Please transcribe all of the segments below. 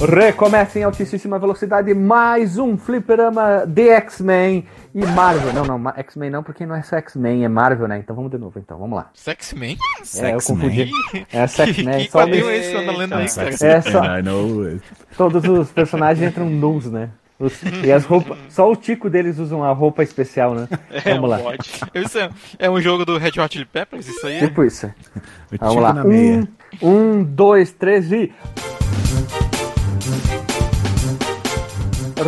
Recomeça em altíssima velocidade mais um fliperama de X-Men e Marvel. Não, não, X-Men não, porque não é só X-Men, é Marvel, né? Então vamos de novo, então, vamos lá. Sex-Men? É, eu confundi. É Que, X-Men, que só quadrinho me- é esse que lendo aí, cara? É só- todos os personagens entram nus, né? Os- e as roupas, só o tico deles usam a roupa especial, né? Vamos lá. Isso é, é um jogo do Red Hot Chili Peppers? Isso aí? é? Tipo isso. O Vamos Tico lá. na meia. Um, um, dois, três e.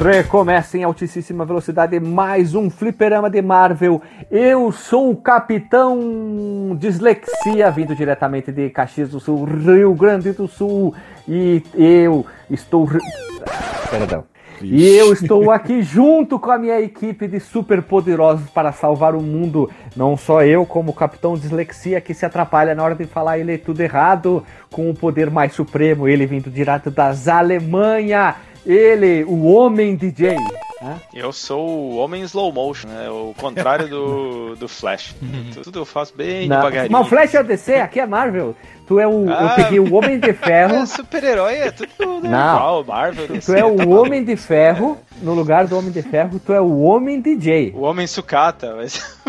Recomeça em altíssima velocidade mais um fliperama de Marvel. Eu sou o Capitão Dislexia, vindo diretamente de Caxias do Sul, Rio Grande do Sul. E eu estou. re- E eu estou aqui junto com a minha equipe de superpoderosos para salvar o mundo. Não só eu, como o Capitão Dislexia, que se atrapalha na hora de falar e lê tudo errado, com o poder mais supremo, ele vindo direto das Alemanha. Ele, o Homem DJ. Eu sou o homem slow motion, né? O contrário do, do Flash. Tudo eu faço bem Não, devagarinho. Mas o Flash é o DC, aqui é Marvel. Tu é o. eu Ah. peguei o Homem de Ferro. É, super-herói é tudo né, Não. Marvel. Tu DC, é o Homem de Ferro. No lugar do Homem de Ferro, tu é o Homem DJ. O homem sucata, mas...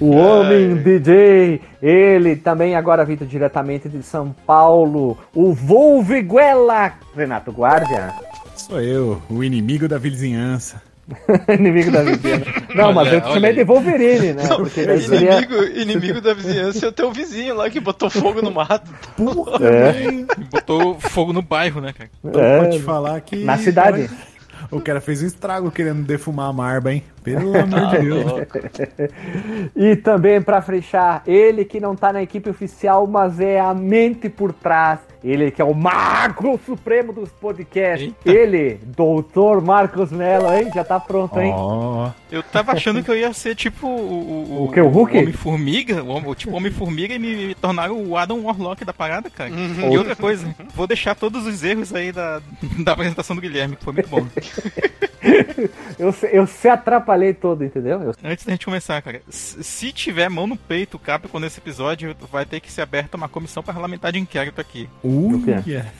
O Homem DJ, ele também agora vindo diretamente de São Paulo, o Volviguela, Renato Guardia, Sou eu, o inimigo da vizinhança. inimigo da vizinha. Não, mas Olha, eu te chamei de Wolverine, né? Porque daí seria... inimigo, inimigo da vizinhança é o teu vizinho lá que botou fogo no mato. É, Botou fogo no bairro, né, cara? Então É. pode falar que. na cidade. O cara fez um estrago querendo defumar a marba, hein? Pelo amor de Deus. E também pra fechar, ele que não tá na equipe oficial, mas é a mente por trás. Ele que é o mago supremo dos podcasts. Eita. Ele, doutor Marcos Mello, hein? Já tá pronto, hein? Eu tava achando que eu ia ser tipo o. O que, o Hulk? Homem-Formiga? O, homem- tipo Homem-Formiga e me tornaram o Adam Warlock da parada, cara. E outra coisa, vou deixar todos os erros aí da, da apresentação do Guilherme, que foi muito bom. Eu, se- eu se atrapalhei todo, entendeu? Eu- Antes da gente começar, cara, se se tiver mão no peito, o Capcom nesse episódio vai ter que ser aberta uma comissão parlamentar de inquérito aqui. Uh, quê? yeah.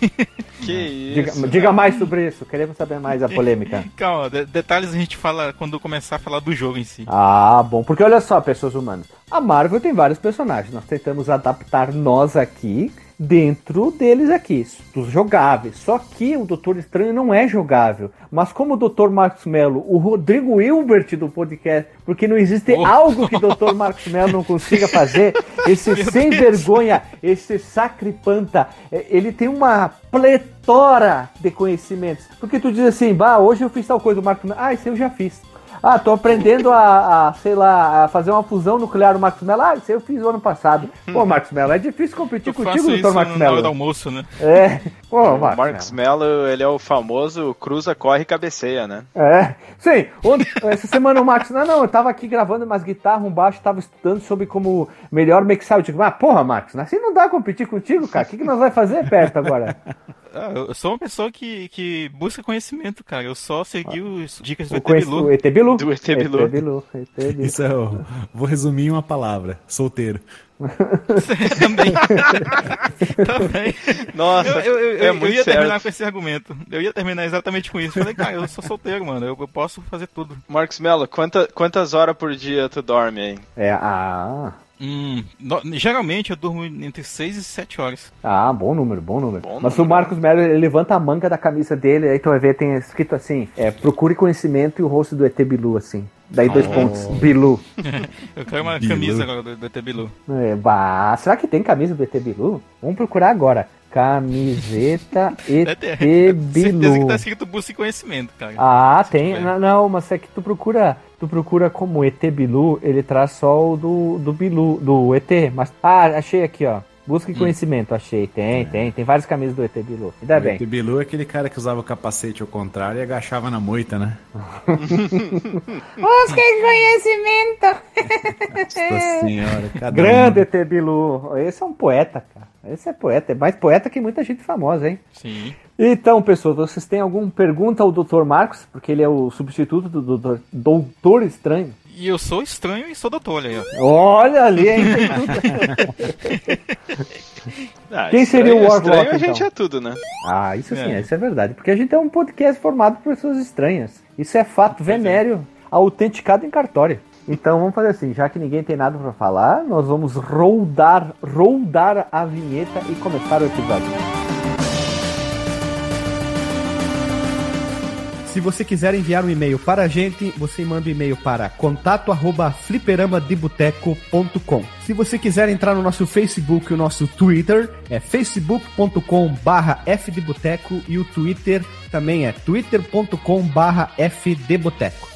Que Diga, isso. diga mais sobre isso, queremos saber mais a polêmica. Calma, de- detalhes a gente fala quando começar a falar do jogo em si. Ah, bom, porque olha só, pessoas humanas. A Marvel tem vários personagens, nós tentamos adaptar nós aqui dentro deles aqui, dos jogáveis. Só que o Doutor Estranho não é jogável. Mas como o Dr. Marcos Mello, o Rodrigo Hilbert do podcast, porque não existe Oh. algo que o Dr. Marcos Mello não consiga fazer, esse Meu sem Deus. vergonha, esse sacripanta, é, ele tem uma pletora de conhecimentos. Porque tu diz assim, bah, hoje eu fiz tal coisa, o Marcos Mello, ah, isso eu já fiz. Ah, tô aprendendo a, a, sei lá, a fazer uma fusão nuclear no Marcos Mello. Ah, isso eu fiz o ano passado. Pô, Marcos Mello, é difícil competir Eu contigo, doutor Marcos Mello. almoço, né? É. Pô, O Marcos Marcos Mello. Mello, ele é o famoso cruza, corre e cabeceia, né? É. Sim, ontem- essa semana o Marcos, não, não, eu tava aqui gravando umas guitarras, um baixo, tava estudando sobre como melhor mixar. Eu digo, ah, porra, Marcos, assim não dá competir contigo, cara. O que, que nós vai fazer perto agora? Ah, eu sou uma pessoa que, que busca conhecimento, cara. Eu só segui os dicas do O, ET conhece- Bilu. o ET Bilu. Do ET Bilu. ET Bilu. ET Bilu. Isso é o... Vou resumir em uma palavra. Solteiro. Também. Também. Nossa, Eu, eu, eu, é eu muito ia terminar certo. com esse argumento. Eu ia terminar exatamente com isso. Falei, cara, eu sou solteiro, mano. Eu, eu posso fazer tudo. Marcos Mello, quanta, quantas horas por dia tu dorme aí? É, ah, Hum, no- geralmente eu durmo entre 6 e 7 horas. ah, bom número, bom número. Bom Mas número. o Marcos Mello, ele levanta a manga da camisa dele, aí tu vai ver, tem escrito assim, é, procure conhecimento e o rosto do ET Bilu, assim. Daí dois Oh. pontos, Bilu. Eu quero uma Bilu. camisa agora do, do ET Bilu. É, bah, será que tem camisa do ET Bilu? Vamos procurar agora. Camiseta ter. Certeza que Bilu. tá escrito busca conhecimento, cara. Ah, tem. tiver. Não, não, mas é que tu procura, tu procura como ET Bilu, ele traz só o do, do Bilu, do ET. Mas, ah, achei aqui, ó. Busque conhecimento, achei. Tem, tem. Tem várias camisas do ET Bilu. Ainda O bem. ET Bilu é aquele cara que usava o capacete ao contrário e agachava na moita, né? Busque conhecimento. Nossa senhora, cada Grande ET Bilu. Esse é um poeta, cara. Esse é poeta, é mais poeta que muita gente famosa, hein? Sim. Então, pessoas, vocês têm alguma pergunta ao Dr. Marcos? Porque ele é o substituto do Doutor, doutor Estranho. E eu sou estranho e sou doutor, olha aí. ó. Olha ali, hein? Ah, Quem seria o estranho- Warlock, a gente então? é tudo, né? ah, isso sim, É. isso é verdade. Porque a gente é um podcast formado por pessoas estranhas. Isso é fato venéreo, autenticado em cartório. Então vamos fazer assim, já que ninguém tem nada pra falar, nós vamos rodar, rodar a vinheta e começar o episódio. Se você quiser enviar um e-mail para a gente, você manda um e-mail para contato@fliperamadeboteco.com. Se você quiser entrar no nosso Facebook e o nosso Twitter, é facebook.com/fdeboteco e o Twitter também é twitter.com/fdeboteco.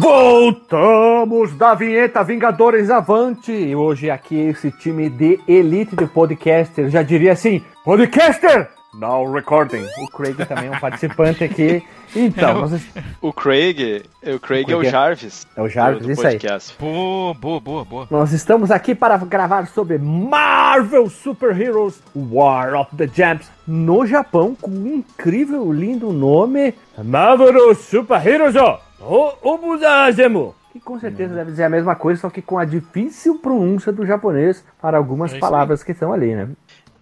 Voltamos da vinheta Vingadores Avante. E hoje aqui esse time de elite de podcaster. Já diria assim, podcaster! Now recording. O Craig também é um participante aqui. Então, nós... O Craig, o Craig é o Craig é- Jarvis. É o Jarvis, do, do isso aí. Boa, boa, boa, boa. nós estamos aqui para gravar sobre Marvel Super Heroes War of the Gems no Japão com um incrível, lindo nome Marvel Super Heroes o Obuzazemo. Que com certeza deve dizer a mesma coisa, só que com a difícil pronúncia do japonês para algumas É palavras que estão ali, né?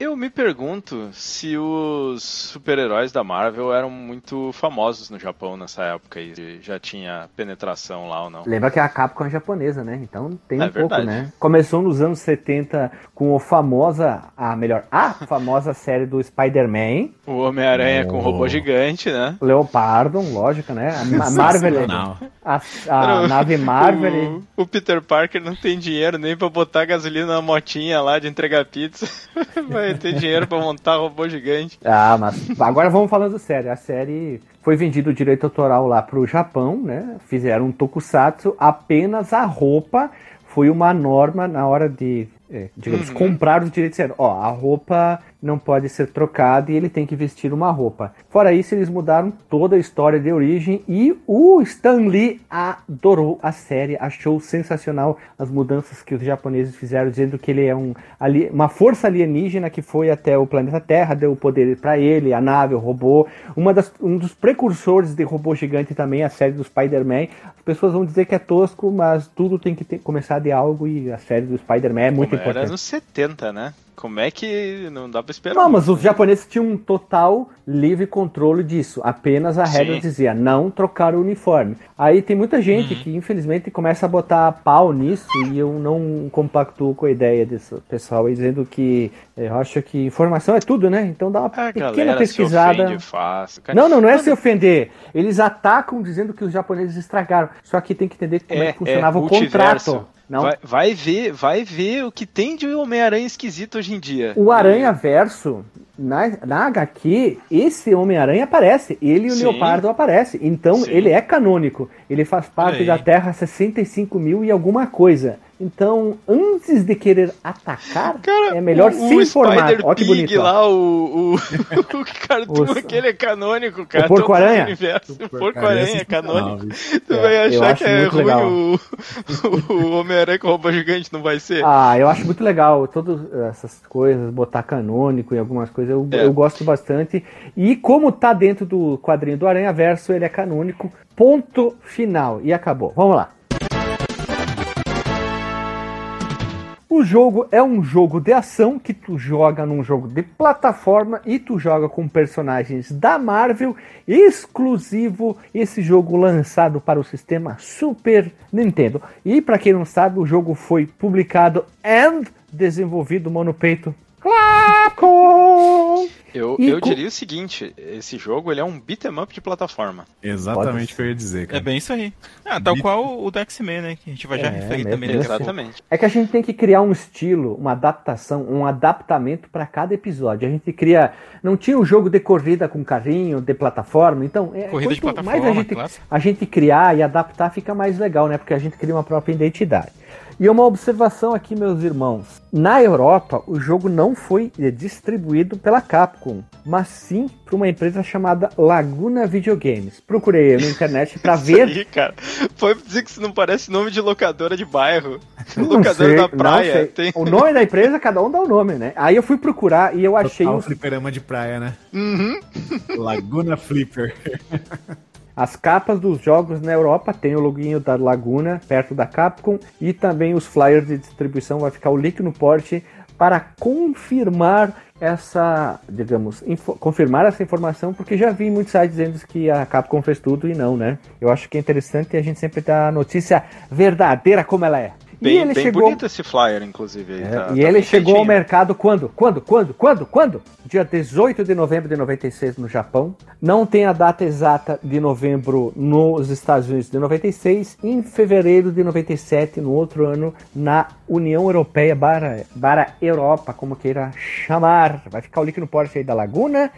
Eu me pergunto se os super-heróis da Marvel eram muito famosos no Japão nessa época e já tinha penetração lá ou não. Lembra que a Capcom é japonesa, né? Então tem É um pouco, verdade. né? Começou nos anos 70 com a famosa, a melhor, a famosa série do Spider-Man, O Homem-Aranha com o robô gigante, né? Leopardo, lógico, né? A, Marvel, Não. a, a nave Marvel. O, o Peter Parker não tem dinheiro nem pra botar gasolina na motinha lá de entregar pizza. Vai ter dinheiro pra montar robô gigante. Ah, mas agora vamos falando sério. A série foi vendido o direito autoral lá pro Japão, né? Fizeram um tokusatsu, apenas a roupa foi uma norma na hora de, é, digamos, comprar os direitos. Ó, a roupa não pode ser trocada e ele tem que vestir uma roupa. Fora isso, eles mudaram toda a história de origem e o Stan Lee adorou a série, achou sensacional as mudanças que os japoneses fizeram, dizendo que ele é um, ali, uma força alienígena que foi até o planeta Terra, deu o poder para ele, a nave, o robô. Uma das, um dos precursores de robô gigante também, a série do Spider-Man. As pessoas vão dizer que é tosco, mas tudo tem que ter- começar de algo e a série do Spider-Man é muito Como era importante. nos 70, né? Como é que não dá pra esperar? Não, mas os japoneses tinham um total livre controle disso. Apenas a regra Sim. dizia não trocar o uniforme. Aí tem muita gente Uhum. que infelizmente começa a botar pau nisso e eu não compactuo com a ideia desse pessoal dizendo que eu acho que informação é tudo, né? Então dá uma A pequena pesquisada. fácil. Cara, Não, não, não é se ofender. Eles atacam dizendo que os japoneses estragaram. Só que tem que entender como é, que funcionava o multiverso. contrato. Não, Vai, vai ver, vai ver o que tem de Homem-Aranha esquisito hoje em dia. O Aranha Verso, na, na HQ, esse Homem-Aranha aparece. Ele e o Sim. Leopardo aparecem. Então Sim. ele é canônico. Ele faz parte aí. da Terra 65 mil e alguma coisa. Então, antes de querer atacar, Cara, é melhor o, se o informar. Spider Olha que Pig bonito. ó. lá, o, o, o cartoon, aquele é canônico, cara. O Porco-Aranha? O Porco-Aranha é canônico. Tu É, vai eu achar que é ruim legal. o, o Homem-Aranha com roupa gigante, não vai ser? Ah, eu acho muito legal todas essas coisas, botar canônico e algumas coisas, eu, É. eu gosto bastante. E como tá dentro do quadrinho do Aranha Verso, ele é canônico. Ponto final. E acabou. Vamos lá. O jogo é um jogo de ação que tu joga num jogo de plataforma e tu joga com personagens da Marvel, exclusivo esse jogo lançado para o sistema Super Nintendo. E para quem não sabe, o jogo foi publicado e desenvolvido mano peito. Eu, E eu co- diria o seguinte, esse jogo ele é um beat'em up de plataforma. Exatamente o que eu ia dizer, É cara. bem isso aí. Ah, tal Bit- qual o do X-Men, né? Que a gente vai já É, referir mesmo, também. mesmo. daqui a pouco. Exatamente. É que a gente tem que criar um estilo, uma adaptação, um adaptamento para cada episódio. A gente cria. Não tinha o jogo de corrida com carrinho, de plataforma, então. É, Corrida de quanto plataforma, mais a gente, a gente criar e adaptar, fica mais legal, né? Porque a gente cria uma própria identidade. E uma observação aqui, meus irmãos. Na Europa, o jogo não foi distribuído pela Capcom, mas sim por uma empresa chamada Laguna Videogames. Procurei na internet para ver Aí, cara. Foi dizer que isso não parece nome de locadora de bairro. Não locadora sei, da não praia. sei. Tem... O nome da empresa, cada um dá o nome, né? Aí eu fui procurar e eu achei Total os- fliperama de praia, né? Uhum. Laguna Flipper. as capas dos jogos na Europa. Tem o loginho da Laguna perto da Capcom e também os flyers de distribuição. Vai ficar o link no porte para confirmar essa, digamos, confirmar essa informação, porque já vi muitos sites dizendo que a Capcom fez tudo e não, né? Eu acho que é interessante a gente sempre dar a notícia verdadeira como ela é. E Bem, ele bem chegou bonito esse flyer, inclusive. É, tá- e tá ele chegou ao mercado quando? Quando? Quando? Quando? Quando? Dia 18 de novembro de 96 no Japão. Não tem a data exata de novembro nos Estados Unidos de 96. Em fevereiro de 97, no outro ano, na União Europeia, para, para Europa, como queira chamar. Vai ficar o link no porte aí da Laguna.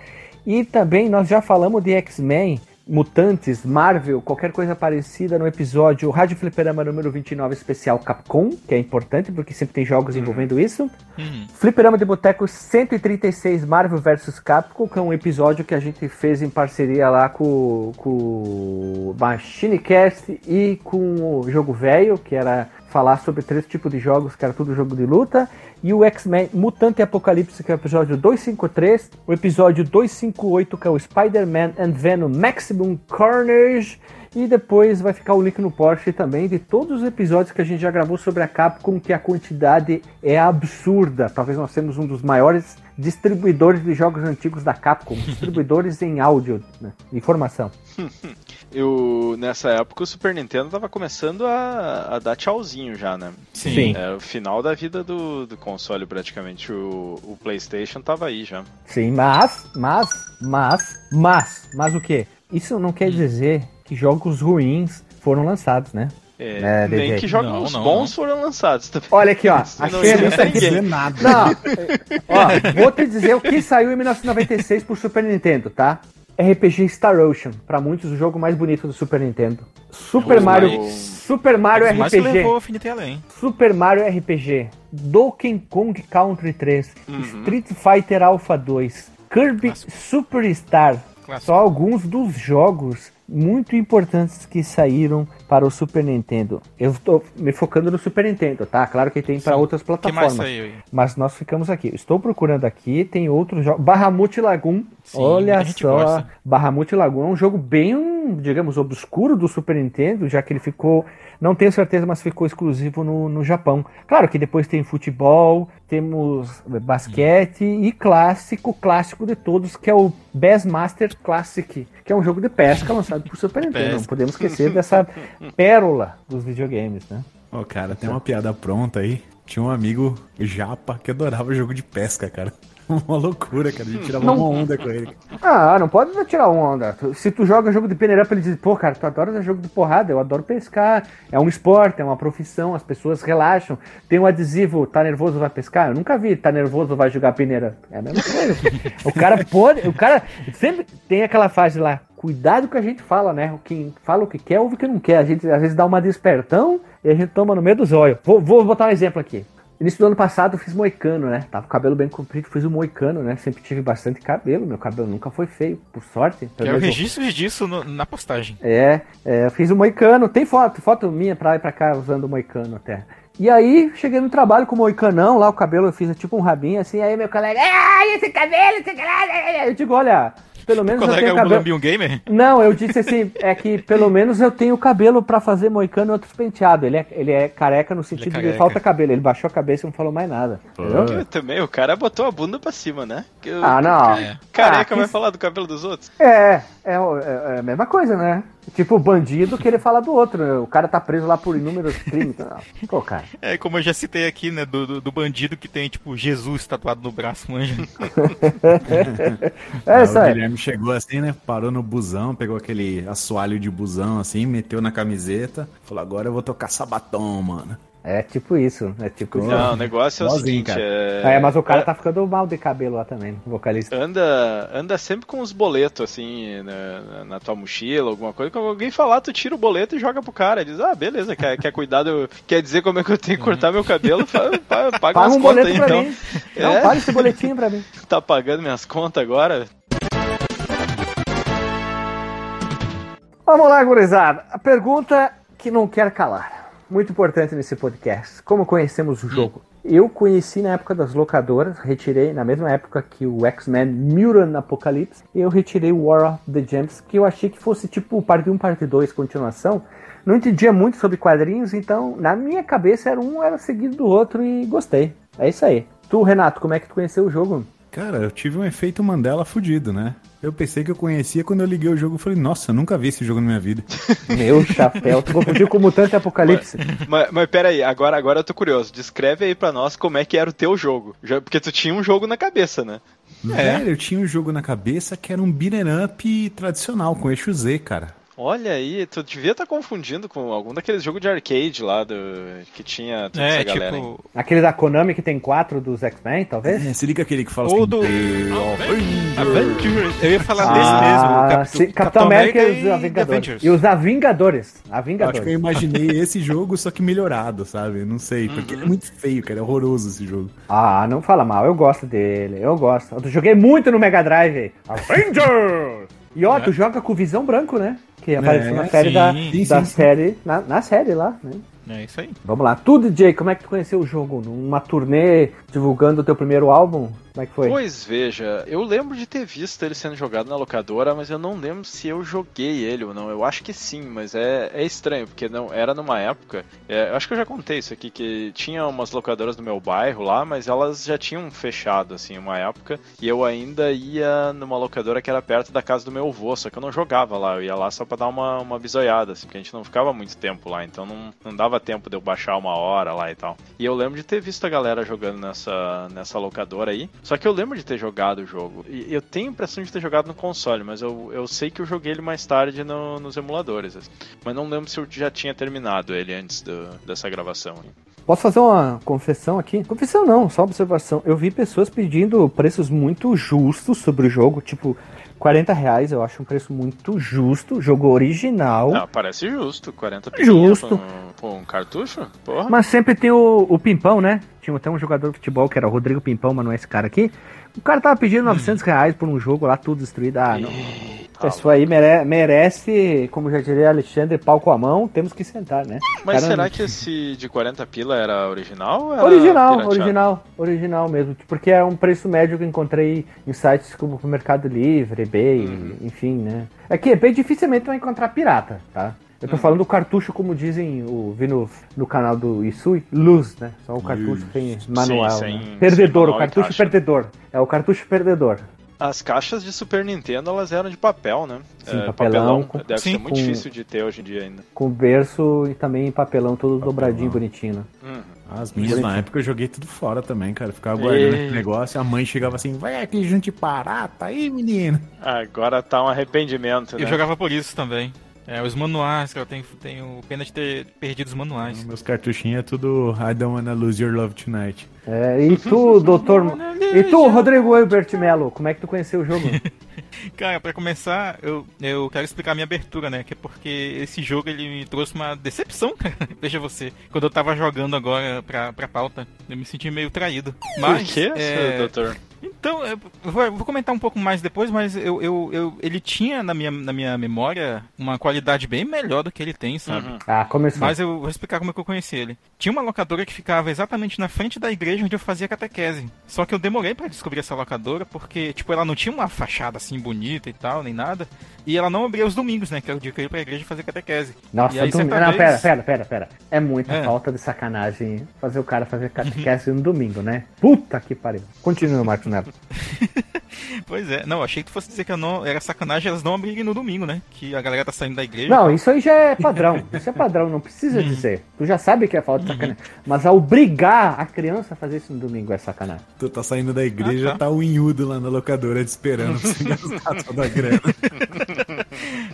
E também nós já falamos de X-Men. Mutantes, Marvel, qualquer coisa parecida no episódio Rádio Fliperama número 29 especial Capcom, que é importante porque sempre tem jogos envolvendo isso. Hum, Fliperama de Boteco 136 Marvel vs Capcom, que é um episódio que a gente fez em parceria lá com, com o Machinecast e com o Jogo Velho, que era falar sobre três tipos de jogos, que era tudo jogo de luta. E o X-Men Mutante Apocalipse, que é o episódio 253. O episódio 258, que é o Spider-Man and Venom Maximum Carnage. E depois vai ficar o link no Porsche também de todos os episódios que a gente já gravou sobre a Capcom, que a quantidade é absurda. Talvez nós temos um dos maiores distribuidores de jogos antigos da Capcom, distribuidores em áudio, né, informação. Eu, nessa época, o Super Nintendo tava começando a, a dar tchauzinho já, né? sim. Era o final da vida do, do console, praticamente. O, o PlayStation tava aí já. Sim, mas, mas, mas, mas, mas o que? Isso não quer dizer que jogos ruins foram lançados, né? É, É, nem que jogos Não, não, bons foram lançados também. Olha aqui, ó. Isso não Achei ninguém. aqui. dizer nada. Não, ó, vou te dizer o que saiu em 1996 pro Super Nintendo, tá? RPG Star Ocean, pra muitos o jogo mais bonito do Super Nintendo. Super Os Mario, mais- Super Mario Mas que RPG, levou Além. Super Mario RPG, Donkey Kong Country 3, Uhum. Street Fighter Alpha 2, Kirby Clássico. Superstar. Clássico. Só alguns dos jogos muito importantes que saíram para o Super Nintendo. Eu estou me focando no Super Nintendo, tá? Claro que tem para outras O que mais plataformas. saiu? Mas nós ficamos aqui. Estou procurando aqui, tem outros jogos. Bahamut Lagoon. Sim, Olha só. gosta. Bahamut Lagoon é um jogo bem, digamos, obscuro do Super Nintendo, já que ele ficou. Não tenho certeza, mas ficou exclusivo no, no Japão. Claro que depois tem futebol, temos basquete e clássico, clássico de todos, que é o Bassmaster Classic, que é um jogo de pesca lançado por Super Nintendo. Não podemos esquecer dessa pérola dos videogames, né? Ô, cara, tem uma piada pronta aí. Tinha um amigo japa que adorava jogo de pesca, cara. Uma loucura, cara. A gente tirava uma onda com ele. Ah, não pode tirar onda. Tu- Se tu joga jogo de peneira ele diz, pô, cara, tu adora jogo de porrada, eu adoro pescar. É um esporte, é uma profissão, as pessoas relaxam. Tem um adesivo, tá nervoso, vai pescar? Eu nunca vi, tá nervoso, vai jogar peneira. É a mesma coisa. o cara pode, o cara sempre tem aquela fase lá. Cuidado que a gente fala, né? Quem fala o que quer, ouve o que não quer. A gente às vezes dá uma despertão e a gente toma no meio dos olhos. Vou, vou botar um exemplo aqui. Início do ano passado eu fiz moicano, né? Tava com o cabelo bem comprido, fiz o moicano, né? Sempre tive bastante cabelo, meu cabelo nunca foi feio, por sorte. Pelo Quero menos eu- registros disso no- na postagem. É, é, eu fiz o moicano, tem foto, foto minha pra lá e pra cá usando o moicano até. E aí, cheguei no trabalho com o moicanão, lá o cabelo eu fiz tipo um rabinho assim, aí meu colega, ai, esse cabelo, esse cabelo. Eu digo, olha, pelo menos eu tenho o cabelo. Lambium Gamer? Não, eu disse assim, é que pelo menos eu tenho cabelo pra fazer moicano e outros penteados. Ele é, ele é careca no sentido de careca. falta cabelo. Ele baixou a cabeça e não falou mais nada. Eu também, o cara botou a bunda pra cima, né? O- Ah, não. É. Careca Ah, vai que- falar do cabelo dos outros? É, é, o- é- é a mesma coisa, né? Tipo, o bandido querer falar do outro. né? O cara tá preso lá por inúmeros crimes. Ah, Pô, cara. É, como eu já citei aqui, né, do, do, do bandido que tem, tipo, Jesus tatuado no braço, manja. É Aí isso o aí. Guilherme chegou assim, né? Parou no busão, pegou aquele assoalho de busão assim, meteu na camiseta. Falou, agora eu vou tocar sabatom, mano. É tipo isso. É tipo. Não, o negócio é o seguinte, cara. é... É, mas o cara é- tá ficando mal de cabelo lá também, vocalista. Anda, anda sempre com os boletos, assim, na, na tua mochila, alguma coisa. Quando alguém falar, tu tira o boleto e joga pro cara. Ele diz, ah, beleza, quer, quer cuidar do... Quer dizer como é que eu tenho que cortar meu cabelo? Paga um contas boleto aí, pra então. mim. Não, É? paga esse boletim pra mim. Tá pagando minhas contas agora? Vamos lá, gurizada. A pergunta que não quer calar. Muito importante nesse podcast. Como conhecemos o jogo? Eu conheci na época das locadoras, retirei na mesma época que o X-Men Mutant Apocalypse, eu retirei o War of the Gems, que eu achei que fosse tipo parte 1, parte 2, continuação. Não entendia muito sobre quadrinhos, então na minha cabeça era um era seguido do outro e gostei. É isso aí. Tu, Renato, como é que tu conheceu o jogo? Cara, eu tive um efeito Mandela fudido, né? Eu pensei que eu conhecia quando eu liguei o jogo. Eu falei, nossa, eu nunca vi esse jogo na minha vida. Meu chapéu, tu confundiu com o Mutante Apocalipse. Mas, mas pera aí, agora, agora eu tô curioso. Descreve aí pra nós como é que era o teu jogo. Porque tu tinha um jogo na cabeça, né? Velho, eu tinha um jogo na cabeça que era um beat'em up tradicional, com eixo Z, cara. Olha aí, tu devia estar confundindo com algum daqueles jogos de arcade lá do que tinha toda É, essa galera. hein? tipo. Aquele da Konami que tem quatro dos X-Men, talvez? É, se liga aquele que fala Ou assim... do- "The Avengers. Eu ia falar Ah, desse mesmo. o Cap- o Capitão América e os Avingadores. Avengers. E os Avingadores. Eu acho que eu Avingadores. imaginei esse jogo, só que melhorado, sabe? Não sei, porque ele é muito feio, cara. É horroroso esse jogo. Ah, não fala mal, eu gosto dele, eu gosto. Eu joguei muito no Mega Drive. Avengers! E ó, tu joga com Visão Branco, né? Que apareceu na série sim. da, Sim, da sim, sim. série, na, na série lá, né? É isso aí. Vamos lá. Tu, DJ, como é que tu conheceu o jogo? Numa turnê divulgando o teu primeiro álbum? Como é que foi? Pois veja, eu lembro de ter visto ele sendo jogado na locadora, mas eu não lembro se eu joguei ele ou não. Eu acho que sim, mas é, é estranho, porque não era numa época. é, acho que eu já contei isso aqui, que tinha umas locadoras no meu bairro lá, mas elas já tinham fechado, assim, uma época. E eu ainda ia numa locadora que era perto da casa do meu avô, só que eu não jogava lá, eu ia lá só pra dar uma, uma bisoiada, assim, porque a gente não ficava muito tempo lá, então não, não dava tempo de eu baixar uma hora lá e tal. E eu lembro de ter visto a galera jogando nessa, nessa locadora aí. Só que eu lembro de ter jogado o jogo. E eu tenho a impressão de ter jogado no console, mas eu, eu sei que eu joguei ele mais tarde no- nos emuladores. assim. Mas não lembro se eu já tinha terminado ele antes do- dessa gravação. Posso fazer uma confissão aqui? Confissão não, só observação. Eu vi pessoas pedindo preços muito justos sobre o jogo, tipo 40 reais, eu acho um preço muito justo, jogo original. Ah, parece justo, 40 pilinha Justo. Com, com um cartucho? Porra. Mas sempre tem o, o Pimpão, né? Tinha até um jogador de futebol que era o Rodrigo Pimpão, mas não é esse cara aqui. O cara tava pedindo 900 reais por um jogo lá, tudo destruído. Ah, não. Isso aí mere- merece, como já diria Alexandre, pau com a mão, temos que sentar, né? Mas Cara, será que esse de 40 pila era original ou era Original, pirateado? original, original mesmo. Porque é um preço médio que eu encontrei em sites como o Mercado Livre, eBay, Uhum. enfim, né? É que eBay dificilmente vai encontrar pirata, tá? Eu tô falando do cartucho, como dizem, o, vi no, no canal do Isui, luz, né? Só o cartucho sem manual. sem- né? sem Perdedor, manual o e cartucho perdedor. É o cartucho perdedor. As caixas de Super Nintendo elas eram de papel, né? Sim, papelão, com- Deve Sim. ser muito com- difícil de ter hoje em dia ainda. Com berço e também em papelão todo dobradinho, bonitinho. né? Uhum. As minhas Bonitinho. na época eu joguei tudo fora também, cara. Ficava guardando esse negócio. A mãe chegava assim, vai aqui junto parata aí, menino. Agora tá um arrependimento, né? Eu jogava por isso também. É, os manuais, cara, eu tenho, tenho pena de ter perdido os manuais. Meus cartuchinhos é tudo I don't wanna lose your love tonight. É, e tu, doutor. E tu, Rodrigo Hilbert Melo, como é que tu conheceu o jogo? Cara, pra começar, eu, eu quero explicar a minha abertura, né? Que é porque esse jogo ele me trouxe uma decepção, cara. Veja você. Quando eu tava jogando agora pra, pra pauta, eu me senti meio traído. Mas, Por quê, é, doutor? Então, eu vou, comentar um pouco mais depois, mas eu, eu, eu- ele tinha na minha, na minha memória uma qualidade bem melhor do que ele tem, sabe? Uhum. Ah, começou. Mas eu vou explicar como é que eu conheci ele. Tinha uma locadora que ficava exatamente na frente da igreja onde eu fazia catequese. Só que eu demorei pra descobrir essa locadora porque, tipo, ela não tinha uma fachada assim bonita e tal, nem nada. E ela não abria os domingos, né? Que era o dia que eu ia pra igreja fazer catequese. Nossa, e aí, domingo. Não, pera, vez- pera, pera, pera. É muita É. falta de sacanagem fazer o cara fazer catequese no domingo, né? Puta que pariu. Continua, Marcos Pois é. Não, achei que tu fosse dizer que eu não, era sacanagem elas não abrirem no domingo, né? Que a galera tá saindo da igreja. Não, isso aí já é padrão. Isso é padrão, não precisa dizer. Tu já sabe que é falta de sacanagem. Mas a obrigar a criança a fazer isso no domingo é sacanagem. Tu tá saindo da igreja, Ah, tá. tá. o inhudo lá na locadora te esperando pra você gastar toda a grana.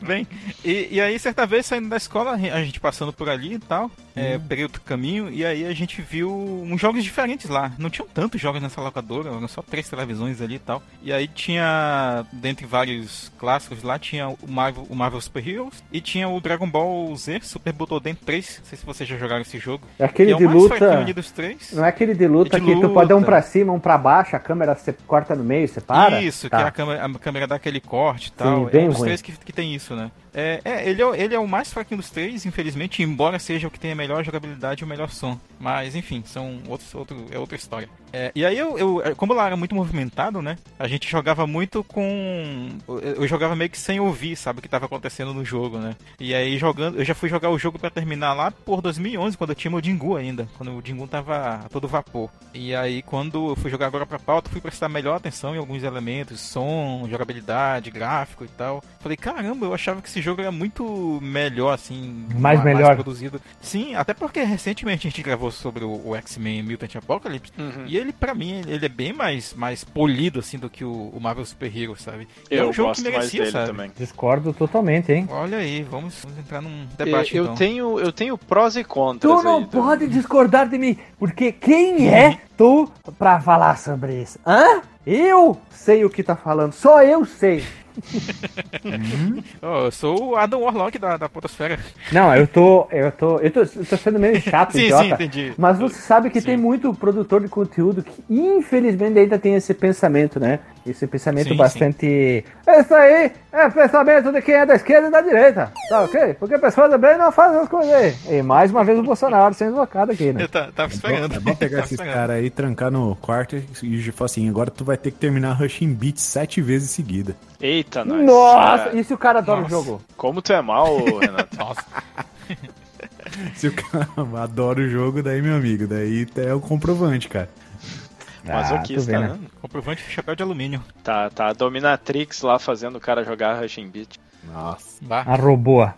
Bem, e, e aí certa vez saindo da escola, a gente passando por ali e tal, é, peguei outro caminho e aí a gente viu uns jogos diferentes lá. Não tinham tantos jogos nessa locadora, eram só três televisões ali e tal. E aí tinha, dentre vários clássicos lá, tinha o Marvel, o Marvel Super Heroes e tinha o Dragon Ball Z Super Butoden 3. Não sei se vocês já jogaram esse jogo. É aquele que é de luta. dos três. Não é aquele de luta É de que tu pode dar um luta. pra cima, um pra baixo, a câmera você corta no meio, você para? Isso, Tá. que a câmera, a câmera dá aquele corte e tal. bem é um dos ruim. três que, que tem isso, né? É, é, ele, é, o- ele é o mais fraquinho dos três, infelizmente, embora seja o que tem a melhor jogabilidade e o melhor som. Mas, enfim, são outros, outro, é outra história. É, e aí, eu, eu, como lá era muito movimentado, né? A gente jogava muito com... Eu jogava meio que sem ouvir, sabe, o que tava acontecendo no jogo, né? E aí, jogando... Eu já fui jogar o jogo pra terminar lá por 2011, quando eu tinha meu Dingu ainda. Quando o Dingu tava a todo vapor. E aí, quando eu fui jogar agora pra pauta, fui prestar melhor atenção em alguns elementos, som, jogabilidade, gráfico e tal. Falei, caramba, eu achava que esse jogo era muito melhor, assim. Mais ma- melhor. produzido. Sim, até porque recentemente a gente gravou sobre o, o X-Men Mutant Apocalypse. Uhum. E ele, pra mim, ele é bem mais, mais polido, assim, do que o, o Marvel Super Hero, sabe? É Eu um jogo gosto que mais merecia, dele sabe? também. Discordo totalmente, hein? Olha aí, vamos, vamos entrar num debate eu, então. tenho, eu tenho prós e contras Tu não aí. tá? pode discordar de mim, porque quem é tu pra falar sobre isso? Hã? Eu sei o que tá falando, só eu sei. Oh, eu sou o Adam Warlock da, da Potosfera. Não, eu tô, eu tô, eu tô, eu tô sendo meio chato, Sim, idiota. sim, entendi. Mas você sabe que Sim. tem muito produtor de conteúdo que infelizmente ainda tem esse pensamento, né? Esse pensamento Sim, bastante. Isso aí é pensamento de quem é da esquerda e da direita. Tá ok? Porque pessoas do bem não fazem as coisas aí. E mais uma vez o Bolsonaro sendo invocado aqui, né? Eu ta- tava esperando. É bom pegar Tava esses caras aí, trancar no quarto e falar assim, agora tu vai ter que terminar Rushing Beat sete vezes seguida. Eita, nós. Nossa, É, e se o cara adora Nossa. o jogo? Como tu é mal, Renato. Nossa. Se o cara adora o jogo, daí, meu amigo, daí é o comprovante, cara. Mas Ah, que vê, né? né? Comprovante de chapéu de alumínio. Tá, tá a Dominatrix lá fazendo o cara jogar Rushing Beat. Nossa. Bah. A robô.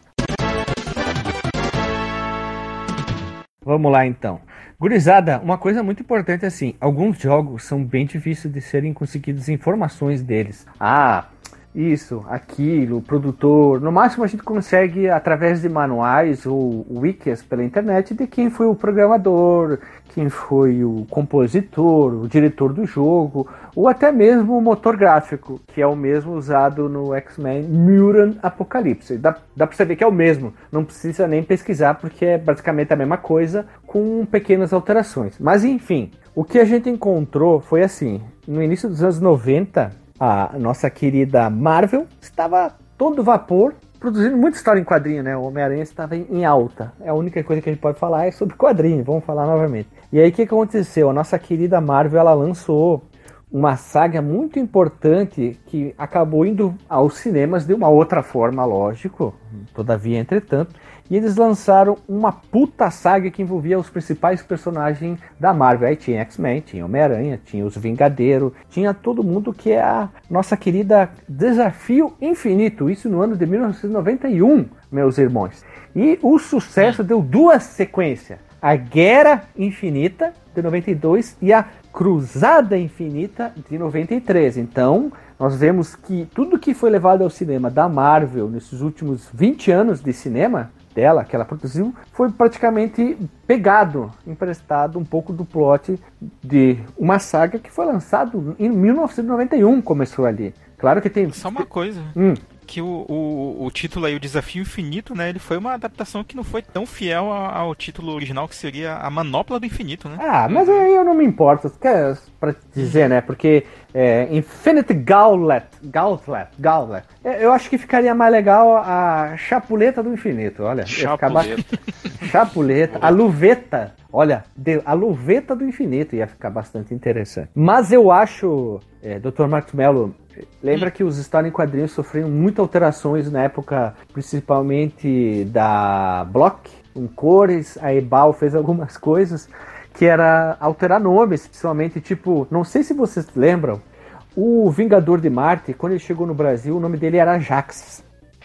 Vamos lá então. Gurizada, uma coisa muito importante é assim, alguns jogos são bem difíceis de serem conseguidas informações deles. Ah, isso, aquilo, produtor. No máximo a gente consegue através de manuais ou wikis pela internet de quem foi o programador, quem foi o compositor, o diretor do jogo, ou até mesmo o motor gráfico, que é o mesmo usado no X-Men Mutant Apocalypse. Dá, dá pra ver que é o mesmo, não precisa nem pesquisar, porque é basicamente a mesma coisa, com pequenas alterações. Mas enfim, o que a gente encontrou foi assim: no início dos anos 90, a nossa querida Marvel estava todo vapor. Produzindo muita história em quadrinho, né? O Homem-Aranha estava em, alta. É a única coisa que a gente pode falar é sobre quadrinho. Vamos falar novamente. E aí o que aconteceu? A nossa querida Marvel ela lançou uma saga muito importante que acabou indo aos cinemas de uma outra forma, lógico, todavia, entretanto, e eles lançaram uma puta saga que envolvia os principais personagens da Marvel. Aí tinha X-Men, tinha Homem-Aranha, tinha os Vingadeiros, tinha todo mundo que é a nossa querida Desafio Infinito, isso no ano de 1991, meus irmãos. E o sucesso deu duas sequências. A Guerra Infinita, de 92, e a Cruzada Infinita, de 93. Então, nós vemos que tudo que foi levado ao cinema da Marvel nesses últimos 20 anos de cinema dela, que ela produziu, foi praticamente pegado, emprestado um pouco do plot de uma saga que foi lançado em 1991, começou ali. Claro que tem... Só uma coisa. Hum, Que o, o, o título aí, o Desafio Infinito, né? Ele foi uma adaptação que não foi tão fiel a- ao título original, que seria a Manopla do Infinito, né? Ah, mas aí eu não me importo, quer pra dizer, né? Porque é, Infinite Gauntlet, Gauntlet, Gauntlet, é, eu acho que ficaria mais legal a Chapuleta do Infinito, olha. Chapuleta. Chapuleta, a luveta, olha, a luveta do infinito ia ficar bastante interessante. Mas eu acho, é, Dr. Marcos Mello, lembra que os histórias em quadrinhos sofreram muitas alterações na época, principalmente da Block, com cores, a Ebal fez algumas coisas, que era alterar nomes, principalmente, tipo, não sei se vocês lembram, O Vingador de Marte, quando ele chegou no Brasil, o nome dele era Jax.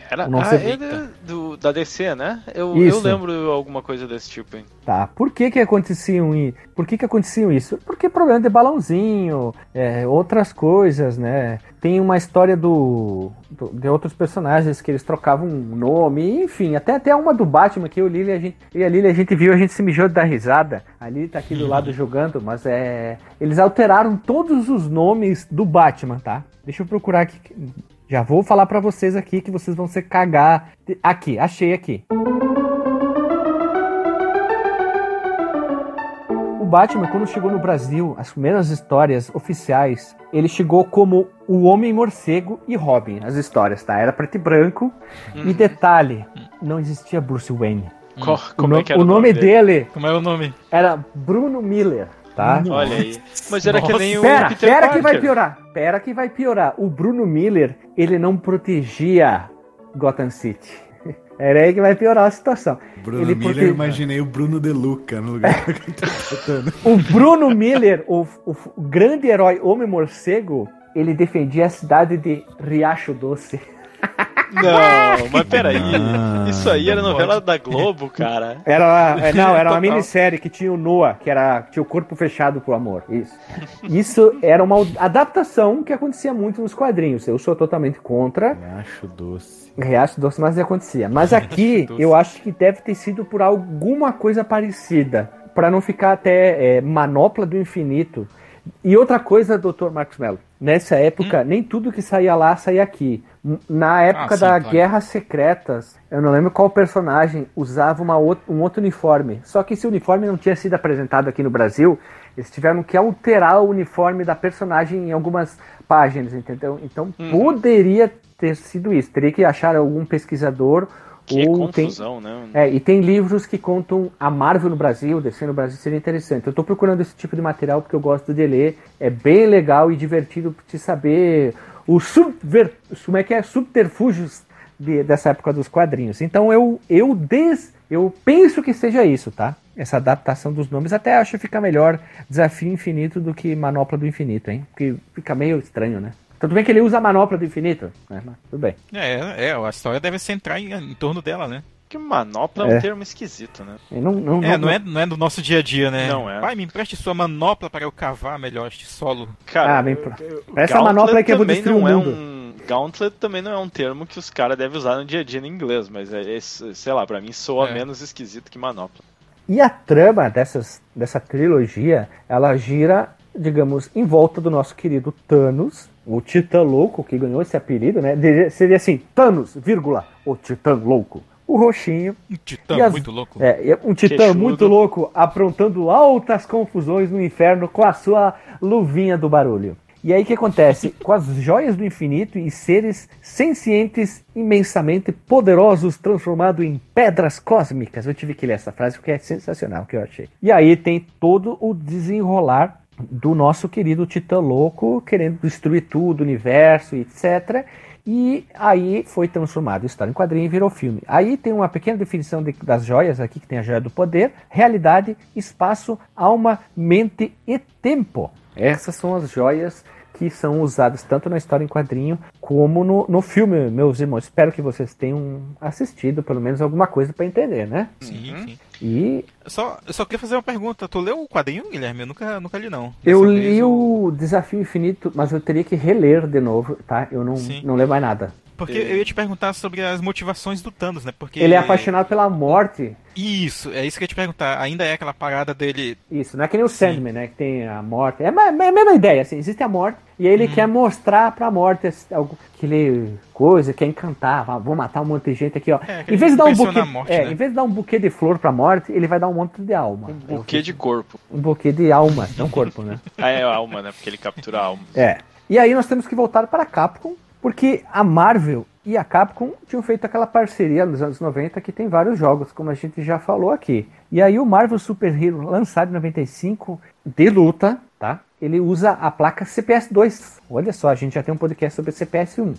Era? Nossa, ah, ele do, da DC, né? Eu, Isso. eu lembro alguma coisa desse tipo, hein? Tá, por que que aconteciam i- Por que que aconteciam isso? Porque problema de balãozinho, é, outras coisas, né? Tem uma história do, do- de outros personagens que eles trocavam um nome, enfim, até até uma do Batman que eu li a gente e a Lili a gente viu, a gente se mijou dar risada. A Lili tá aqui do lado jogando, mas é eles alteraram todos os nomes do Batman, tá? Deixa eu procurar aqui. Já vou falar pra vocês aqui que vocês vão se cagar. Aqui, achei aqui. O Batman, quando chegou no Brasil, as primeiras histórias oficiais, ele chegou como o Homem Morcego e Robin, as histórias, tá? Era preto e branco. E detalhe, não existia Bruce Wayne. Co- O, Como é que era o nome dele Como é o nome? era Bruno Miller, tá? Olha aí. Mas era que Nossa. nem o Pera, Peter pera que vai piorar. Pera que vai piorar. O Bruno Miller, ele não protegia Gotham City. Era aí que vai piorar a situação. Bruno Ele Miller, prote- eu imaginei o Bruno De Luca no lugar que eu tô interpretando. O Bruno Miller, o, o grande herói Homem Morcego, ele defendia a cidade de Riacho Doce. Não, mas peraí. Ah, Isso aí era novela da Globo, cara. Era, é, não, era uma minissérie que tinha o Noah, que era tinha o corpo fechado pro amor. Isso. Isso era uma adaptação que acontecia muito nos quadrinhos. Eu sou totalmente contra. Acho doce. Riacho Doce, mas acontecia. Mas aqui eu acho que deve ter sido por alguma coisa parecida. Pra não ficar até é, manopla do infinito. E outra coisa, Dr. Marcos Mello. Nessa época, nem tudo que saía lá saía aqui. Na época sim, da claro. Guerras Secretas, eu não lembro qual personagem usava uma um outro uniforme. Só que esse uniforme não tinha sido apresentado aqui no Brasil. Eles tiveram que alterar o uniforme da personagem em algumas páginas, entendeu? Então Uhum. poderia ter sido isso. Teria que achar algum pesquisador Que ou tem confusão, né? é, e tem livros que contam a Marvel no Brasil, DC no Brasil, seria interessante. Eu tô procurando esse tipo de material porque eu gosto de ler. É bem legal e divertido de saber os subver... como é que é? subterfúgios de- dessa época dos quadrinhos. Então eu, eu, des... eu penso que seja isso, tá? Essa adaptação dos nomes. Até acho que fica melhor Desafio Infinito do que Manopla do Infinito, hein? Porque fica meio estranho, né? Tudo bem que ele usa a Manopla do Infinito, né? Mas tudo bem. É, é, a história deve centrar em, em torno dela, né? Que manopla é um É. termo esquisito, né? E Não, não, É, não é, não é do nosso dia a dia, né? Não é. Pai, me empreste sua manopla para eu cavar melhor este solo. Cara, Ah, bem eu- Essa manopla é que eu vou também destruir não o é mundo. um Gauntlet também não é um termo que os caras devem usar no dia a dia em inglês, mas é, esse- sei lá, pra mim soa É. menos esquisito que manopla. E a trama dessas, dessa trilogia, ela gira, digamos, em volta do nosso querido Thanos, o Titã Louco, que ganhou esse apelido, né? Seria assim, Thanos, vírgula, o Titã Louco. O roxinho, Um titã as- muito louco. é, um titã Queixudo. muito louco, aprontando altas confusões no inferno com a sua luvinha do barulho. E aí o que acontece? Com as joias do infinito e seres sencientes imensamente poderosos transformados em pedras cósmicas. Eu tive que ler essa frase porque é sensacional que eu achei. E aí tem todo o desenrolar do nosso querido Titã Louco querendo destruir tudo, o universo, etc. E aí foi transformado história em quadrinho e virou filme. Aí tem uma pequena definição de- das joias aqui, que tem a joia do poder, realidade, espaço, alma, mente e tempo. Essas são as joias que são usadas tanto na história em quadrinho como no, no filme, meus irmãos. Espero que vocês tenham assistido pelo menos alguma coisa para entender, né? Sim, Uhum. sim. E Eu Só, eu só queria fazer uma pergunta. Tu leu o quadrinho, Guilherme? Eu nunca, nunca li, não. eu vez li eu- o Desafio Infinito, mas eu teria que reler de novo, tá? Eu não, Sim. não leio mais nada. Porque eu ia te perguntar sobre as motivações do Thanos, né? Porque Ele é apaixonado pela morte. Isso, é isso que eu ia te perguntar. Ainda é aquela parada dele. Isso, não é que nem o Sandman, né? Que tem a morte. É a me- é a mesma ideia, assim. Existe a morte e aí ele quer mostrar pra morte aquele coisa, quer encantar. ah, Vou matar um monte de gente aqui, ó. É, em vez de dar um buquê, a morte, é, né? em vez de dar um buquê de flor pra morte, ele vai dar um monte de alma. Um buquê de corpo. Um buquê de alma, não corpo, né? Ah, é a alma, né? Porque ele captura a alma. É. E aí nós temos que voltar para a Capcom, porque a Marvel e a Capcom tinham feito aquela parceria nos anos 90 que tem vários jogos, como a gente já falou aqui. E aí o Marvel Super Hero, lançado em 95, de luta, tá? Ele usa a placa CPS 2. Olha só, a gente já tem um podcast sobre CPS 1.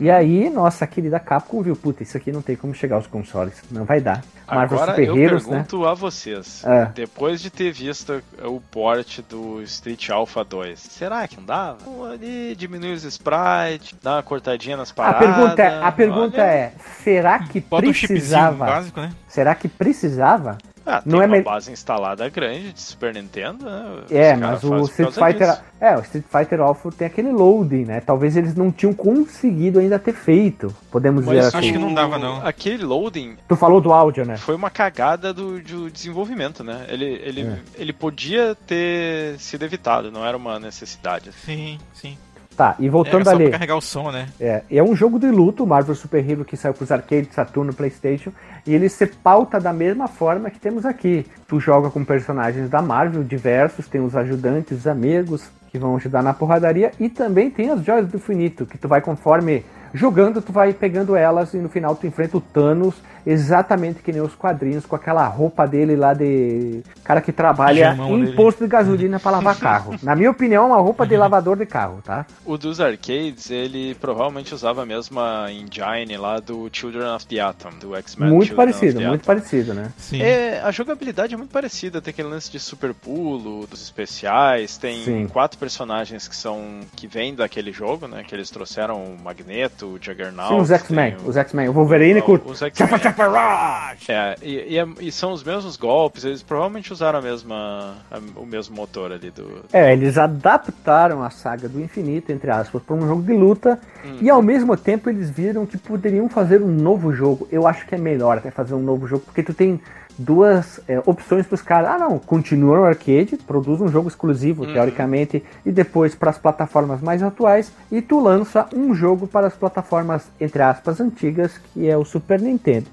E aí, nossa querida Capcom viu, puta, isso aqui não tem como chegar aos consoles. Não vai dar. Marvel Agora Super eu Heroes, né? pergunto a vocês, É. depois de ter visto o port do Street Alpha 2, será que não dava? Ali diminui os sprites, dá uma cortadinha nas A paradas. pergunta, é, a pergunta olha. é, será que Bota um precisava? básico, né? Será que precisava? Ah, tem não é uma me- base instalada grande de Super Nintendo, né? É, mas o Street Fighter, disso. é, o Street Fighter Alpha tem aquele loading, né? Talvez eles não tinham conseguido ainda ter feito, podemos dizer Mas assim. Acho que não dava, não. Aquele loading Tu falou do áudio, né? foi uma cagada do, do desenvolvimento, né? Ele, ele, É. ele podia ter sido evitado, não era uma necessidade. Sim, sim. Tá, e voltando só ali. pra carregar o som, né? É, é um jogo de luto, Marvel Super Hero, que saiu pros arcades, Saturno, Playstation, e ele se pauta da mesma forma que temos aqui. Tu joga com personagens da Marvel, diversos, tem os ajudantes, os amigos, que vão ajudar na porradaria, e também tem as joias do infinito, que tu vai conforme jogando, tu vai pegando elas, e no final tu enfrenta o Thanos, exatamente que nem os quadrinhos, com aquela roupa dele lá de cara que trabalha em dele. posto de gasolina pra lavar carro. Na minha opinião, uma roupa de lavador de carro, tá? O dos arcades, ele provavelmente usava a mesma engine lá do Children of the Atom, do X-Men. Muito Children parecido, muito Atom. parecido, né? Sim. É, a jogabilidade é muito parecida, tem aquele lance de super pulo, dos especiais, tem Sim. quatro personagens que são que vêm daquele jogo, né? Que eles trouxeram o Magneto, o Juggernaut. Sim, os X-Men, o- os X-Men, o Wolverine com os X-Men. Rush! É, e, e é- e são os mesmos golpes, eles provavelmente usaram a mesma, a- o mesmo motor ali do. É, eles adaptaram a saga do infinito, entre aspas, para um jogo de luta e ao mesmo tempo eles viram que poderiam fazer um novo jogo. Eu acho que é melhor até fazer um novo jogo, porque tu tem duas é, opções para os caras. Ah, não, continua no arcade, produz um jogo exclusivo, teoricamente, e depois para as plataformas mais atuais, e tu lança um jogo para as plataformas, entre aspas, antigas, que é o Super Nintendo.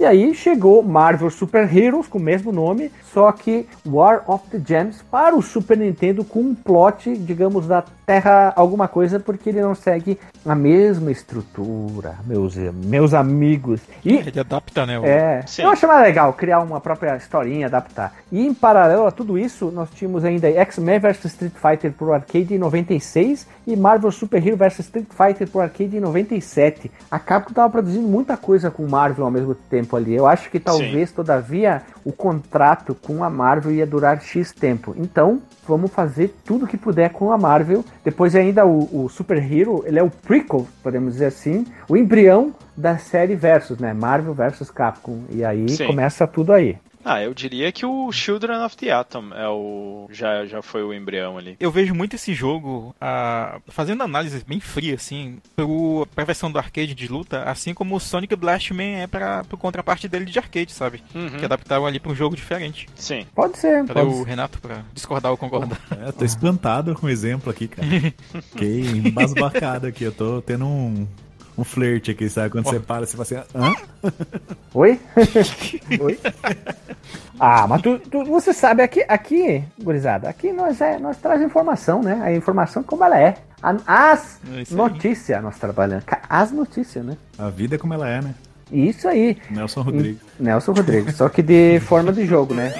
E aí chegou Marvel Super Heroes com o mesmo nome, só que War of the Gems para o Super Nintendo com um plot, digamos, da Terra alguma coisa, porque ele não segue a mesma estrutura, meus, meus amigos. E Ele adapta, né? o- é, Sim. eu acho mais legal criar uma própria historinha, adaptar. E em paralelo a tudo isso, nós tínhamos ainda X-Men vs Street Fighter pro arcade em 96 e Marvel Super Hero vs Street Fighter pro arcade em 97. A Capcom tava produzindo muita coisa com Marvel ao mesmo tempo ali. Eu acho que talvez, todavia, o contrato com a Marvel ia durar X tempo. Então, vamos fazer tudo que puder com a Marvel. Depois ainda o, o Super Hero, ele é o prequel, podemos dizer assim, o embrião da série Versus, né? Marvel versus Capcom. E aí Sim. começa tudo aí. Ah, eu diria que o Children of the Atom é o. já, já foi o embrião ali. Eu vejo muito esse jogo ah, fazendo análise bem fria, assim, pro, pra versão do arcade de luta, assim como o Sonic Blastman é pra, pro contraparte dele de arcade, sabe? Uhum. Que adaptaram ali pra um jogo diferente. Sim. Pode ser, Cadê pode o ser. Renato pra discordar ou concordar? É, tô espantado com o exemplo aqui, cara. Fiquei embasbacado aqui. Eu tô tendo um, um flerte aqui, sabe? Quando você para, você fala assim, hã? Oi? Oi? Ah, mas tu, tu- você sabe, aqui, aqui, gurizada, aqui nós, é, nós traz informação, né? A informação como ela é. As É notícias nós trabalhamos. As notícias, né? A vida é como ela é, né? Isso aí. Nelson Rodrigues. Nelson Rodrigues, só que de forma de jogo, né?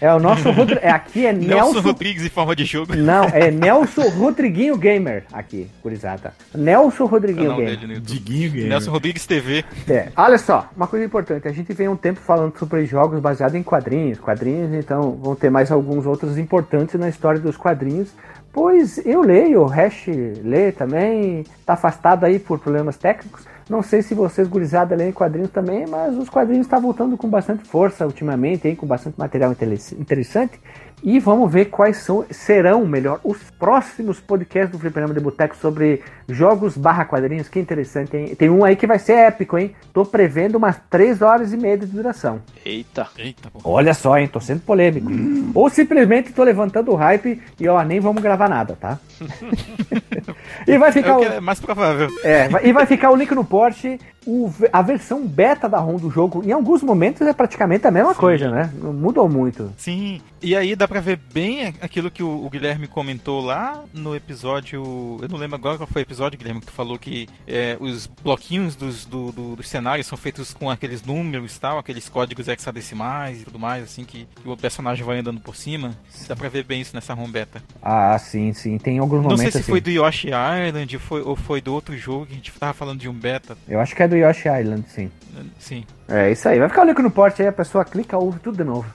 É o nosso Rodrigues. É, aqui é Nelson Nelson. Rodrigues em forma de jogo. Não, é Nelson Rodriguinho Gamer aqui, gurizada. Nelson Rodriguinho Canal Gamer. Diguinho Gamer. Nelson Rodrigues TV. É, olha só, uma coisa importante, a gente vem um tempo falando sobre jogos baseados em quadrinhos, quadrinhos, então vão ter mais alguns outros importantes na história dos quadrinhos, pois eu leio, o Hash lê também, tá afastado aí por problemas técnicos, não sei se vocês gurizada leem quadrinhos também, mas os quadrinhos estão voltando com bastante força ultimamente, aí, com bastante material interessante, e vamos ver quais são, serão, melhor, os próximos podcasts do Fliperama de Boteco sobre jogos barra quadrinhos. Que interessante, hein? Tem um aí que vai ser épico, hein? Tô prevendo umas 3 horas e meia de duração. Eita. Eita, pô. Olha só, hein? Tô sendo polêmico. Ou simplesmente tô levantando o hype e, ó, nem vamos gravar nada, tá? e vai É ficar o o... que é mais provável. É, e vai ficar o link no Porsche, o- a versão beta da ROM do jogo. Em alguns momentos é praticamente a mesma coisa, né? Não mudou muito. Sim. E aí dá pra ver bem aquilo que o, o, Guilherme comentou lá no episódio. Eu não lembro agora qual foi o episódio, Guilherme, que tu falou que é, os bloquinhos dos, do, do, dos cenários são feitos com aqueles números e tal, aqueles códigos hexadecimais e tudo mais, assim, que, que o personagem vai andando por cima. Dá pra ver bem isso nessa home beta. Ah, sim, sim. Tem alguns momentos. Não sei se assim. foi do Yoshi Island foi, ou foi do outro jogo que a gente tava falando de um beta. Eu acho que é do Yoshi Island, sim. Sim. É isso aí. Vai ficar o link no porte aí, a pessoa clica, ouve tudo de novo.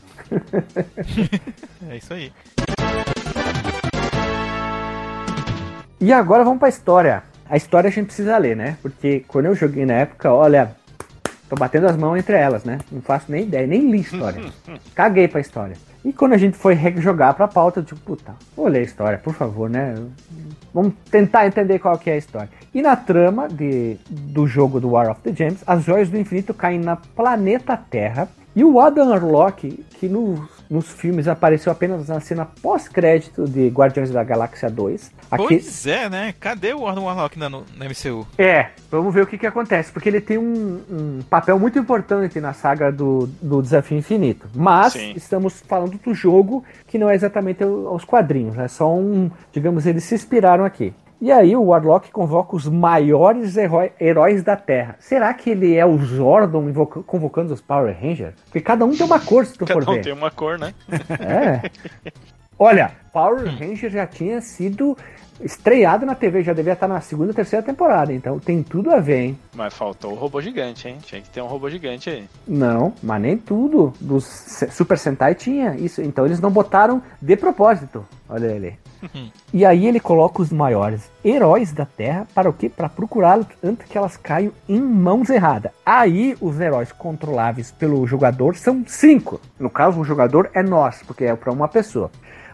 É isso aí. E agora vamos pra história. A história a gente precisa ler, né? Porque quando eu joguei na época, olha, tô batendo as mãos entre elas, né? Não faço nem ideia, nem li história. Caguei pra história. E quando a gente foi jogar pra pauta, eu tipo, puta, vou ler a história, por favor, né? Vamos tentar entender qual que é a história. E na trama de, do jogo do War of the Gems, as joias do infinito caem na planeta Terra e o Adam Arlock, que no, nos filmes apareceu apenas na cena pós-crédito de Guardiões da Galáxia 2. Aqui... Pois é, né? Cadê o Adam Arlock na, na MCU? É, vamos ver o que, que acontece, porque ele tem um, um papel muito importante na saga do, do Desafio Infinito. Mas Sim. estamos falando do jogo que não é exatamente os quadrinhos, é só um, digamos, eles se inspiraram aqui. E aí o Warlock convoca os maiores heróis da Terra. Será que ele é o Zordon convocando os Power Rangers? Porque cada um tem uma cor, se tu cada for um ver. tem uma cor, né? É. Olha, Power Ranger já tinha sido estreado na TV, já devia estar na segunda, terceira temporada, então tem tudo a ver, hein? Mas faltou o robô gigante, hein? Tinha que ter um robô gigante aí. Não, mas nem tudo dos Super Sentai tinha isso, então eles não botaram de propósito. Olha ele. e aí ele coloca os maiores heróis da Terra para o quê? Para procurá-los antes que elas caiam em mãos erradas. Aí os heróis controláveis pelo jogador são cinco. No caso, o jogador é nós, porque é para uma pessoa.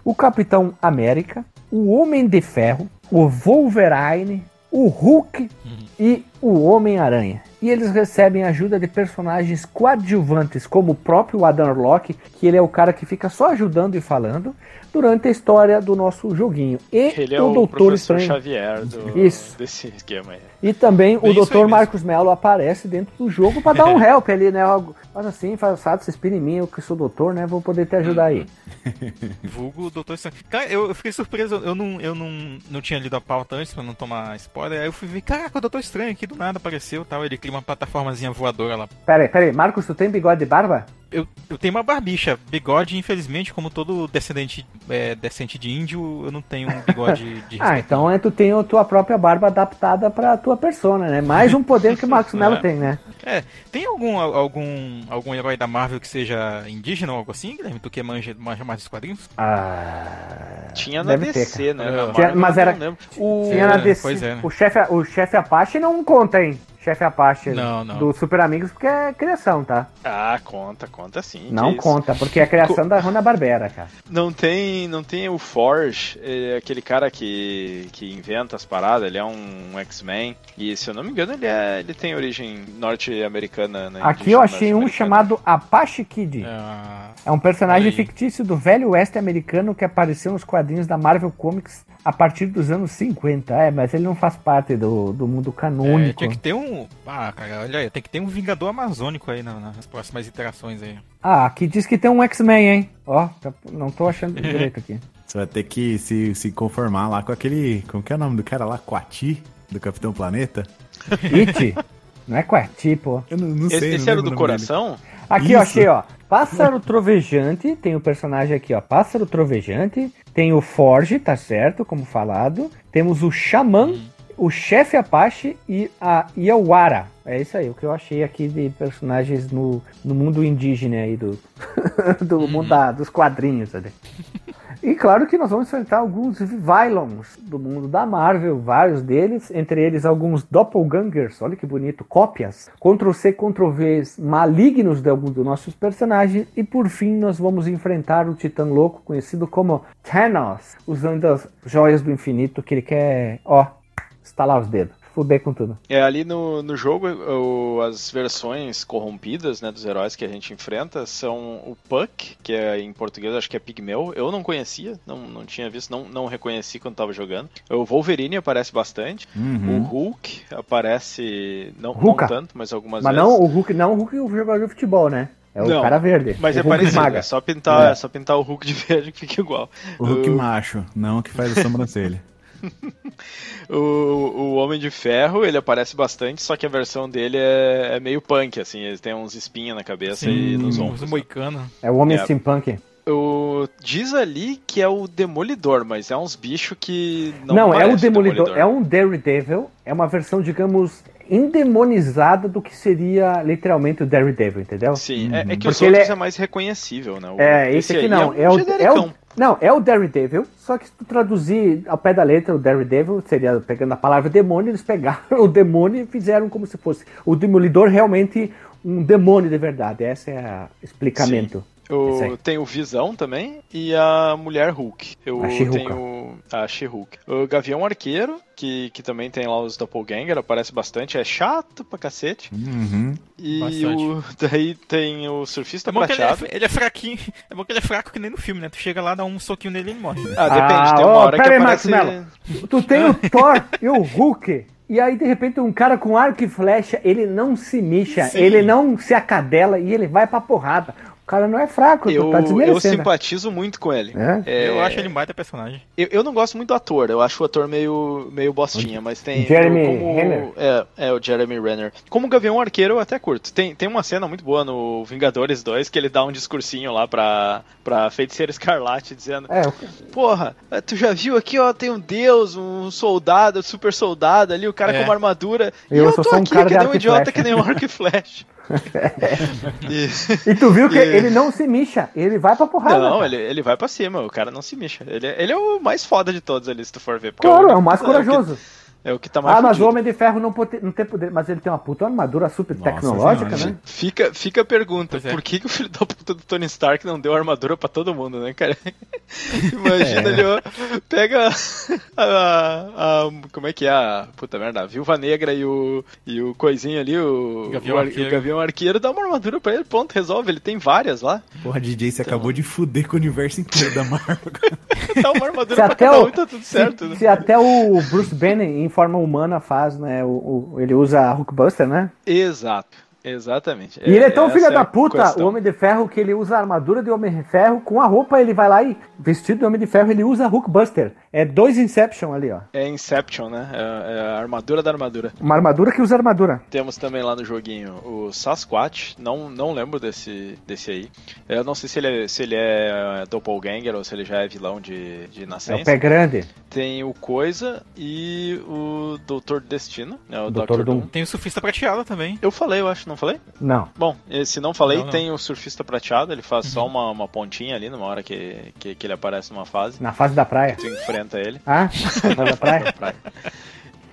O Capitão América, o Homem de Ferro, o Wolverine, o Hulk uhum. e o Homem-Aranha. E eles recebem ajuda de personagens coadjuvantes, como o próprio Adam Locke, que ele é o cara que fica só ajudando e falando durante a história do nosso joguinho. E ele é o, o Doutor Estranho. Xavier do, Isso. desse esquema aí. E também Bem o Dr. Marcos Mello aparece dentro do jogo para dar um help ali, né? Faz assim, faz sabe, você espira em mim, eu que sou doutor, né? Vou poder te ajudar aí. Vulgo Doutor Estranho. Cara, eu, eu, fiquei surpreso, eu não, eu não, não tinha lido a pauta antes pra não tomar spoiler. Aí eu fui ver, caraca, o Doutor Estranho aqui do nada apareceu tal. Ele cria uma plataformazinha voadora lá. Pera aí, pera Marcos, tu tem bigode de barba? Eu, eu tenho uma barbicha. Bigode, infelizmente, como todo descendente é, descendente de índio, eu não tenho um bigode de Ah, então é, tu tem a tua própria barba adaptada pra tua persona, né? Mais um poder que o Marcos Mello é. tem, né? É. Tem algum, algum, algum herói da Marvel que seja indígena ou algo assim, Guilherme? Tu que manja, manja mais dos quadrinhos? Ah. Tinha na DC, ter, né? Tinha, mas era. O, tinha na DC. É, é. O chefe o chefe Apache não conta, hein? Chefe Apache não, não. do Super Amigos, porque é criação, tá? Ah, conta, conta sim. Não conta, porque é criação Co... da Rona Barbera, cara. Não tem, não tem o Forge, é aquele cara que, que inventa as paradas, ele é um X-Men. E se eu não me engano, ele, é, ele tem origem norte-americana. Né, Aqui eu achei um chamado Apache Kid. É, é um personagem fictício do velho oeste americano que apareceu nos quadrinhos da Marvel Comics a partir dos anos 50. É, mas ele não faz parte do, do mundo canônico. É, tinha que ter um. Ah, cara, olha aí, tem que ter um Vingador Amazônico aí nas próximas interações aí. Ah, aqui diz que tem um X-Men, hein? Ó, tá, não tô achando direito aqui. Você vai ter que se, se conformar lá com aquele. Como que é o nome do cara lá? Quati, do Capitão Planeta? It? Não é Quati, pô. Eu não, não sei. Esse, esse era do coração? Dele. Aqui, Isso. ó, achei, ó. Pássaro Trovejante, tem o personagem aqui, ó. Pássaro Trovejante. Tem o Forge, tá certo, como falado. Temos o Xamã, o Chefe Apache e a Iawara. É isso aí, o que eu achei aqui de personagens no, no mundo indígena aí do, do uhum. mundo da, dos quadrinhos. Ali. E claro que nós vamos enfrentar alguns Vylons do mundo da Marvel, vários deles, entre eles alguns Doppelgangers, olha que bonito, cópias, Ctrl-C, Ctrl-V malignos de alguns dos nossos personagens, e por fim nós vamos enfrentar o Titã Louco, conhecido como Thanos, usando as joias do infinito que ele quer, ó, estalar os dedos fuder com tudo. É, ali no, no jogo, o, as versões corrompidas, né, dos heróis que a gente enfrenta são o Puck, que é em português acho que é Pigmeu. Eu não conhecia, não, não tinha visto, não, não reconheci quando tava jogando. O Wolverine aparece bastante. Uhum. O Hulk aparece, não, não tanto, mas algumas mas vezes. Mas não, o Hulk não, o Hulk é o jogador de futebol, né? É o Não, cara verde. Mas o é Hulk parecido, esmaga. é só pintar, É. é só pintar o Hulk de verde que fica igual. O Hulk O- macho, não o que faz a sobrancelha. O, o Homem de Ferro, ele aparece bastante, só que a versão dele é, é meio punk, assim, ele tem uns espinhos na cabeça e nos os ombros. moicano. É o homem É. steampunk. O, diz ali que é o Demolidor, mas é uns bichos que não Não, é o parece Demolidor, é um Daredevil, é uma versão, digamos, endemonizada do que seria literalmente o Daredevil, entendeu? Sim, é, é que Porque os ele outros é- é... mais reconhecível, né? O- É, esse, aqui aí não. um É, o, é o, não, é o Daredevil, só que se tu traduzir ao pé da letra o Daredevil, seria pegando a palavra demônio, eles pegaram o demônio e fizeram como se fosse o Demolidor realmente um demônio de verdade. Esse é o explicamento. Esse aí. O, tem o Visão também e a Mulher Hulk. Eu A tenho a She-Hulk. O Gavião Arqueiro, que, que também tem lá os Doppelganger, aparece bastante, é chato pra cacete. Uhum. E Bastante. o, daí tem o Surfista É bom que ele Prateado. é, ele é fraquinho. É bom que ele é fraco que nem no filme, né? Tu chega lá, dá um soquinho nele e ele morre. Ah, depende, Ah, tem uma ó, hora que pera aí, aparece... Tu tem o Thor e o Hulk. E aí, de repente, um cara com arco e flecha, ele não se mixa, Sim. ele não se acadela e ele vai pra porrada. O cara não é fraco, Eu, tá eu simpatizo muito com ele. É? É, Eu acho ele um baita personagem. Eu, eu não gosto muito do ator, eu acho o ator meio, meio bostinha, mas tem. Jeremy como, Renner? É, é, o Jeremy Renner. Como Gavião Arqueiro eu até curto. Tem, tem uma cena muito boa no Vingadores 2 que ele dá um discursinho lá pra, pra Feiticeira Escarlate dizendo: É, Porra, tu já viu aqui, ó, tem um deus, um soldado, super soldado ali, o cara É. com uma armadura. Eu e eu sou tô um aqui, que nem um idiota, que nem um arco e flecha. E- E tu viu que E- ele não se mixa, ele vai pra porrada. Não, cara. ele, ele vai pra cima, o cara não se mexa. Ele, é- ele é o mais foda de todos ali, se tu for ver. Claro, é o único- mais que- corajoso. É o que tá mais Ah, mas o. Homem de Ferro não, pode, não tem poder, mas ele tem uma puta armadura super Nossa tecnológica, né? Fica, fica a pergunta, é. por que, que o filho da puta do Tony Stark não deu armadura pra todo mundo, né, cara? Imagina É. ó, pega a, a- a- Como é que é a. Puta merda, a Viúva Negra e o. E o coisinho ali, o. Gavião o, ar- Arqueiro. o Gavião Arqueiro dá uma armadura pra ele, ponto, resolve. Ele tem várias lá. Porra, DJ, você Então. acabou de fuder com o universo inteiro da Marvel. Dá uma armadura Se pra até, cada o, um e tá tudo certo, se, né? se até o Bruce Banner em forma humana faz, né? O, o- ele usa a Hulkbuster, né? Exato. Exatamente. E ele é tão essa filho é da puta, questão. o Homem de Ferro, que ele usa a armadura de Homem de Ferro, com a roupa ele vai lá e, vestido de Homem de Ferro, ele usa a Hulkbuster. É dois Inception ali, ó. É Inception, né? É, é a armadura da armadura. Uma armadura que usa armadura. Temos também lá no joguinho o Sasquatch, não, não lembro desse, desse aí. Eu não sei se ele, é, se ele é Doppelganger ou se ele já é vilão de, de É o nascença. pé grande. Tem o Coisa e o Doutor Destino, né, o Doutor. Doom. Tem o surfista prateado também. Eu falei, eu acho, não falei? Não. Bom, eh, se não falei, Não, não. tem o Surfista Prateado, ele faz só uma, uma pontinha ali numa hora que, que, que ele aparece numa fase. Na fase da praia. Tu enfrenta ele. Ah, na fase da praia. Praia.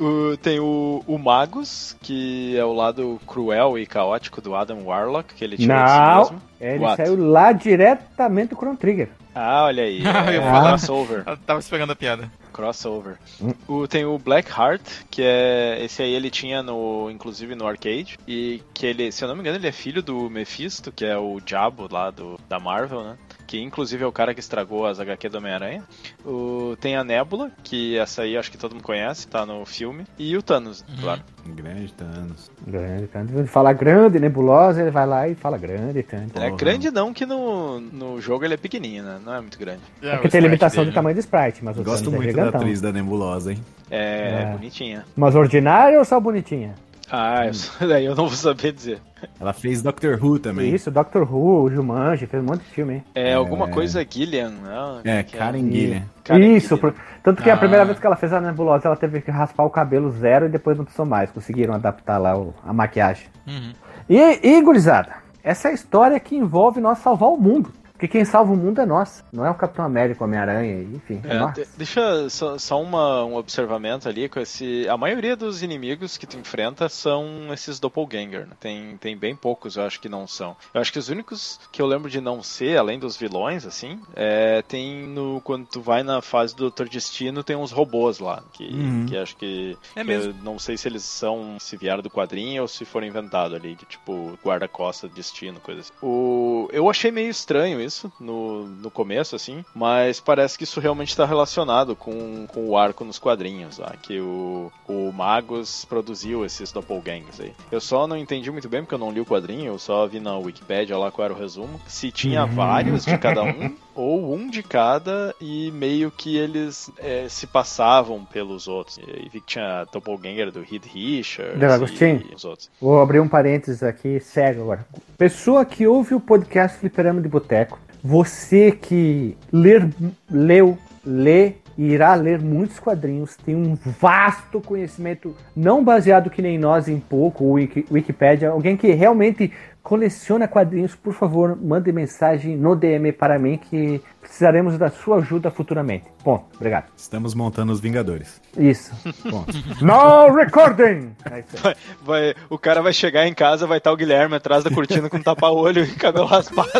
O- tem o, o Magus, que é o lado cruel e caótico do Adam Warlock, que ele tirou de si Não, mesmo. ele What? saiu lá diretamente do Chrono Trigger. Ah, olha aí. Ah, É, eu é crossover. Eu tava esperando a piada. Crossover. Hum. O, tem o Black Heart, que é. Esse aí ele tinha no. Inclusive no arcade. E que ele, se eu não me engano, ele é filho do Mephisto, que é o diabo lá do, da Marvel, né? Que inclusive é o cara que estragou as HQ do Homem-Aranha. O- Tem a Nebula, que essa aí acho que todo mundo conhece, tá no filme. E o Thanos, claro. Grande Thanos. Grande, tanto. Ele fala grande, nebulosa, ele vai lá e fala grande, tanto. Ele é Porra. grande não, que no, no jogo ele é pequenininho, né? Não é muito grande. É porque tem limitação de tamanho de sprite, mas o Gosto Thanos é muito da gigantão. atriz da Nebulosa, hein? É, É. bonitinha. Mas ordinária ou só bonitinha? Ah, eu, daí eu não vou saber dizer. Ela fez Doctor Who também. Isso, Doctor Who, o Jumanji, fez um monte de filme, hein? É, alguma coisa Gillian, né? É, Que Karen Gillian. Karen Isso, Gillian. por- tanto que a Ah. primeira vez que ela fez a nebulosa, ela teve que raspar o cabelo zero e depois não precisou mais. Conseguiram adaptar lá o- a maquiagem. Uhum. E, e, gurizada, essa é a história que envolve nós salvar o mundo. Porque quem salva o mundo é nós. Não é o Capitão América, o Homem-Aranha, enfim, é, É, nós. de- deixa só, só uma, um observamento ali com esse. A maioria dos inimigos que tu enfrenta são esses doppelganger. Né? Tem, tem bem poucos, eu acho que não são. Eu acho que os únicos que eu lembro de não ser, além dos vilões, assim, é, tem no quando tu vai na fase do Doutor Destino, tem uns robôs lá que, Uhum. que acho que, É que mesmo. eu não sei se eles são se vieram do quadrinho ou se foram inventados ali, de tipo guarda-costa, destino, coisa assim. O, eu achei meio estranho isso no, no começo, assim, mas parece que isso realmente está relacionado com, com o arco nos quadrinhos, lá, que o, o Magos produziu esses doppelgangs aí. Eu só não entendi muito bem, porque eu não li o quadrinho, eu só vi na Wikipedia lá qual era o resumo, se tinha vários de cada um, ou um de cada, e meio que eles é, se passavam pelos outros. E vi que tinha doppelganger do Reed Richards Deu, Agostinho? e os outros. Vou abrir um parênteses aqui, cego agora. Pessoa que ouve o podcast Fliperama de Boteco, você que ler, leu, lê e irá ler muitos quadrinhos, tem um vasto conhecimento, não baseado que nem nós em pouco, o Wiki, Wikipedia, alguém que realmente coleciona quadrinhos, por favor, mande mensagem no DM para mim que precisaremos da sua ajuda futuramente. Ponto. Obrigado. Estamos montando os Vingadores. Isso. Ponto. no recording! É. Vai, vai- o cara vai chegar em casa, vai estar o Guilherme atrás da cortina com tapa-olho e cabelo raspado.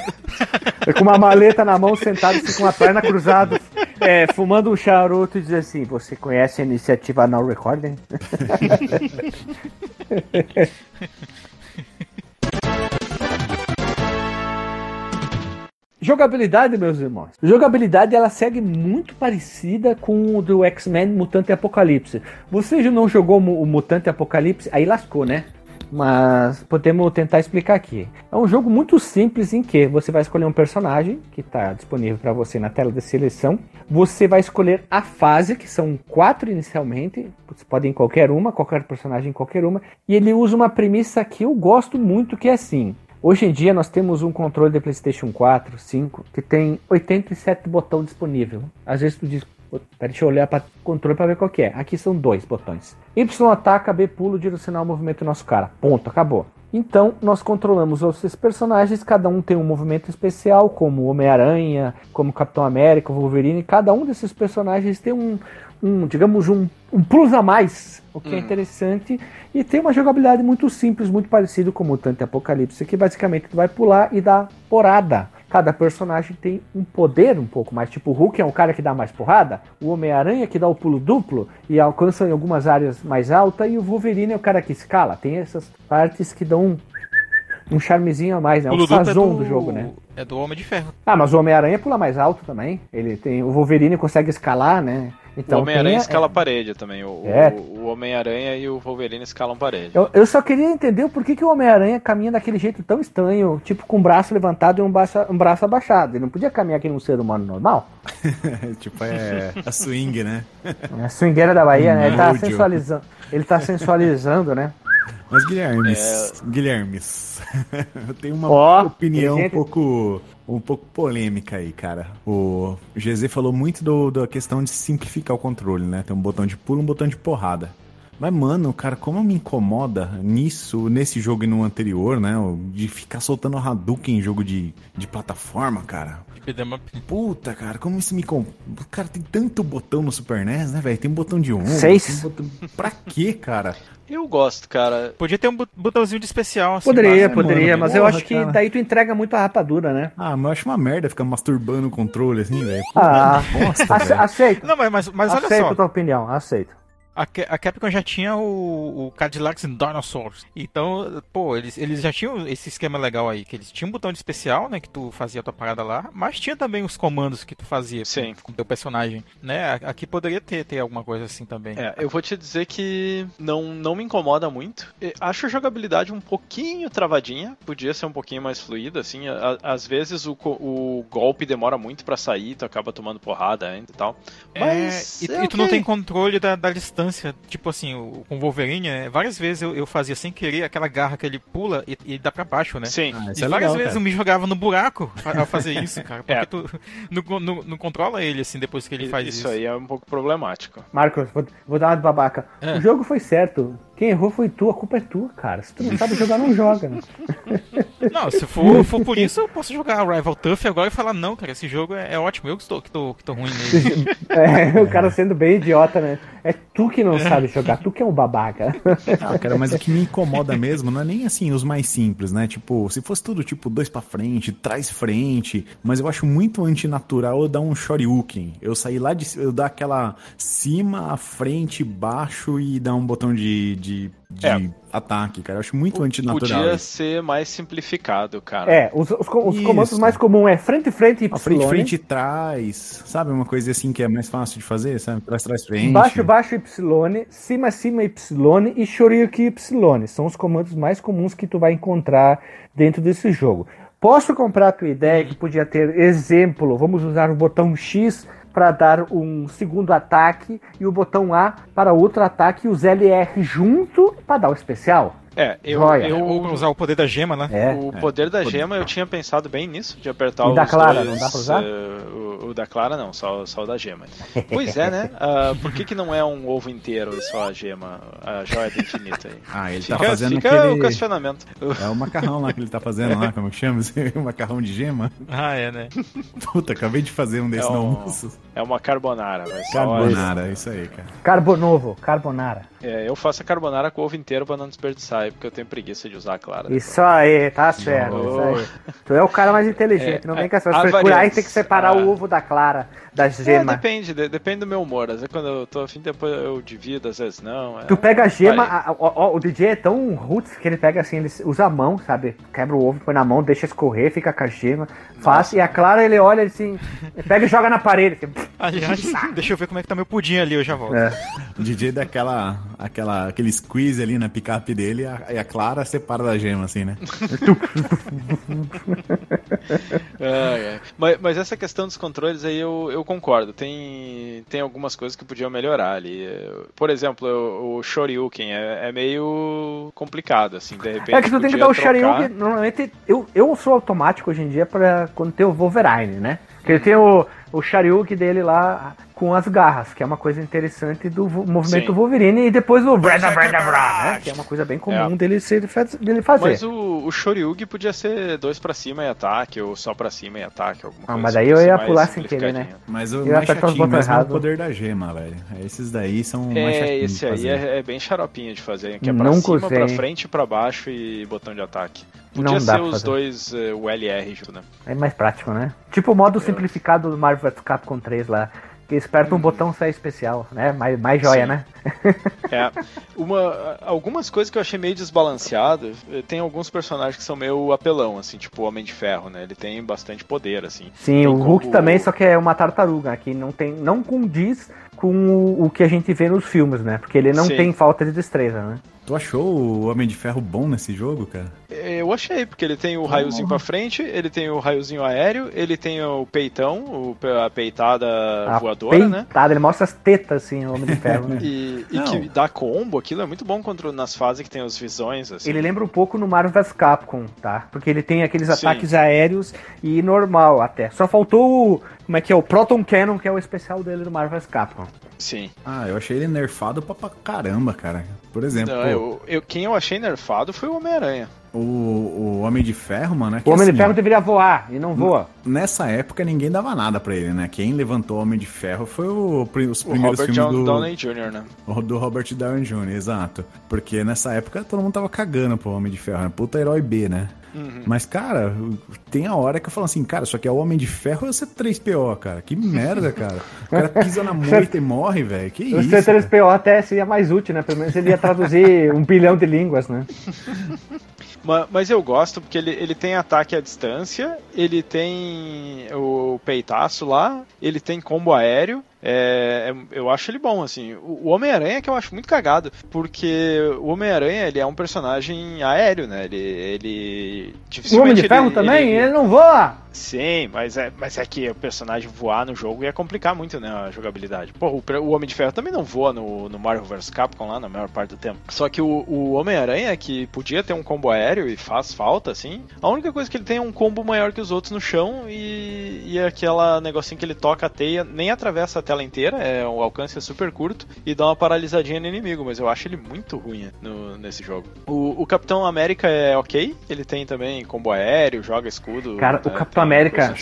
com uma maleta na mão, sentado assim, com a perna cruzada, é, fumando um charuto e diz assim: Você conhece a iniciativa No Recording? Jogabilidade, meus irmãos. Jogabilidade ela segue muito parecida com o do X-Men Mutante Apocalipse. Você já não jogou o Mutante Apocalipse? Aí lascou, né? Mas podemos tentar explicar aqui. É um jogo muito simples em que você vai escolher um personagem que está disponível para você na tela de seleção. Você vai escolher a fase, que são quatro inicialmente. Você pode ir em qualquer uma, qualquer personagem em qualquer uma. E ele usa uma premissa que eu gosto muito, que é assim. Hoje em dia nós temos um controle de PlayStation 4, 5, que tem 87 botões disponível. Às vezes tu diz, "Pô, pera, deixa eu olhar para o controle para ver qual que é. Aqui são dois botões. Y ataca, B pulo, direcionar o movimento do nosso cara. Ponto, acabou. Então nós controlamos os esses personagens, cada um tem um movimento especial, como Homem-Aranha, como Capitão América, Wolverine. Cada um desses personagens tem um, um digamos, um, um plus a mais, o que é interessante. E tem uma jogabilidade muito simples, muito parecido com o Mutante Apocalipse, que basicamente tu vai pular e dar porrada. Cada personagem tem um poder um pouco mais. Tipo, o Hulk é o cara que dá mais porrada, o Homem-Aranha que dá o pulo duplo e alcança em algumas áreas mais altas, e o Wolverine é o cara que escala. Tem essas partes que dão um, um charmezinho a mais, né? Pulo O duplo é sazon do jogo, né? É do Homem de Ferro. Ah, mas o Homem-Aranha pula mais alto também. Ele tem. O Wolverine consegue escalar, né? Então o Homem-Aranha escala a parede também. O, É. o- o Homem-Aranha e o Wolverine escalam parede. Eu, eu só queria entender por que, que o Homem-Aranha caminha daquele jeito tão estranho, tipo com o braço levantado e um braço, um braço abaixado. Ele não podia caminhar aqui num ser humano normal? tipo, é a swing, né? É a swingueira da Bahia, né? Ele tá sensualizando. Ele tá sensualizando, né? Mas Guilhermes, Guilhermes, eu tenho uma Ó, opinião um gente. pouco, um pouco polêmica aí, cara. O GZ falou muito do, da questão de simplificar o controle, né? Tem um botão de pulo, um botão de porrada. Mas, mano, cara, como me incomoda nisso, nesse jogo e no anterior, né? De ficar soltando Hadouken em jogo de, de plataforma, cara. Puta, cara, como isso me com... Cara, tem tanto botão no Super NES, né, velho? Tem botão de ombro. Seis. tem botão- Pra quê, cara? Eu gosto, cara. Podia ter um botãozinho de especial, assim. Poderia, mano, poderia, mas eu porra, acho que cara. daí tu entrega muito a rapadura, né? Ah, mas eu acho uma merda ficar masturbando o controle assim, velho. Ah, bosta, aceito. Não, mas, mas, mas olha aceito só. a tua opinião, aceito. A, Ca- a Capcom já tinha o, o Cadillacs Dinosaurs. Então, pô, eles, eles já tinham esse esquema legal aí, que eles tinham um botão de especial, né, que tu fazia a tua parada lá, mas tinha também os comandos que tu fazia Sim. com o teu personagem, né? Aqui poderia ter, ter alguma coisa assim também. É, eu vou te dizer que não, não me incomoda muito. Acho a jogabilidade um pouquinho travadinha, podia ser um pouquinho mais fluida, assim. a- às vezes o, o golpe demora muito pra sair, tu acaba tomando porrada ainda e tal. Mas. É, e, é e tu não tem controle da, da distância. Tipo assim, o, com o Wolverine, né, várias vezes eu, eu fazia sem querer aquela garra que ele pula e, e dá pra baixo, né? Sim. Ah, E é várias legal, vezes cara. eu me jogava no buraco a- ao fazer isso, cara. Porque É. tu não, não, não controla ele, assim, depois que ele faz isso. isso aí é um pouco problemático. Marcos, vou, vou dar uma de babaca. É. O jogo foi certo. Quem errou foi tu, a culpa é tua, cara. Se tu não sabe jogar, não joga. Né? Não, se for, for por isso, eu posso jogar Rival Tough agora e falar, não, cara, esse jogo é, é ótimo, eu que tô, que tô, que tô ruim nele. É, o cara sendo bem idiota, né? É tu que não sabe jogar, tu que é um babaca. Ah, cara, mas o que me incomoda mesmo não é nem assim os mais simples, né? Tipo, se fosse tudo tipo dois pra frente, trás frente, mas eu acho muito antinatural eu dar um shoryuken. Eu sair lá de eu dar aquela cima, frente, baixo e dar um botão de, de, de É. ataque, cara. Eu acho muito antinatural. Podia isso. ser mais simplificado, cara. É, os, os, os comandos mais comuns é frente, frente e A frente, Y. frente e trás, sabe? Uma coisa assim que é mais fácil de fazer, sabe? Trás, trás, frente. Baixo, baixo, Y, cima, cima, Y e Shoryuken Y. São os comandos mais comuns que tu vai encontrar dentro desse jogo. Posso comprar a tua ideia que podia ter exemplo, vamos usar o botão X para dar um segundo ataque e o botão A para outro ataque e os LR junto para dar o especial. É, eu, Joia. eu Ou usar o poder da gema, né? É. O poder da gema, eu tinha pensado bem nisso, de apertar os da Clara, dois, não dá pra usar? eh, o, o da Clara não, só, só o da gema. Pois é, né? Ah, por que, que não é um ovo inteiro e só a gema, a joia do infinito aí? Ah, ele Fica, tá fazendo fica aquele... o questionamento. É o macarrão lá que ele tá fazendo lá, como que chama? o macarrão de gema? Ah, é, né? Puta, acabei de fazer um desse É no um- almoço. É uma carbonara, vai só Carbonara, isso aí, cara. Carbonovo, carbonara. É, eu faço a carbonara com ovo inteiro pra não desperdiçar, porque eu tenho preguiça de usar a clara. Isso aí, tá certo. Oh. Isso aí. Tu é o cara mais inteligente, É, não vem com essas frescuras. Aí tem que separar Ah. o ovo da clara, da É, gema. depende, de- depende do meu humor. Às vezes quando eu tô afim, depois eu divido, às vezes não. é- Tu pega a gema, a- a- ó, o DJ é tão roots que ele pega assim, ele usa a mão, sabe? Quebra o ovo, põe na mão, deixa escorrer, fica com a gema, faz, e a Clara ele olha assim, ele pega e joga na parede. Assim, Aliás, deixa eu ver como é que tá meu pudim ali, eu já volto. é. O DJ dá aquela, aquela, aquele squeeze ali na picape dele e a, e a Clara separa da gema, assim, né? Ai. Mas, mas essa questão dos controles aí eu, eu concordo. Tem, tem algumas coisas que podiam melhorar ali. Por exemplo, o, o Shoryuken é, é meio complicado, assim, de repente. É que tu tem que dar o. Shoryuken, normalmente, eu, eu sou automático hoje em dia pra quando tem o Wolverine, né? Porque ele tem o, o Shoryuken dele lá com as garras, que é uma coisa interessante do movimento Sim. Wolverine, e depois o Brada Brada Brada, né? Que é uma coisa bem comum É. dele, ser, dele fazer. Mas o, o podia ser dois pra cima e ataque, ou só pra cima e ataque, alguma Ah, coisa. mas assim, daí eu pra ser ia mais pular sem querer, né? Mas o Eu mais chatinho mesmo é o errado. poder da gema, velho. Esses daí são mais É, chatinhos de esse aí é, é bem xaropinho de fazer, que é pra Nunca cima, pra usei. frente, pra baixo e botão de ataque. Podia Não dá ser pra os dois, eh, o LR junto, né? É mais prático, né? Tipo o modo simplificado do Marvel vs Capcom 3 lá. Que eles apertam um botão sai especial, né? Mais, mais joia, Sim. né? É. Uma, algumas coisas que eu achei meio desbalanceado, eh, tem alguns personagens que são meio apelão, assim, tipo o Homem de Ferro, né? Ele tem bastante poder, assim. Sim, Tem o Hulk como- também, só que é uma tartaruga, que não tem, não condiz com o, o que a gente vê nos filmes, né? Porque ele não Sim. tem falta de destreza, né? Tu achou o Homem de Ferro bom nesse jogo, cara? Eu achei, porque ele tem o raiozinho pra frente, ele tem o raiozinho aéreo, ele tem o peitão, o, a peitada A voadora, né? peitada, ele mostra as tetas, assim, o Homem de Ferro, né? E, e que dá combo, aquilo é muito bom contra, nas fases que tem as visões, assim. Ele lembra um pouco no Marvel vs Capcom, tá? Porque ele tem aqueles Sim. ataques aéreos e normal até. Só faltou o. Como é que é? O Proton Cannon, que é o especial dele do Marvel Capcom. Sim. Ah, eu achei ele nerfado pra, pra caramba, cara. Por exemplo, Não, eu, eu- quem eu achei nerfado foi o Homem-Aranha. o, o Homem de Ferro, mano, é que O Homem de assim, Ferro deveria voar e não voa. Nessa época ninguém dava nada pra ele, né? Quem levantou o Homem de Ferro foi o, os O primeiros Robert filmes do, Downey Jr., né? o- do Robert Downey Jr., exato. Porque nessa época todo mundo tava cagando pro Homem de Ferro, né? Puta herói B, né? Uhum. Mas, cara, tem a hora que eu falo assim, cara, só que é o Homem de Ferro ou você 3PO, cara? Que merda, cara. O cara pisa na moita e morre, velho. Que O isso? cara? C3PO até seria mais útil, né? Pelo menos ele ia traduzir um bilhão de línguas, né? Ma- Mas eu gosto porque ele, ele tem ataque à distância, ele tem o peitaço lá, ele tem combo aéreo. É, é- eu acho ele bom, assim. O, o Homem-Aranha é que eu acho muito cagado, porque o Homem-Aranha ele é um personagem aéreo, né? Ele. ele O Homem de Ferro ele- também? ele- Ele não voa! Sim, mas é, mas é que o personagem voar no jogo ia complicar muito, né, a jogabilidade. Pô, o, o Homem de Ferro também não voa no, no Marvel vs Capcom lá na maior parte do tempo. Só que o, o Homem-Aranha, que podia ter um combo aéreo e faz falta, assim, a única coisa que ele tem é um combo maior que os outros no chão e, e aquela negocinho que ele toca a teia, nem atravessa a tela inteira, é o alcance é super curto e dá uma paralisadinha no inimigo, mas eu acho ele muito ruim no- nesse jogo. O, o Capitão América é ok, ele tem também combo aéreo, joga escudo. Cara, o né, Capitão tem América.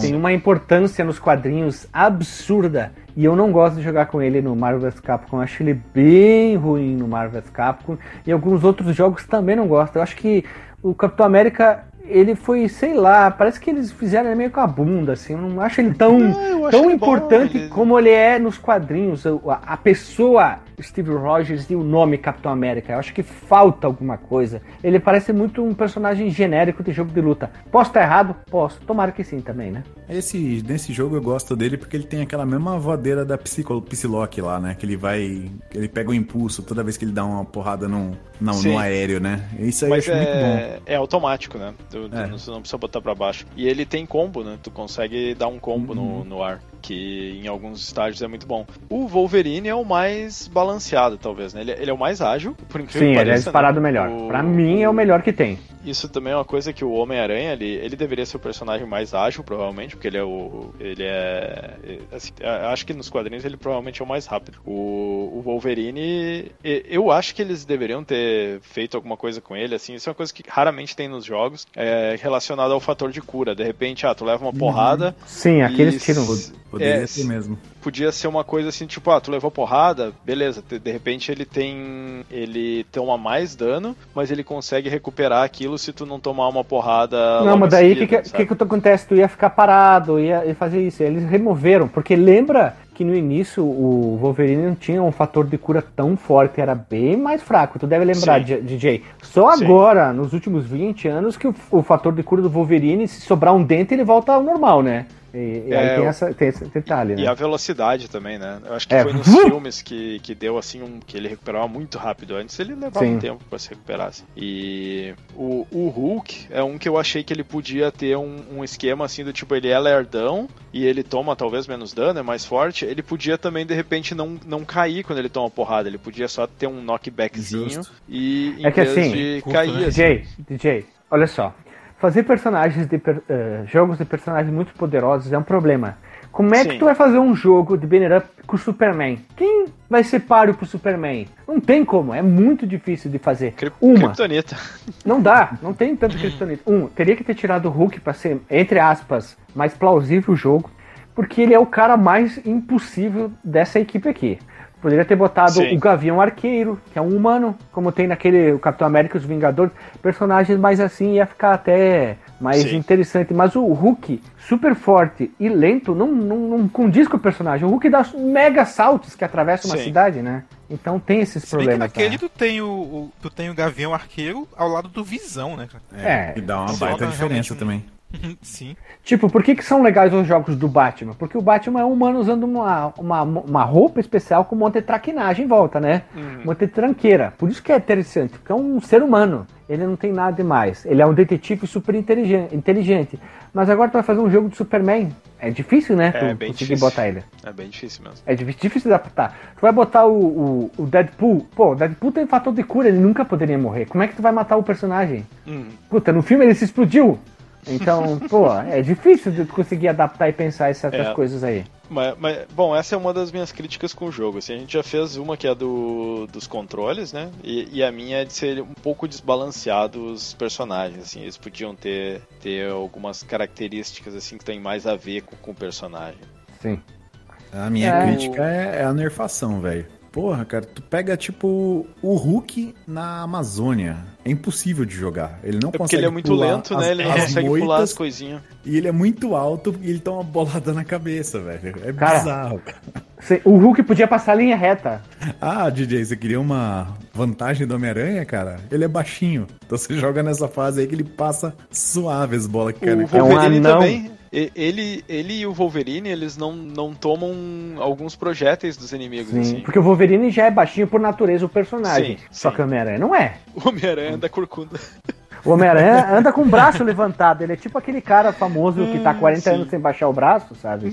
Tem uma importância nos quadrinhos absurda. E eu não gosto de jogar com ele no Marvel vs Capcom. Eu acho ele bem ruim no Marvel vs Capcom. E alguns outros jogos também não gosto. Eu acho que o Capitão América, ele foi, sei lá, parece que eles fizeram ele meio com a bunda, assim. Eu não acho ele tão, Não, acho tão ele bom, importante ele- como ele é nos quadrinhos. A, a pessoa Steve Rogers e o nome Capitão América. Eu acho que falta alguma coisa. Ele parece muito um personagem genérico de jogo de luta. Posso estar errado? Posso. Tomara que sim também, né? Esse, nesse jogo eu gosto dele porque ele tem aquela mesma voadeira da Psycho, Psylocke lá, né? Que ele vai. Ele pega o impulso toda vez que ele dá uma porrada no, no, Sim. no aéreo, né? Isso aí Mas eu acho muito bom. é, é automático, né? Tu, tu É. não, você não precisa botar pra baixo. E ele tem combo, né? Tu consegue dar um combo Uhum. no, no ar, que em alguns estágios é muito bom. O Wolverine é o mais balanceado, talvez, né? Ele, ele é o mais ágil, por incrível Sim, que ele é pareça. disparado né? melhor. O- Pra mim é o melhor que tem. Isso também é uma coisa que o Homem-Aranha, ele, ele deveria ser o personagem mais ágil, provavelmente, porque ele é o. Ele é. é, assim, a- acho que nos quadrinhos ele provavelmente é o mais rápido. O, o Wolverine. Eu acho que eles deveriam ter feito alguma coisa com ele, assim. Isso é uma coisa que raramente tem nos jogos, é, relacionada ao fator de cura. De repente, ah, tu leva uma porrada. Sim, aqueles tiram. Poderia é, ser mesmo. podia ser uma coisa assim, tipo, ah, tu levou porrada, beleza, de repente ele tem. ele toma mais dano, mas ele consegue recuperar aquilo se tu não tomar uma porrada. Não, mas daí o que, que, que, que acontece? Tu ia ficar parado, ia, ia fazer isso. Eles removeram, porque lembra que no início o Wolverine não tinha um fator de cura tão forte, era bem mais fraco. Tu deve lembrar, Sim. J- DJ. Só Sim. agora, nos últimos 20 anos, que o, o fator de cura do Wolverine, se sobrar um dente, ele volta ao normal, né? E, e aí É, tem, o- essa, tem esse detalhe, né? E a velocidade também, né? Eu acho que É. foi nos filmes que, que deu assim um. que ele recuperava muito rápido. Antes ele levava Sim. um tempo pra se recuperar. assim. E o, o Hulk é um que eu achei que ele podia ter um, um esquema assim do tipo, ele é lerdão e ele toma talvez menos dano, é mais forte. Ele podia também, de repente, não, não cair quando ele toma porrada. Ele podia só ter um knockbackzinho Justo. e em É que vez assim, de cair né? assim. DJ, DJ, olha só. Fazer personagens de per- eh, jogos de personagens muito poderosos é um problema. Como é que Sim. tu vai fazer um jogo de banner up com o Superman? Quem vai ser páreo pro Superman? Não tem como, é muito difícil de fazer. Cri- Uma, Kryptonita. não dá, não tem tanto kryptonita. Um, teria que ter tirado o Hulk pra ser, entre aspas, mais plausível o jogo, porque ele é o cara mais impossível dessa equipe aqui. Poderia ter botado Sim. o Gavião Arqueiro, que é um humano, como tem naquele o Capitão América e os Vingadores, personagens mais assim ia ficar até mais Sim. interessante. Mas o Hulk, super forte e lento, não, não, não condiz com o personagem. O Hulk dá mega saltos que atravessam uma Sim. cidade, né? Então tem esses Se bem que problemas. naquele né? tu tem o, o- tu tem o Gavião Arqueiro ao lado do Visão, né, cara? É, E dá uma baita diferença um- também. Sim. Tipo, por que, que são legais os jogos do Batman? Porque o Batman é um humano usando uma, uma, uma roupa especial com um monte de traquinagem em volta, né? Um monte de tranqueira. Por isso que é interessante, porque é um ser humano. Ele não tem nada demais. Ele é um detetive super inteligente. inteligente. Mas agora tu vai fazer um jogo de Superman. É difícil, né? É, tu bem conseguir difícil. botar ele. É bem difícil mesmo. É difícil, adaptar. Tu vai botar o, o, o Deadpool. Pô, o Deadpool tem fator de cura, ele nunca poderia morrer. Como é que tu vai matar o personagem? Uhum. Puta, no filme ele se explodiu. Então, pô, é difícil de tu conseguir adaptar e pensar em certas É. coisas aí. Mas, mas, bom, essa é uma das minhas críticas com o jogo. Assim, a gente já fez uma que é do, dos controles, né? E, e a minha é de ser um pouco desbalanceado os personagens. Assim, eles podiam ter, ter algumas características assim que tem mais a ver com, com o personagem. Sim. A minha É. crítica é, é a nerfação, velho. Porra, cara, tu pega tipo o Hulk na Amazônia. É impossível de jogar. Ele não É porque consegue ele é muito pular lento, as- né? Ele não as consegue pular moitas, as coisinhas. E ele é muito alto e ele toma uma bolada na cabeça, velho. É Cara. bizarro, O Hulk podia passar a linha reta. Ah, DJ, você queria uma vantagem do Homem-Aranha, cara? Ele é baixinho. Então você joga nessa fase aí que ele passa suave as bolas que caem O cabeça. um também. Ele, ele e o Wolverine, eles não, não tomam alguns projéteis dos inimigos, Sim, assim. porque o Wolverine já é baixinho por natureza o personagem. Sim, Só sim. que o Homem-Aranha não é. O Homem-Aranha da Corcunda. O Homem-Aranha anda com o braço levantado. Ele é tipo aquele cara famoso que tá 40 sim. anos sem baixar o braço, sabe?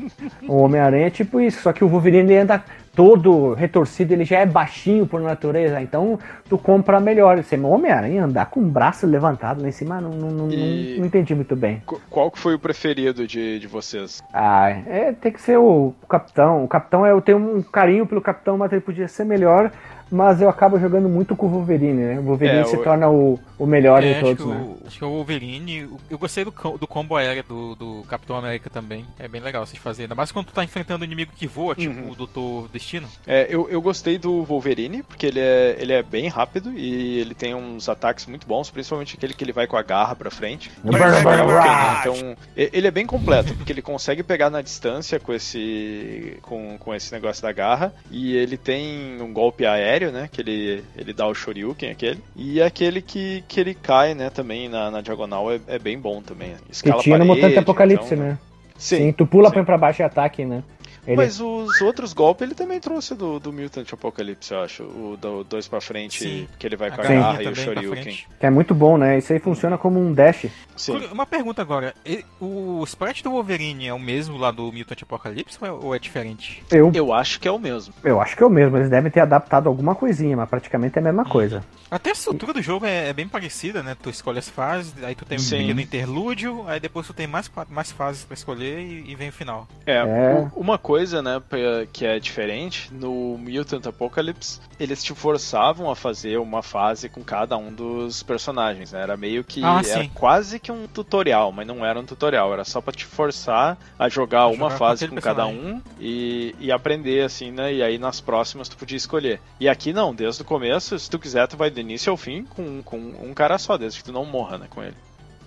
o Homem-Aranha é tipo isso. Só que o Wolverine ele anda todo retorcido, ele já é baixinho por natureza. Então tu compra melhor. Você, o Homem-Aranha andar com o braço levantado lá em cima, não, não, não, não entendi muito bem. Qu- Qual que foi o preferido de, de vocês? Ah, é, tem que ser o, o capitão. O capitão, eu tenho um carinho pelo capitão, mas ele podia ser melhor. Mas eu acabo jogando muito com o Wolverine, né? O Wolverine É, se o- torna o, o melhor É, de todos, né? o, acho que o Wolverine. Eu gostei do, do combo aéreo do, do Capitão América também. É bem legal vocês fazerem. Ainda mais quando tu tá enfrentando um inimigo que voa, tipo Uhum. o Doutor Destino. É, eu, eu gostei do Wolverine, porque ele é, ele é bem rápido e ele tem uns ataques muito bons, principalmente aquele que ele vai com a garra pra frente. Então, e- ele é bem completo, porque ele consegue pegar na distância com esse com, com esse negócio da garra, e ele tem um golpe aéreo, né, que ele, ele dá o Shoryuken, aquele, e aquele que, que ele cai, né, também na, na diagonal é, é bem bom também. Que Escala tinha no parede, Mutante Apocalipse, então- né? Sim, Sim, tu pula, sim. põe pra baixo e ataque, né? Ele- Mas os outros golpes ele também trouxe do, do Mutant Apocalypse, eu acho. O do dois pra frente, Sim. que ele vai com a garra e o Shoryuken. Que é muito bom, né? Isso aí funciona como um dash. Sim. Uma pergunta agora: o sprite do Wolverine é o mesmo lá do Mutant Apocalypse ou é, ou é diferente? Eu, Eu acho que é o mesmo. eu acho que é o mesmo. Eles devem ter adaptado alguma coisinha, mas praticamente é a mesma coisa. Até a estrutura do jogo é, é bem parecida, né? Tu escolhe as fases, aí tu tem um Sim. pequeno interlúdio, aí depois tu tem mais, mais fases pra escolher e, e vem o final. É, É. uma coisa, né, pra- que é diferente, no Mutant Apocalypse, eles te forçavam a fazer uma fase com cada um dos personagens, né? Era meio que. Ah, era sim. quase que um tutorial, mas não era um tutorial, era só pra te forçar a jogar A uma jogar com fase aquele com cada um e, e aprender, assim, né? E aí nas próximas tu podia escolher. E aqui não, desde o começo, se tu quiser, tu vai do início ao fim com, com um cara só, desde que tu não morra, né, com ele.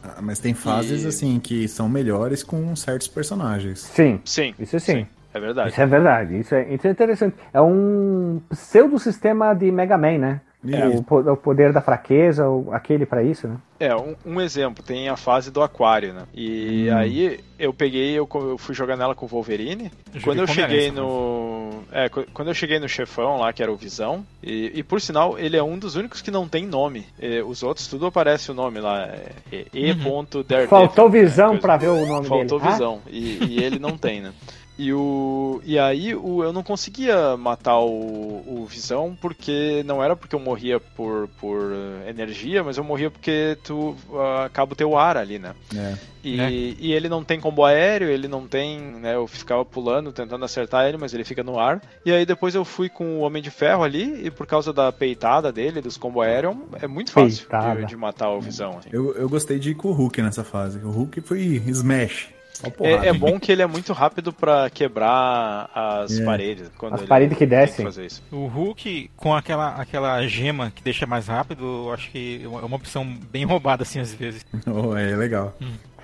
Ah, Mas tem fases, E- assim, que são melhores com certos personagens. Sim, Sim. isso sim. É verdade. Isso é verdade. Isso é, isso é interessante. É um pseudo-sistema de Mega Man, né? É. O, po- o poder da fraqueza, o- aquele pra isso, né? É, um, um exemplo, tem a fase do aquário, né? E Hum. aí eu peguei, eu, eu fui jogar nela com o Wolverine. Eu Quando eu cheguei no. É, qu- quando eu cheguei no chefão lá, que era o Visão, e, e por sinal, ele é um dos únicos que não tem nome. E os outros, tudo aparece o nome lá. É, é E.Daredevil. Faltou visão coisa- pra ver o nome Faltou dele. Ah, visão. E, e ele não tem, né? E, o, e aí o, eu não conseguia matar o, o Visão porque não era porque eu morria por, por eh, energia, mas eu morria porque tu ah, acaba o teu ar ali, né? É. E, Né? e ele não tem combo aéreo, ele não tem, né? Eu ficava pulando, tentando acertar ele, mas ele fica no ar. E aí depois eu fui com o Homem de Ferro ali, e por causa da peitada dele, dos combo aéreo, é muito fácil de, de matar o Visão. assim. Eu, eu gostei de ir com o Hulk nessa fase. O Hulk foi smash. Só porrada. É, é bom que ele é muito rápido pra quebrar as É. paredes. Quando As ele paredes que descem. fazer isso. O Hulk, com aquela, aquela gema que deixa mais rápido, eu acho que é uma opção bem roubada, assim, às vezes. Oh, é legal.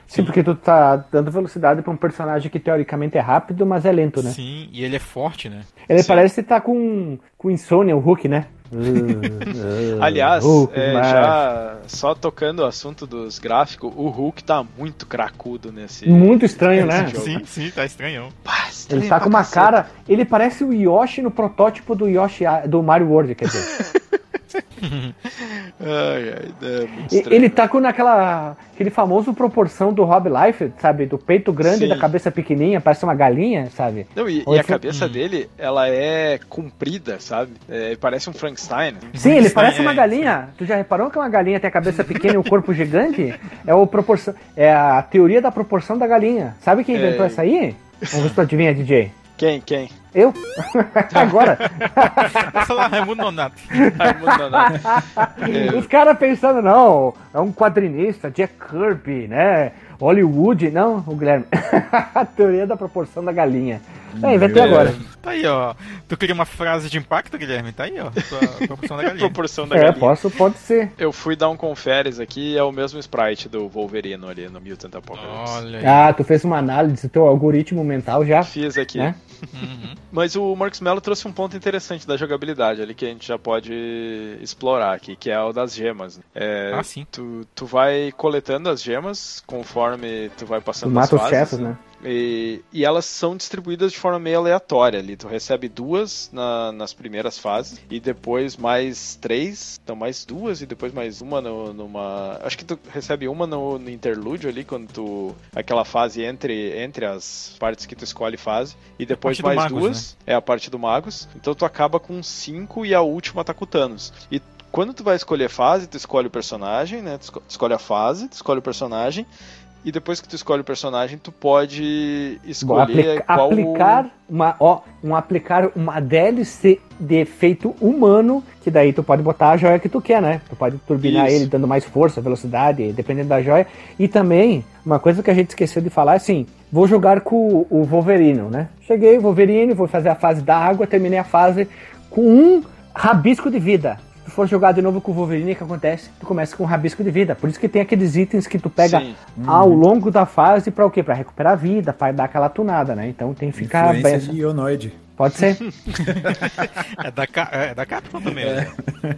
Sim, porque tu tá dando velocidade pra um personagem que teoricamente é rápido, mas é lento, né? Sim, e ele é forte, né? Ele Sim. parece que tá com, com insônia, o Hulk, né? Aliás, Hulk, é, mas- já só tocando o assunto dos gráficos, o Hulk tá muito cracudo nesse. Muito estranho, nesse né? jogo. Sim, sim, tá estranhão. Pá, estranho Ele tá com uma cacete. cara. Ele parece o Yoshi no protótipo do Yoshi do Mario World, quer dizer. Ai, ai, é E- estranho. Ele tá com naquela. aquele famoso proporção do Rob Life, sabe? Do peito grande e Sim. da cabeça pequenininha, parece uma galinha, sabe? Não, e, e a cabeça Hum. dele, ela é comprida, sabe? É, parece um Frankenstein. Sim, ele estranho, parece uma é, galinha. Tu já reparou que uma galinha tem a cabeça pequena e o corpo gigante? É, o proporção, é a teoria da proporção da galinha. Sabe quem inventou É. essa aí? Vamos ver se tu adivinha, DJ. Quem? Quem? Eu? Agora. Essa lá, Raimundo Nonato. Raimundo Nonato. Os caras pensando, não, é um quadrinista, Jack Kirby, né? Hollywood, não, o Guilherme. a teoria da proporção da galinha. É, inventei agora. Tá aí, ó. Tu queria uma frase de impacto, Guilherme? Tá aí, ó. Tua proporção da galinha. proporção da É, galinha. posso, pode ser. Eu fui dar um conferes aqui, é o mesmo sprite do Wolverine ali no Mutant Apocalypse. Olha aí. Ah, tu fez uma análise, teu algoritmo mental já. Fiz aqui. Né? Uhum. Mas o Marcos Mello trouxe um ponto interessante da jogabilidade ali que a gente já pode explorar aqui, que é o das gemas. É, Ah, sim. Tu, tu vai coletando as gemas conforme tu vai Tu passando mata as os fases, chefes, né? E, e elas são distribuídas de forma meio aleatória ali. Tu recebe duas na- nas primeiras fases e depois mais três, então mais duas e depois mais uma no- numa. Acho que tu recebe uma no, no interlúdio ali, quando tu. aquela fase entre, entre as partes que tu escolhe fase, e depois parte do mais Magus, duas. É a parte do Magos. Então tu acaba com cinco e a última tá com o Thanos. E quando tu vai escolher fase, tu escolhe o personagem, né? Tu esco- escolhe a fase, tu escolhe o personagem. E depois que tu escolhe o personagem, tu pode Bom, escolher aplica- qual... aplicar uma, ó, um aplicar uma DLC de efeito humano, que daí tu pode botar a joia que tu quer, né? Tu pode turbinar Isso. ele dando mais força, velocidade, dependendo da joia. E também, uma coisa que a gente esqueceu de falar é assim, vou jogar com o Wolverine, né? Cheguei, Wolverine, vou fazer a fase da água, terminei a fase com um rabisco de vida. For jogar de novo com o Wolverine, o que acontece? Tu começa com um rabisco de vida. Por isso que tem aqueles itens que tu pega Sim. ao longo da fase pra o quê? Pra recuperar a vida, pra dar aquela tunada, né? Então tem que ficar Influência bem. de Ionoid. Pode ser. É da, Ca- é da Capcom também, né?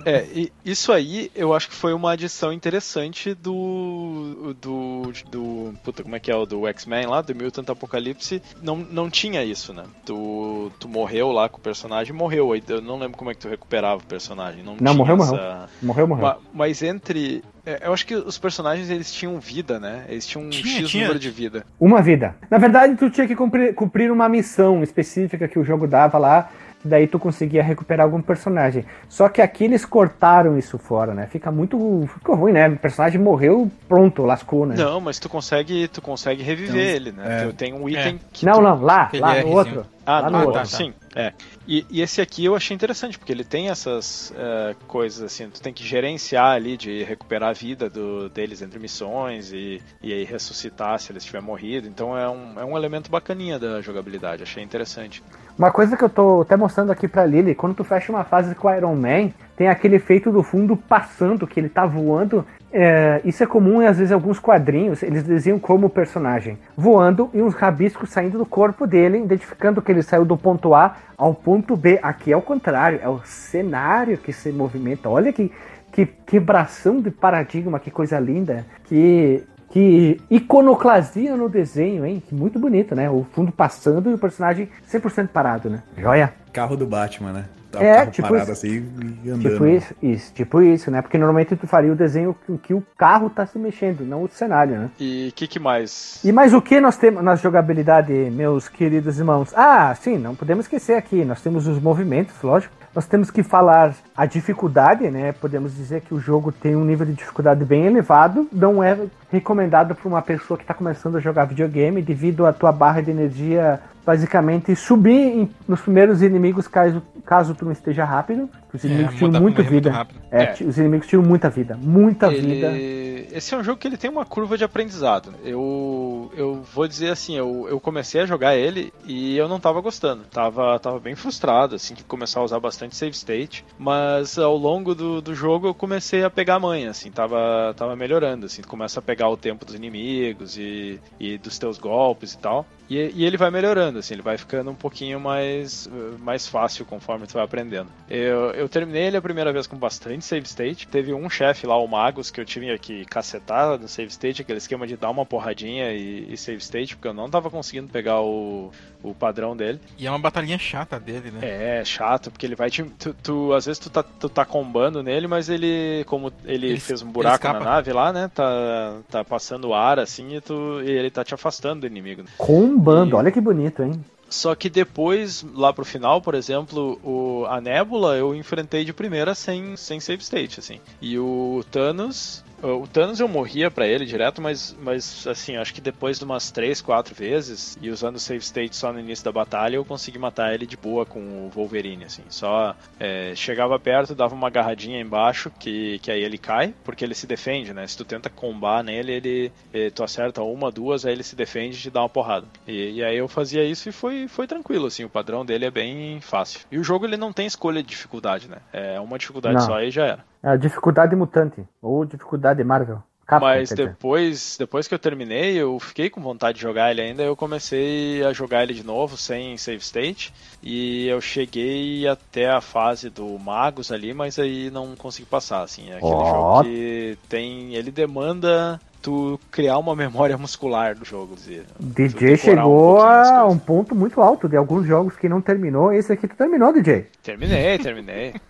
É, e isso aí eu acho que foi uma adição interessante do. do. do. Puta, como é que é? O do X-Men lá, do Mutant Apocalipse. Não, não tinha isso, né? Tu, tu morreu lá com o personagem morreu. Aí Eu não lembro como é que tu recuperava o personagem. Não, Não, tinha morreu, essa... morreu. Morreu, morreu. Ma- Mas entre. É, Eu acho que os personagens eles tinham vida, né? Eles tinham um Tinha, X tinha. número de vida. Uma vida. Na verdade, tu tinha que cumprir, cumprir uma missão específica que o jogo dava lá, daí tu conseguia recuperar algum personagem. Só que aqui eles cortaram isso fora, né? Fica muito. Ficou ruim, né? O personagem morreu, pronto, lascou, né? Não, mas tu consegue, tu consegue reviver Então, ele, né? é. Tu tem um item que não, tu não, lá, lá no Rzinho. outro. Ah, Lá no no outro, outro. sim. É. E, e esse aqui eu achei interessante, porque ele tem essas eh, coisas assim, tu tem que gerenciar ali de recuperar a vida do, deles entre missões e, e aí ressuscitar se eles tiverem morrido. Então é um, é um elemento bacaninha da jogabilidade, achei interessante. Uma coisa que eu tô até mostrando aqui pra Lily, quando tu fecha uma fase com o Iron Man, tem aquele efeito do fundo passando, que ele tá voando. É, isso é comum em às vezes alguns quadrinhos, eles desenham como o personagem voando e uns rabiscos saindo do corpo dele, identificando que ele saiu do ponto A ao ponto B. Aqui é o contrário, é o cenário que se movimenta. Olha que, que quebração de paradigma, que coisa linda. Que que iconoclasia no desenho, hein? Que muito bonito, né? O fundo passando e o personagem 100% parado, né? Joia. Carro do Batman, né? Tá É, o carro tipo parado isso. assim e andando. Tipo isso, isso, tipo isso, né? Porque normalmente tu faria o desenho em que o carro tá se mexendo, não o cenário, né? E o que, que mais? E mais o que nós temos na jogabilidade, meus queridos irmãos? Ah, sim, não podemos esquecer aqui, nós temos os movimentos, lógico. Nós temos que falar a dificuldade, né? Podemos dizer que o jogo tem um nível de dificuldade bem elevado, não é recomendado para uma pessoa que está começando a jogar videogame devido à tua barra de energia basicamente subir nos primeiros inimigos caso, caso tu não esteja rápido. Os inimigos tinham muda- muita vida. É, É. os inimigos tinham muita vida, muita vida. Ele... Esse é um jogo que ele tem uma curva de aprendizado. Eu, eu vou dizer assim, eu, eu comecei a jogar ele e eu não tava gostando. Tava, tava bem frustrado, assim, que começar a usar bastante save state. Mas ao longo do, do jogo eu comecei a pegar a manha, assim, tava, tava melhorando, assim. Tu começa a pegar o tempo dos inimigos e, e dos teus golpes e tal. E, e ele vai melhorando, assim, ele vai ficando um pouquinho mais, mais fácil conforme tu vai aprendendo. Eu, eu terminei ele a primeira vez com bastante save state. Teve um chefe lá, o Magus, que eu tive que cacetar no save state, aquele esquema de dar uma porradinha e, e save state, porque eu não tava conseguindo pegar o, o padrão dele. E é uma batalhinha chata dele, né? É, chato, porque ele vai te. Tu, tu- às vezes tu tá, tu tá combando nele, mas ele, como ele, Ele- fez um buraco na nave lá, né? Tá, tá passando ar assim e, tu, e ele tá te afastando do inimigo. Combando, E- olha que bonito, hein? Só que depois, lá pro final, por exemplo, o, a Nebula eu enfrentei de primeira sem, sem save state, assim. E o Thanos. O Thanos eu morria pra ele direto, mas, mas assim, acho que depois de umas 3, 4 vezes, e usando o save state só no início da batalha, eu consegui matar ele de boa com o Wolverine, assim. Só é, chegava perto, dava uma agarradinha embaixo, que, que aí ele cai, porque ele se defende, né? Se tu tenta combar nele, ele, eh, tu acerta uma, duas, aí ele se defende e te dá uma porrada. E, e aí eu fazia isso e foi, foi tranquilo, assim, o padrão dele é bem fácil. E o jogo ele não tem escolha de dificuldade, né? É uma dificuldade Não. só e já era. É a dificuldade mutante, ou dificuldade Marvel. Mas depois, depois que eu terminei, eu fiquei com vontade de jogar ele ainda, eu comecei a jogar ele de novo sem save state e eu cheguei até a fase do Magus ali, mas aí não consegui passar, assim, é aquele Ó. jogo que tem, ele demanda tu criar uma memória muscular do jogo, dizer, DJ um chegou as a um ponto muito alto de alguns jogos que não terminou. Esse aqui tu terminou, DJ. Terminei, terminei.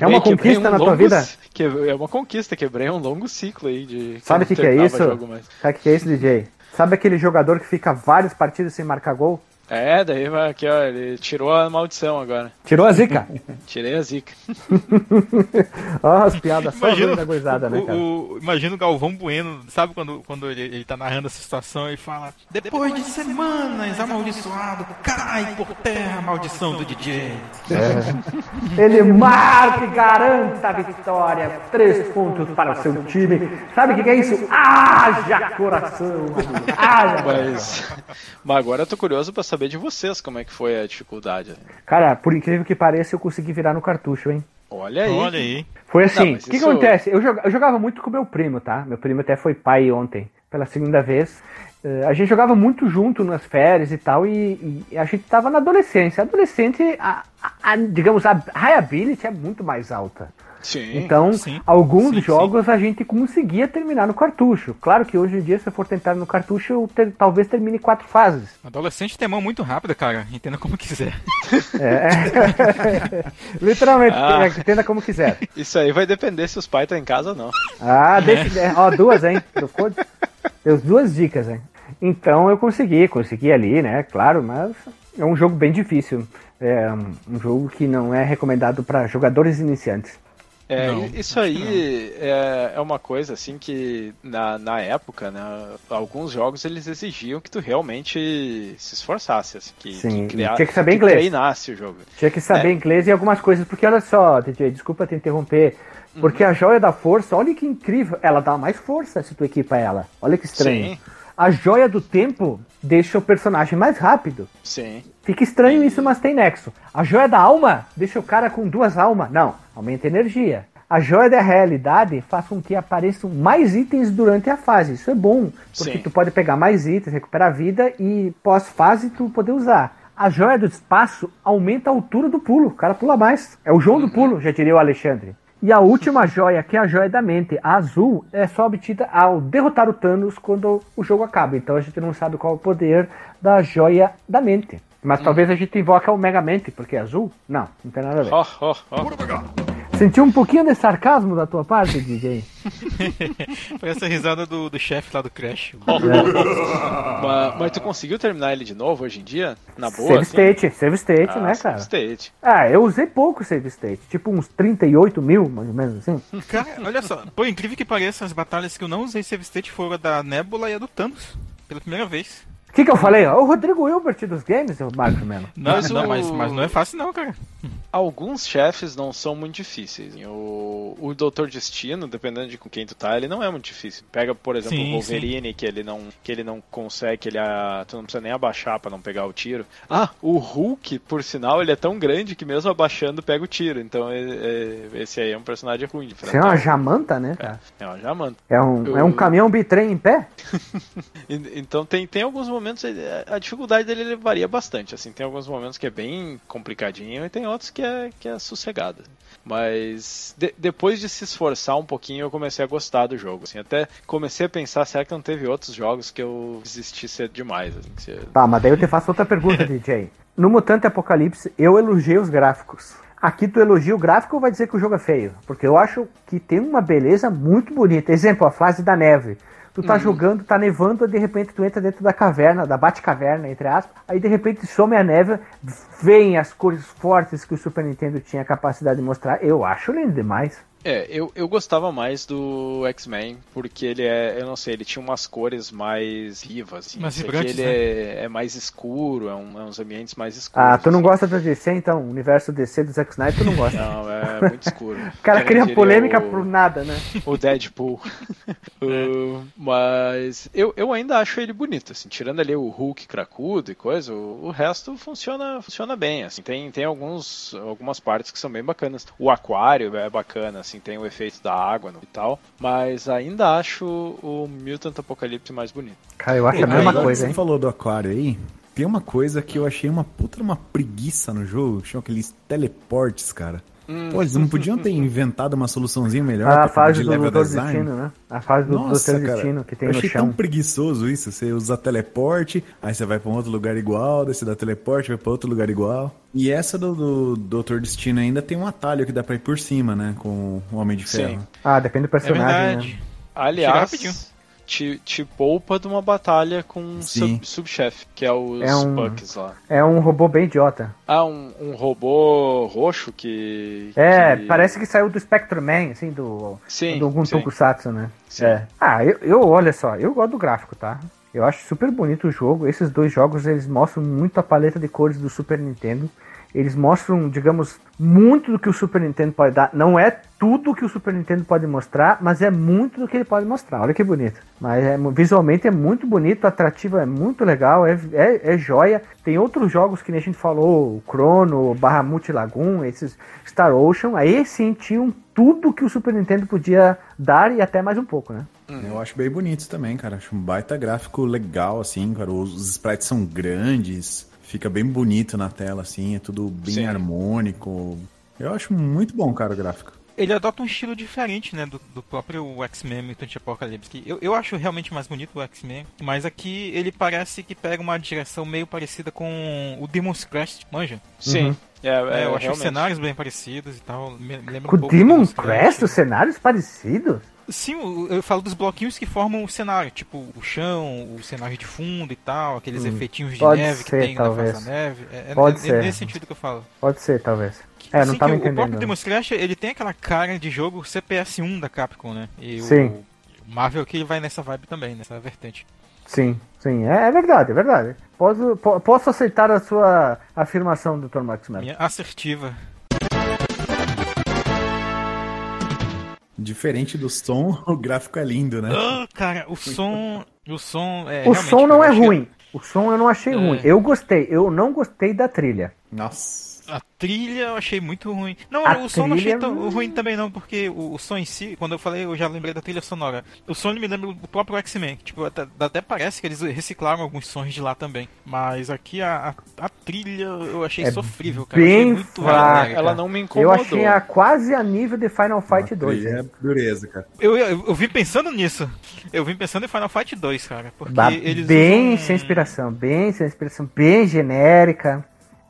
É uma conquista na tua vida? que- é uma conquista, quebrei um longo ciclo aí de. Sabe o que que é isso? Sabe o que é esse, DJ? Sabe aquele jogador que fica várias partidas sem marcar gol? É, daí vai aqui, ó, ele tirou a maldição agora. Tirou a zica. Tirei a zica. Ó, as piadas só Imagina, da goizada, né, cara? o- imagina o Galvão Bueno, sabe quando, quando ele, ele tá narrando essa situação e fala Depois de semanas amaldiçoado, cai por terra a maldição do DJ. Ele marca e garanta a vitória. Três pontos para o seu time. Sabe o que, que é isso? Haja coração. Haja Mas, mas agora eu tô curioso pra saber de vocês como é que foi a dificuldade. Cara, por incrível que pareça, eu consegui virar no cartucho, hein? Olha aí. Olha aí. Foi assim, o que, que isso- acontece? Eu joga- eu jogava muito com meu primo, tá? Meu primo até foi pai ontem, pela segunda vez. Eh, a gente jogava muito junto nas férias e tal, e, e a gente tava na adolescência. Adolescente, a, a- a- digamos, a reliability é muito mais alta. Sim. Então, sim. alguns Sim, jogos a gente conseguia terminar no cartucho. Claro que hoje em dia, se eu for tentar no cartucho, eu ter- talvez termine quatro fases. Adolescente tem mão muito rápida, cara. Entenda como quiser. É. Literalmente, Ah. entenda como quiser. Isso aí vai depender se os pais estão em casa ou não. Ah, deixa, é, ó, duas, hein? Trocou? Deu duas dicas, hein? Então eu consegui, consegui ali, né? Claro, mas é um jogo bem difícil. É um- um jogo que não é recomendado para jogadores iniciantes. É, Não, isso aí é, é uma coisa assim que na, na época, né, alguns jogos eles exigiam que tu realmente se esforçasse, assim, que, Sim, que, tinha que saber que inglês. treinasse o jogo. Tinha que saber É. inglês e algumas coisas, porque olha só, DJ, desculpa te interromper. Porque a joia da força, olha que incrível, ela dá mais força se tu equipa ela. Olha que estranho. Sim. A joia do tempo deixa o personagem mais rápido. Sim. Fica estranho isso, mas tem nexo. A joia da alma deixa o cara com duas almas. Não, aumenta a energia. A joia da realidade faz com que apareçam mais itens durante a fase. Isso é bom, porque Sim. tu pode pegar mais itens, recuperar a vida e pós-fase tu poder usar. A joia do espaço aumenta a altura do pulo. O cara pula mais. É o João do pulo, já diria o Alexandre. E a última joia, que é a joia da mente, a azul, é só obtida ao derrotar o Thanos quando o jogo acaba. Então a gente não sabe qual é o poder da joia da mente. Mas talvez a gente invoque o Mega Mente, porque é azul? Não, não tem nada a ver. Ó, ó, ó. Sentiu um pouquinho de sarcasmo da tua parte, DJ? Parece a risada do, do chefe lá do Crash. mas, mas tu conseguiu terminar ele de novo hoje em dia? Na boa? save assim? state, save state, Ah, né, save cara? State. Ah, eu usei pouco save state, tipo uns 38 mil, mais ou menos assim. Cara, olha só, por incrível que pareça, as batalhas que eu não usei save state foram a da Nebula e a do Thanos. Pela primeira vez. O que, que eu falei? O Rodrigo Hilbert dos games, o Marco Melo. Não, Mas não, mas, mas não é fácil não, cara. Alguns chefes não são muito difíceis. O, o Doutor Destino, dependendo de com quem tu tá, ele não é muito difícil. Pega, por exemplo, Sim, o Wolverine, que ele não que ele não consegue, que ele a, tu não precisa nem abaixar pra não pegar o tiro. Ah, o Hulk, por sinal, ele é tão grande que mesmo abaixando pega o tiro. Então é- é- esse aí é um personagem ruim de Você é uma jamanta, né, cara? É uma jamanta. É um, Eu- é um caminhão bitrem em pé? Então tem, tem alguns momentos, a dificuldade dele ele varia bastante, assim, tem alguns momentos que é bem complicadinho e tem outros que é, que é sossegado. Mas de- depois de se esforçar um pouquinho eu comecei a gostar do jogo, assim, até comecei a pensar, será que não teve outros jogos que eu desisti cedo demais, assim, se- Tá, mas daí eu te faço outra pergunta, DJ. No Mutante Apocalipse, eu elogiei os gráficos. Aqui tu elogia o gráfico ou vai dizer que o jogo é feio? Porque eu acho que tem uma beleza muito bonita. Exemplo, a fase da neve. Tu tá jogando, tá nevando, de repente tu entra dentro da caverna, da Batcaverna, entre aspas, aí de repente some a neve, vem as cores fortes que o Super Nintendo tinha capacidade de mostrar. Eu acho lindo demais. É, eu, eu gostava mais do X-Men, porque ele é, eu não sei, ele tinha umas cores mais vivas, assim. Mais vibrantes, ele né? é, é mais escuro, é, um- é uns ambientes mais escuros. Ah, tu não assim. gosta da DC, então? O universo DC do Zack Snyder, tu não gosta. Não, é muito escuro. O cara cria diria polêmica o- por nada, né? o Deadpool. Uh, mas eu, eu ainda acho ele bonito, assim, tirando ali o Hulk cracudo e coisa, o, o resto funciona, funciona bem, assim, tem, tem alguns, algumas partes que são bem bacanas. O aquário é bacana, assim, tem o efeito da água no- e tal, mas ainda acho o Mutant Apocalipse mais bonito. Cara, eu acho a Aí, mesma agora coisa, Você hein? falou do aquário aí. Tem uma coisa que eu achei uma puta uma preguiça no jogo, que chama aqueles teleportes, cara. Pô, eles não podiam ter inventado uma soluçãozinha melhor A fase de do level Doutor design? Destino, né? A fase do Nossa, Doutor cara, Destino que tem eu no achei chão. tão preguiçoso isso. Você usa teleporte, aí você vai pra um outro lugar igual, daí você dá teleporte, vai pra outro lugar igual. E essa do, do Doutor Destino ainda tem um atalho que dá pra ir por cima, né? Com o Homem de Sim. Ferro. Ah, depende do É personagem, verdade. né? Aliás, rapidinho. Te, te poupa de uma batalha com um sub- subchefe, que é os É um- Pucks lá. É um robô bem idiota. Ah, um, um robô roxo que. É, que- parece que saiu do Spectrum Man, assim, do, Sim, do algum sim. Tokusatsu, né? Sim. É. Ah, eu, eu, olha só, eu gosto do gráfico, tá? Eu acho super bonito o jogo. Esses dois jogos, eles mostram muito a paleta de cores do Super Nintendo. Eles mostram, digamos, muito do que o Super Nintendo pode dar. Não é tudo que o Super Nintendo pode mostrar, mas é muito do que ele pode mostrar. Olha que bonito. Mas é, visualmente é muito bonito, atrativo, é muito legal, é, é, é joia. Tem outros jogos que nem a gente falou, o Chrono, Barra Multilagoon, esses Star Ocean. Aí sim tinham tudo que o Super Nintendo podia dar e até mais um pouco, né? Eu acho bem bonitos também, cara. Acho um baita gráfico legal, assim, cara. Os sprites são grandes, fica bem bonito na tela, assim, é tudo bem Sim. harmônico. Eu acho muito bom, cara, o gráfico. Ele adota um estilo diferente, né, do, do próprio X-Men Mutant Apocalypse. que Eu, eu acho realmente mais bonito o X-Men, mas aqui ele parece que pega uma direção meio parecida com o Demon's Crest, manja? Sim. É, É, é, eu acho os cenários bem parecidos e tal. Me lembra Com um o pouco do Demon Demon's Crest, os cenários parecidos? Sim, eu falo dos bloquinhos que formam o cenário, tipo o chão, o cenário de fundo e tal, aqueles efeitinhos de neve que ser, tem talvez. na face da neve. É, é- Pode é ser. nesse sentido que eu falo. Pode ser, talvez. É, não Assim tava que o- O próprio entendendo. Demon's Crash, ele tem aquela cara de jogo CPS1 da Capcom, né? E Sim. o o Marvel aqui vai nessa vibe também, nessa vertente. Sim, sim, é, é verdade, é verdade. Posso, po- posso aceitar a sua afirmação, Dr. Max Mello. Minha assertiva. Diferente do som, o gráfico é lindo, né? Ah, cara, o som. O som é. O som não é acho que ruim. O som eu não achei É. ruim. Eu gostei, eu não gostei da trilha. Nossa. A trilha eu achei muito ruim. Não, A o som não achei trilha- tão ruim também não, porque o, o som em si, quando eu falei, eu já lembrei da trilha sonora. O som me lembra do próprio X-Men, tipo, até, até parece que eles reciclaram alguns sons de lá também. Mas aqui a, a, a trilha eu achei É sofrível, cara. Eu achei bem muito fraca. Ela não me Eu incomodou. achei a quase a nível de Final Fight 2. É dureza, cara. Eu, eu, eu vim pensando nisso. Eu vim pensando em Final Fight 2, cara. Porque eles bem usam- sem inspiração, bem sem inspiração, bem genérica.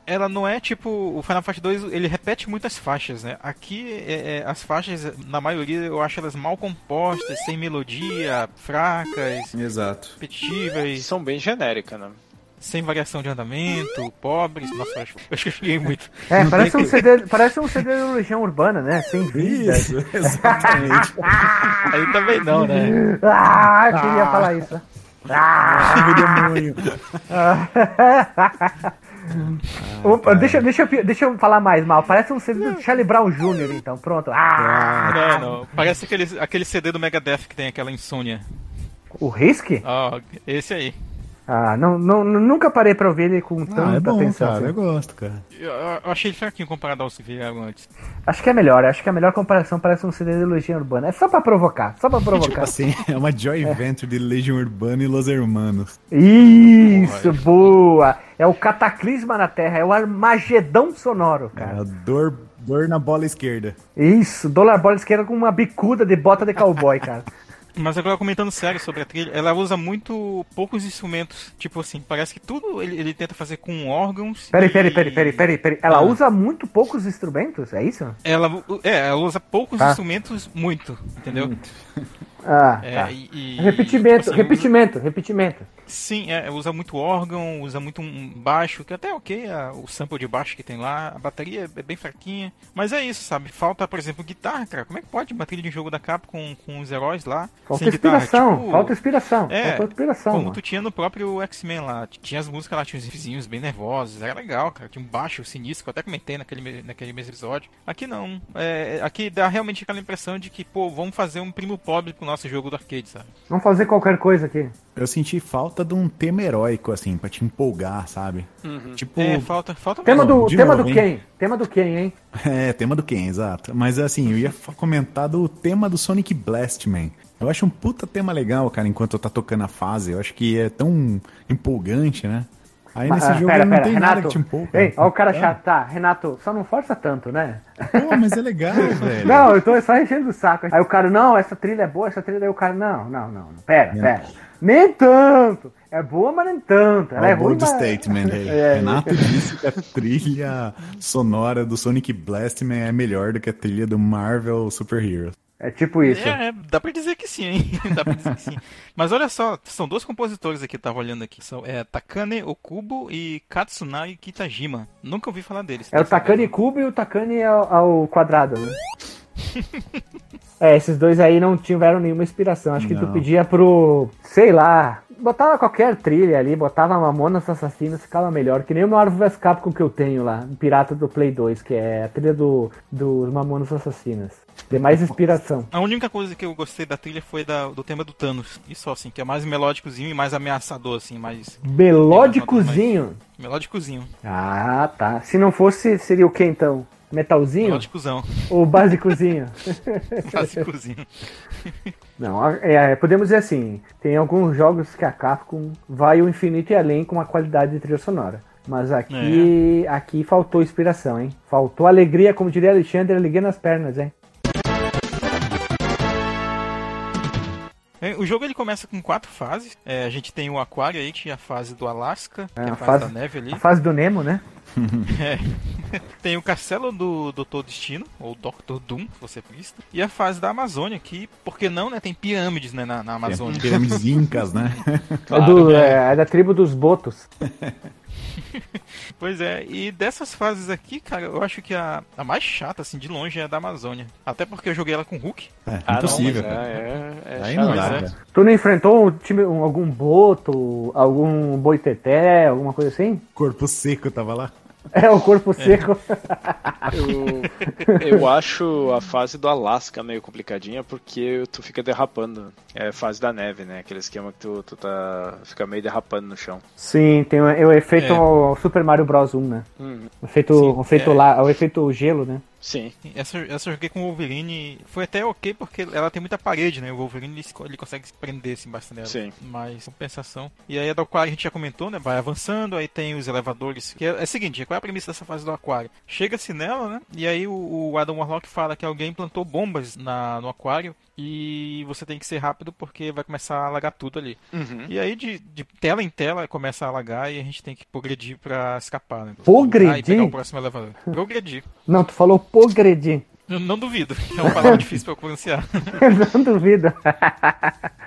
Ela não é tipo. O Final Fight 2 ele repete muitas faixas, né? Aqui é, é, as faixas, na maioria, eu acho elas mal compostas, sem melodia, fracas, Exato. repetitivas, São bem genéricas, né? sem variação de andamento, pobres. Nossa, eu acho- eu acho que eu cheguei muito. É, Não parece um, que- CD, parece um CD da Legião Urbana, né? Sem vida. Isso, exatamente. Aí também não, né? Ah, eu queria falar isso. Ah, Ai, demônio. Opa, deixa, deixa, eu, deixa eu falar mais mal. Parece um CD do Charlie Brown Jr., então. Pronto. Ah, Não, não. Parece aquele, aquele CD do Megadeth que tem aquela insônia. o Risk? Ó, esse aí. Ah, não, não, nunca parei pra ouvir ele com tanta Ah, é bom, atenção. cara. assim. Eu gosto, cara. Eu, eu achei ele fraquinho comparado aos que vieram antes. Acho que é melhor, acho que a melhor comparação parece um CD de Legião Urbana. É só pra provocar, só pra Tipo provocar. assim, é uma joy venture de Legion Urbana e Los Hermanos. Isso, boa! É o cataclisma na Terra, é o Armagedão sonoro, É cara. a dor, dor na bola esquerda. Isso, dólar bola esquerda com uma bicuda de bota de cowboy, cara. Mas agora comentando sério sobre a trilha, ela usa muito poucos instrumentos. Tipo assim, parece que tudo ele, ele tenta fazer com órgãos. Peraí, e- peraí, peraí, peraí, peraí, peraí. Ela Ah. usa muito poucos instrumentos, é isso? Ela, é, ela usa poucos Tá. instrumentos muito, entendeu? Ah, É, tá. e- e- Repetimento, tipo assim, repetimento, repetimento. Sim, é, usa muito órgão, usa muito um baixo, que até é ok, a- o sample de baixo que tem lá, a bateria é bem fraquinha. Mas é isso, sabe? Falta, por exemplo, guitarra, cara. Como é que pode trilha de jogo da Capcom com, com os heróis lá? Falta sem guitarra? inspiração, Tipo, falta inspiração, É, falta inspiração. Como mano. tu tinha no próprio X-Men lá. Tinha as músicas lá, tinha uns vizinhos bem nervosos. Era legal, cara. Tinha um baixo sinistro, que eu até comentei naquele, naquele mesmo episódio. Aqui não. É, aqui dá realmente aquela impressão de que, pô, vamos fazer um primo pobre pro nosso jogo do arcade, sabe? Vamos fazer qualquer coisa aqui. Eu senti falta de um tema heróico, assim, pra te empolgar, sabe? Tipo. É, falta, falta Tema mesmo. do, de tema novo, do quem? Tema do quem, hein? É, tema do Ken, exato. Mas assim, eu ia comentar do tema do Sonic Blast, man. Eu acho um puta tema legal, cara, enquanto eu tá tocando a fase. Eu acho que é tão empolgante, né? Aí nesse Ah, jogo pera, não pera, tem Renato. nada que te empolga. Ei, ó o cara É. chato. Tá, Renato, só não força tanto, né? Pô, mas é legal, velho. Não, eu tô só enchendo o saco. Aí o cara, não, essa trilha é boa, essa trilha. Aí o cara, não, não, não, não. Pera, Não. pera. Nem tanto. É boa, mas nem tanto. Ela é o ruim, bold mas... statement. É. Renato disse que a trilha sonora do Sonic Blastman é melhor do que a trilha do Marvel Super Heroes. É tipo isso. É, é, dá pra dizer que sim, hein? dá pra dizer que sim. Mas olha só, são dois compositores aqui, tava olhando aqui. São é, Takane Okubo e Katsunai Kitajima. Nunca ouvi falar deles. É o Takane cubo e o Takane ao, ao quadrado, né? é, esses dois aí não tiveram nenhuma inspiração. Acho que tu Não. pedia pro, sei lá, botava qualquer trilha ali, botava Mamonas Assassinas, ficava melhor. Que nem o Marvel vs Capcom que eu tenho lá, Pirata do Play 2, que é a trilha do, dos Mamonas Assassinas. Tem mais inspiração. A única coisa que eu gostei da trilha foi da- do tema do Thanos. E só, assim, que é mais melódicozinho e mais ameaçador, assim, mais Melódicozinho. melódicozinho. Ah, tá. Se não fosse, seria o que então? Metalzinho? Melódicozão. Ou basicozinho? Básicozinho. Não, é, podemos dizer assim, tem alguns jogos que a Capcom vai o infinito e além com a qualidade de trilha sonora. Mas aqui, aqui faltou inspiração, hein? Faltou alegria, como diria Alexandre, alegria nas pernas, hein? É, O jogo ele começa com quatro fases. É, a gente tem o Aquário aí, é a fase do Alasca, é É, a a fase fase- da neve ali. A fase do Nemo, né? Tem o Castelo do Doutor Destino, ou Dr. Doom, se você vista. E a fase da Amazônia, que, por que não, né? Tem pirâmides né, na, na Amazônia. Pirâmides incas, né? é, do- é- é da tribo dos Botos. Pois é, e dessas fases aqui, cara, eu acho que a, a mais chata, assim, de longe é a da Amazônia. Até porque eu joguei ela com o Hulk. É, Ah, impossível. não, é, é, é Aí chato, não dá, é. Tu não enfrentou um time, um- algum boto, algum boiteté, alguma coisa assim? Corpo seco tava lá. É, o corpo seco. Eu, eu acho a fase do Alasca meio complicadinha porque tu fica derrapando. É a fase da neve, né? Aquele esquema que tu, tu tá. fica meio derrapando no chão. Sim, tem o, é o efeito É. Super Mario Bros 1, né? Uhum. O efeito, Sim, o efeito é. lá, o efeito gelo, né? Sim. Essa, essa eu joguei com o Wolverine. Foi até ok porque ela tem muita parede, né? O Wolverine ele, consegue se prender assim, bastante nela. Sim. Mas compensação. E aí a do aquário a gente já comentou, né? Vai avançando, aí tem os elevadores. Que é, é o seguinte, qual é a premissa dessa fase do aquário? Chega-se nela, né? E aí o, o Adam Warlock fala que alguém plantou bombas na, no aquário. E você tem que ser rápido porque vai começar a alagar tudo ali. Uhum. E aí de, de tela em tela começa a alagar e a gente tem que progredir pra escapar, né? Progredir? Ah, e pegar o próximo elevador. Progredir. Não, tu falou progredir. Eu não duvido. É uma palavra difícil pra eu pronunciar. Não duvido.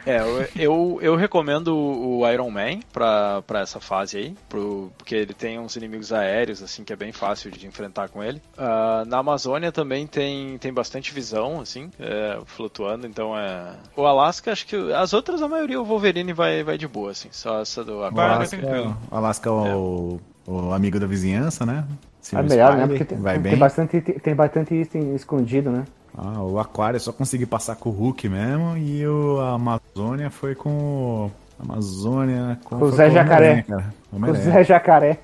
É, eu, eu, eu recomendo o Iron Man pra, pra essa fase aí, pro, porque ele tem uns inimigos aéreos, assim, que é bem fácil de enfrentar com ele. Ah, na Amazônia também tem, tem bastante visão, assim, é, flutuando, então é... O Alasca, acho que as outras, a maioria, o Wolverine vai, vai de boa, assim, só essa do vai Alasca, tranquilo. o Alasca é o, o amigo da vizinhança, né? É Silver melhor, né? Porque tem, vai tem bem. bastante, tem bastante item escondido, né? Ah, o Aquário é só consegui passar com o Hulk mesmo e o a Amazônia foi com o. Amazônia com o Zé Jacaré. O. Zé Jacaré.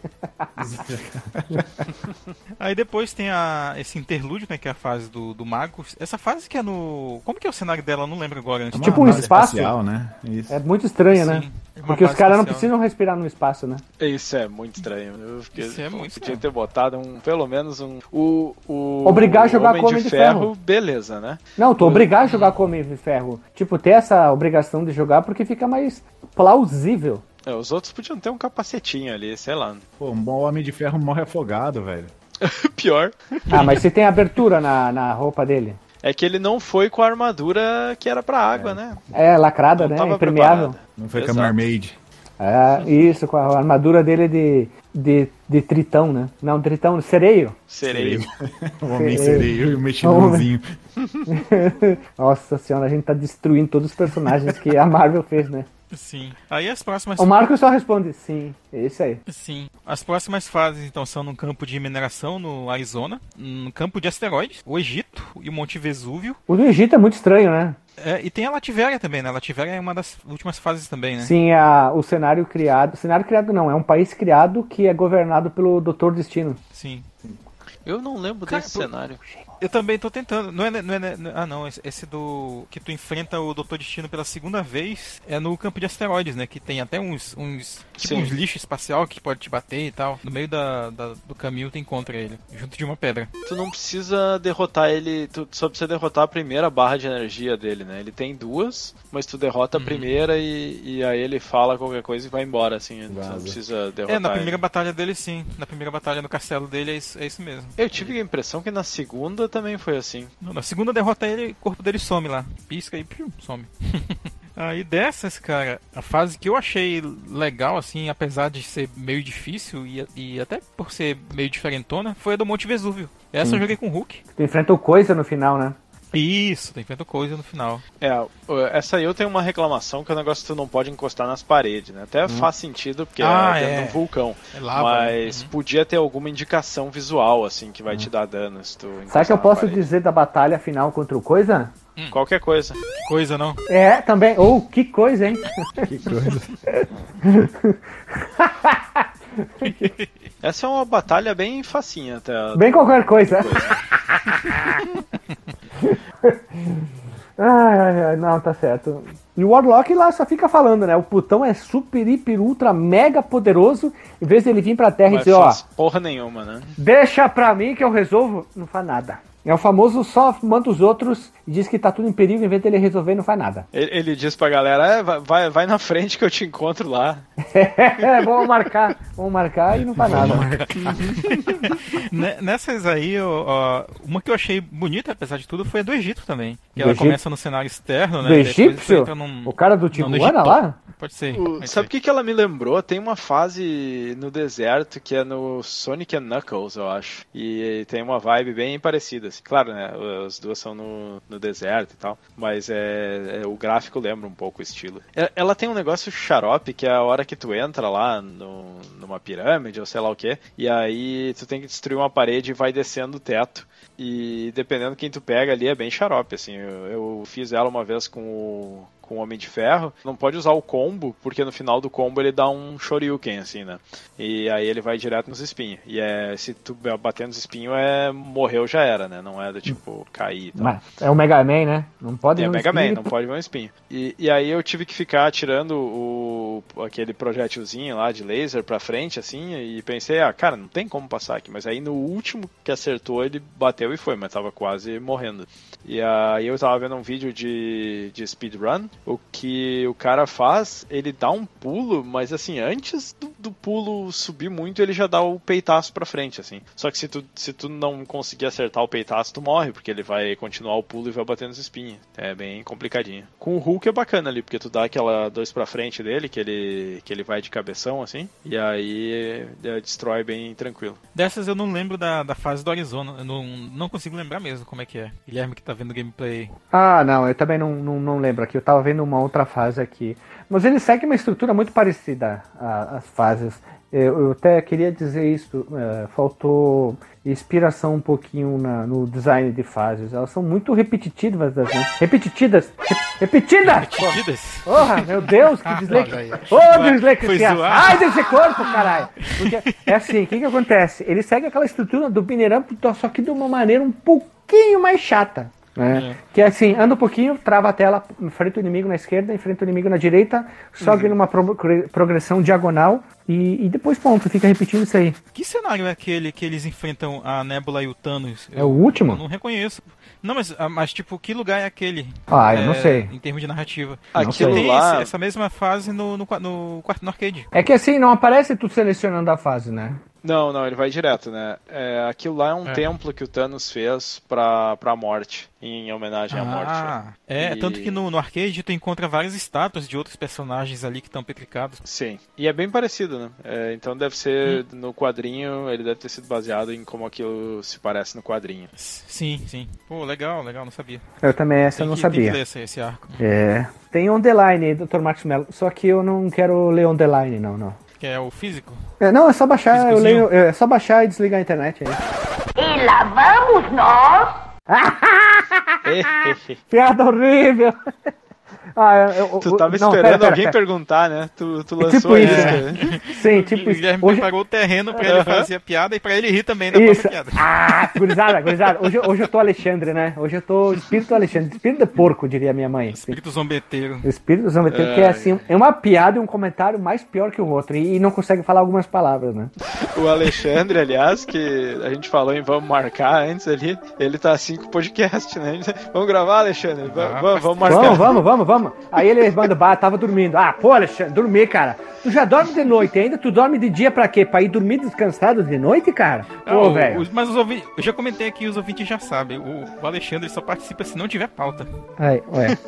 Aí depois tem a, esse interlúdio, né? Que é a fase do, do mago. Essa fase que é no. Como que é o cenário dela? Eu não lembro agora. Antes. Uma Tipo um espaço. espacial, né? Isso. É muito estranho, né? Sim, é uma Porque os caras não espacial. precisam respirar no espaço, né? Isso é muito estranho. Eu fiquei, Isso é pô, muito podia estranho. ter botado um, pelo menos um. O, o Obrigar a jogar Homem com de Homem de ferro, Ferro. beleza, né? Não, tu obrigar a jogar com Homem de Ferro. Tipo, ter essa obrigação de jogar porque fica mais plausível. É, os outros podiam ter um capacetinho ali, sei lá. Pô, um bom Homem de Ferro morre afogado, velho. Pior Ah, mas você tem abertura na, na roupa dele. É que ele não foi com a armadura que era pra água, né? É lacrada, Não né? Impermeável. preparado. Não foi com a. Mermaid. É, isso, com a armadura dele de, de, de tritão, né? Não, tritão, sereio. Sereio. O Homem Sereio. sereio e o mexilhãozinho. Nossa senhora, a gente tá destruindo todos os personagens que a Marvel fez, né? Sim. Aí as próximas. O Marco só responde sim, é isso aí. Sim. As próximas fases, então, são no campo de mineração no Arizona, no campo de asteroides, o Egito e o Monte Vesúvio. O do Egito é muito estranho, né? É, e tem a Lativéria também, né? A Lativéria é uma das últimas fases também, né? Sim, a, o cenário criado. Cenário criado não, é um país criado que é governado pelo Doutor Destino. Sim. Eu não lembro Cara, desse pô- cenário. Eu também tô tentando. Não é, não é, não é- ah, não. Esse, esse do. Que tu enfrenta o Doutor Destino pela segunda vez é no campo de asteroides, né? Que tem até uns. uns tipo uns lixos espacial que pode te bater e tal. No meio da, da- do caminho tu encontra ele, junto de uma pedra. Tu não precisa derrotar ele, tu só precisa derrotar a primeira barra de energia dele, né? Ele tem duas, mas tu derrota a primeira e, e aí ele fala qualquer coisa e vai embora, assim. Tu não precisa derrotar É, na primeira ele. batalha dele sim. Na primeira batalha no castelo dele é isso, é isso mesmo. Eu tive a impressão que na segunda também foi assim. Na segunda derrota ele, o corpo dele some lá. Pisca e piu, some. Aí dessas, cara, a fase que eu achei legal, assim, apesar de ser meio difícil e, e até por ser meio diferentona, foi a do Monte Vesúvio. Essa Sim. eu joguei com o Hulk. Tu enfrenta o coisa no final, né? Isso, tem feito coisa no final. É, essa aí eu tenho uma reclamação que é o negócio que tu não pode encostar nas paredes, né? Até faz sentido, porque Ah, é dentro é. de um vulcão. É lava, mas né? podia ter alguma indicação visual, assim, que vai te dar dano se tu Sabe o que eu posso parede. dizer da batalha final contra o coisa? Qualquer coisa. Que coisa, não? É, também. Ou que coisa, hein? Que coisa. Essa é uma batalha bem facinha até. Bem qualquer coisa. Ai, ai, ai, não, tá certo. E o Warlock lá só fica falando, né? O putão é super, hiper, ultra, mega poderoso. Em vez dele vir pra terra e Mas dizer, ó, porra nenhuma, né? deixa pra mim que eu resolvo, não faz nada. É o famoso só manda os outros e diz que tá tudo em perigo, em vez dele resolver e não faz nada. Ele, ele diz pra galera, é, vai- vai, na frente que eu te encontro lá. É, vamos marcar, vamos marcar e não faz nada. Ne- Nessas aí, ó, uma que eu achei bonita, apesar de tudo, foi a do Egito também. Que Do ela Egito? começa no cenário externo, né? Do e egípcio? entra num- O cara do Tijuana Egito. lá? Pode ser. O- pode sabe o que, que ela me lembrou? Tem uma fase no deserto que é no Sonic Knuckles, eu acho. E tem uma vibe bem parecida. Assim. Claro, né? As duas são no, no deserto e tal. Mas é, é- o gráfico lembra um pouco o estilo. E- Ela tem um negócio xarope que é a hora que tu entra lá no- numa pirâmide ou sei lá o que. E aí tu tem que destruir uma parede e vai descendo o teto. E dependendo quem tu pega ali é bem xarope, assim. Eu, eu fiz ela uma vez com o, com o Homem de Ferro. Não pode usar o combo, porque no final do combo ele dá um shoryuken, assim, né? E aí ele vai direto nos espinhos. E é, se tu bater nos espinhos, é, morreu já era, né? Não é do tipo cair tal. Mas é o Mega Man, né? Não pode É no Mega Man, espinho. não pode ver um espinho. E, e aí eu tive que ficar tirando o, aquele projetilzinho lá de laser pra frente, assim, e pensei, ah, cara, não tem como passar aqui. Mas aí no último que acertou, ele bateu e foi, mas tava quase morrendo. E aí eu tava vendo um vídeo de, de speedrun, o que o cara faz, ele dá um pulo, mas assim, antes do, do pulo subir muito, ele já dá o peitaço pra frente, assim. Só que se tu, se tu não conseguir acertar o peitaço, tu morre, porque ele vai continuar o pulo e vai bater nos espinhos. É bem complicadinho. Com o Hulk é bacana ali, porque tu dá aquela dois pra frente dele, que ele, que ele vai de cabeção, assim, e aí é, destrói bem tranquilo. Dessas eu não lembro da, da fase do Arizona. Eu não, não consigo lembrar mesmo como é que é. Guilherme que tá vendo o gameplay. Ah, não, eu também não, não, não lembro aqui. Eu tava vendo uma outra fase aqui. Mas ele segue uma estrutura muito parecida às fases. Eu, até queria dizer isso. eh, faltou inspiração um pouquinho na- no design de fases. Elas são muito repetitivas, né? Repetidas! Re- repetidas! Repetidas? Porra, meu Deus, que aí. Ô, Foi dislexia! zoado. Ai desse corpo, caralho! Porque é assim, o que que acontece? Ele segue aquela estrutura do Binner Up, só que de uma maneira um pouquinho mais chata. Né? Que é assim, anda um pouquinho, trava a tela, enfrenta o inimigo na esquerda, enfrenta o inimigo na direita, sobe numa pro- progressão diagonal e, e depois ponto, fica repetindo isso aí. Que cenário é aquele que eles enfrentam a Nebula e o Thanos? É o último? Eu não reconheço. Não, mas, ah, mas tipo, que lugar é aquele? Ah, eu não É, sei. Em termos de narrativa. Não. Aquilo Tem lá. esse- essa mesma fase no, no, no quarto no arcade. É que assim, não aparece tu selecionando a fase, né? Não, não, ele vai direto, né? É, aquilo lá é um É. templo que o Thanos fez pra, pra morte, em homenagem à morte. Ah, é, E- tanto que no, no arcade tu encontra várias estátuas de outros personagens ali que estão petrificados. Sim, e é bem parecido, né? É, então deve ser no quadrinho, ele deve ter sido baseado em como aquilo se parece no quadrinho. Sim, sim. Pô, legal, legal, não sabia. Eu também essa eu Tem não que- Tem sabia. que ler esse, esse arco. É. Tem on the line aí, Dr. Marcos Mello. Só que eu não quero ler on the line, não, não. Que é o físico. É, não, é só baixar, eu leio, é só baixar e desligar a internet aí. E lá vamos nós. Piada horrível! Ah, eu, eu- tu tava não, esperando pera, pera, alguém pera. perguntar, né? Tu, tu É lançou tipo isso, né? Sim, tipo o isso. Guilherme Hoje, preparou o terreno pra ele fazer a piada e pra ele rir também da isso. própria piada. Ah, gurizada, gurizada. Hoje, hoje eu tô Alexandre, né? Hoje eu tô espírito Alexandre. Espírito de porco, diria minha mãe. Espírito zombeteiro. Espírito zombeteiro, que é assim, é uma piada e um comentário mais pior que o outro. E, e não consegue falar algumas palavras, né? O Alexandre, aliás, que a gente falou em vamos marcar antes ali, ele tá assim com o podcast, né? Vamos gravar, Alexandre? Ah, va- faz vamos marcar. Vamos, vamos, vamos, vamos. Aí ele manda, bah, tava dormindo. Ah, pô, Alexandre, dormi, cara. Tu já dorme de noite ainda? Tu dorme de dia pra quê? Pra ir dormir descansado de noite, cara? Pô, velho. mas os ouvintes, eu já comentei aqui, os ouvintes já sabem. O, o Alexandre só participa se não tiver pauta. Ué.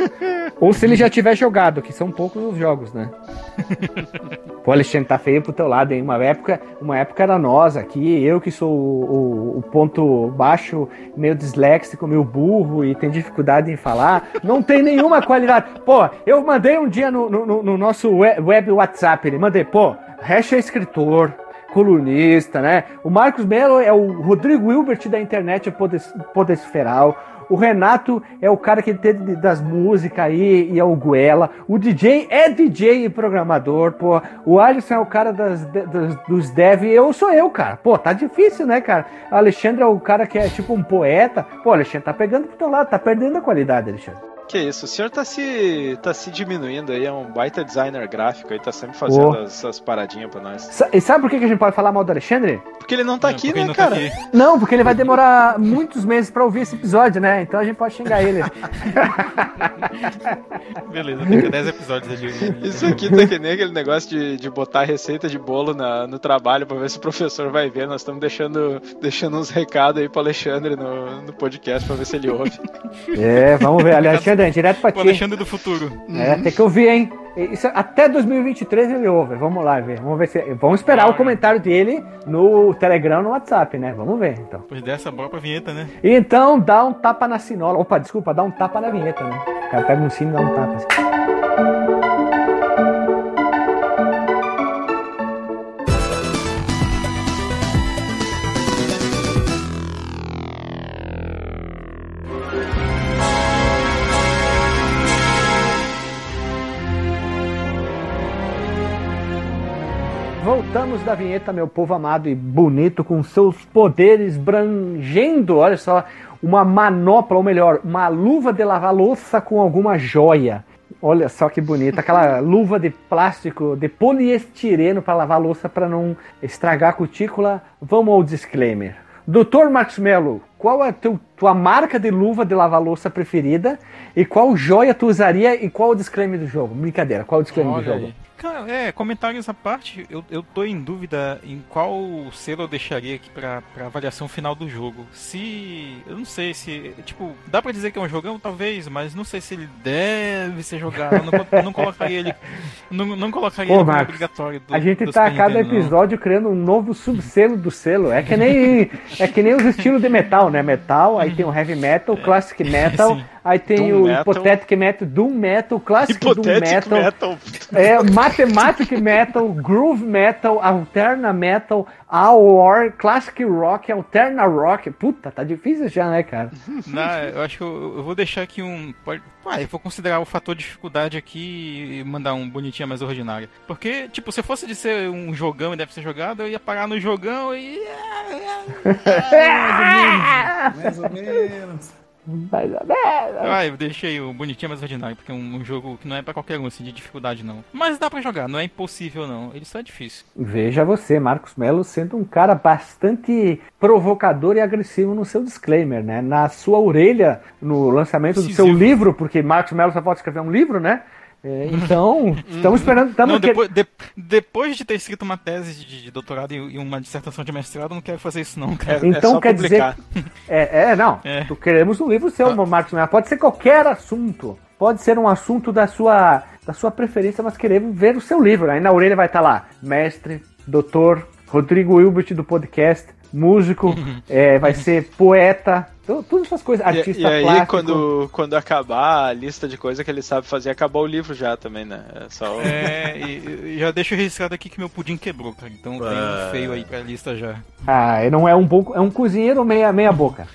Ou se ele já tiver jogado, que são poucos os jogos, né? Pô, Alexandre, tá feio pro teu lado, hein? Uma época, uma época era nós aqui, eu que sou o, o- o ponto baixo, meio disléxico, meio burro e tem dificuldade em falar. Não tem nenhuma qualidade. Pô, eu mandei um dia no, no- no- no nosso we- web WhatsApp, ele mandei, pô, Hash é escritor, colunista, né? O Marcos Melo é o Rodrigo Hilbert da internet podes- podesferal. O Renato é o cara que entende das músicas aí e é o Guela. O DJ é DJ e programador, pô. O Alisson é o cara das, das- dos dev e eu sou eu, cara. Pô, tá difícil, né, cara? O Alexandre é o cara que é tipo um poeta. Pô, Alexandre, tá pegando pro teu lado, tá perdendo a qualidade, Alexandre. Que isso, o senhor tá se, tá se diminuindo aí, é um baita designer gráfico aí, tá sempre fazendo Pô. as, as paradinhas pra nós. E sabe por que a gente pode falar mal do Alexandre? Porque ele não tá É, aqui, né, não tá cara? aqui. Não, porque ele vai demorar muitos meses pra ouvir esse episódio, né? Então a gente pode xingar ele. Beleza, fica 10 episódios ali. Isso aqui tá que nem aquele negócio de, de botar receita de bolo na, no trabalho pra ver se o professor vai ver. Nós estamos deixando, deixando uns recados aí pro Alexandre no, no podcast pra ver se ele ouve. É, vamos ver. Alexandre, é direto pra O ti. Alexandre do futuro. É, tem que ouvir, hein? Isso, até 2023 ele ouve. Vamos lá ver. Vamos ver se. Vamos esperar o comentário dele no Telegram no WhatsApp, né? Vamos ver, então. Depois dessa, bora pra vinheta, né? Então, dá um tapa na sinola. Opa, desculpa, dá um tapa na vinheta, né? O cara pega um sino e dá um tapa. assim. Voltamos da vinheta, meu povo amado e bonito, com seus poderes brangendo, olha só, uma manopla, ou melhor, uma luva de lavar louça com alguma joia. Olha só que bonita, aquela luva de plástico, de poliestireno para lavar louça para não estragar a cutícula. Vamos ao disclaimer. Doutor Marcos Mello, qual é a tua marca de luva de lavar louça preferida e qual joia tu usaria e qual o disclaimer do jogo? Brincadeira, qual o disclaimer do Olha jogo? aí. Cara, é, comentários à parte, eu, eu tô em dúvida em qual selo eu deixaria aqui pra, pra avaliação final do jogo. Se. Eu não sei se. Tipo, dá pra dizer que é um jogão, talvez, mas não sei se ele deve ser jogado. Eu não, eu não colocaria ele. Não, não colocaria Pô, ele Marcos, obrigatório do A gente tá a cada Nintendo, não. episódio criando um novo subselo do selo. É que nem é que nem os estilos de metal, né? Metal, aí tem o heavy metal, classic metal, sim. Aí tem Doom o metal. hypothetical metal, doom metal, classic doom metal, metal. é mathematic metal, groove metal, alterna metal, war, classic rock, alterna rock. Puta, tá difícil já, né, cara? Não, eu acho que eu, eu vou deixar aqui um. Pode, ah, eu vou considerar o fator dificuldade aqui e mandar um bonitinho mais ordinário. Porque, tipo, se fosse de ser um jogão e deve ser jogado, eu ia parar no jogão e. Mais ou menos. Mais ou menos. Ah, eu deixei o bonitinho mais ordinário, porque é um, um jogo que não é pra qualquer um, assim, de dificuldade não. Mas dá pra jogar, não é impossível não. Ele só é difícil. Veja você, Marcos Melo, sendo um cara bastante provocador e agressivo no seu disclaimer, né? Na sua orelha, no lançamento do seu livro, porque Marcos Melo só pode escrever um livro, né? É, então, estamos esperando. Estamos Não, que- depois, de- depois de ter escrito uma tese de, de doutorado e, uma dissertação de mestrado, eu não quero fazer isso não, cara. É Então só quer publicar. dizer. É, é, não. É. Queremos um livro seu, Marcos Melo. Pode ser qualquer assunto. Pode ser um assunto da sua, da sua preferência, mas queremos ver o seu livro. Aí na orelha vai estar lá: mestre, doutor, Rodrigo Hilbert do podcast, músico, é, vai ser poeta, todas essas coisas, E, artista e aí, plástico. quando, quando acabar a lista de coisas que ele sabe fazer, acabou o livro já também, né? É só. É, e, e já deixo registrado aqui que meu pudim quebrou, cara. Então tem um feio aí pra lista já. Ah, ele não é um bom, é um cozinheiro meia, meia boca.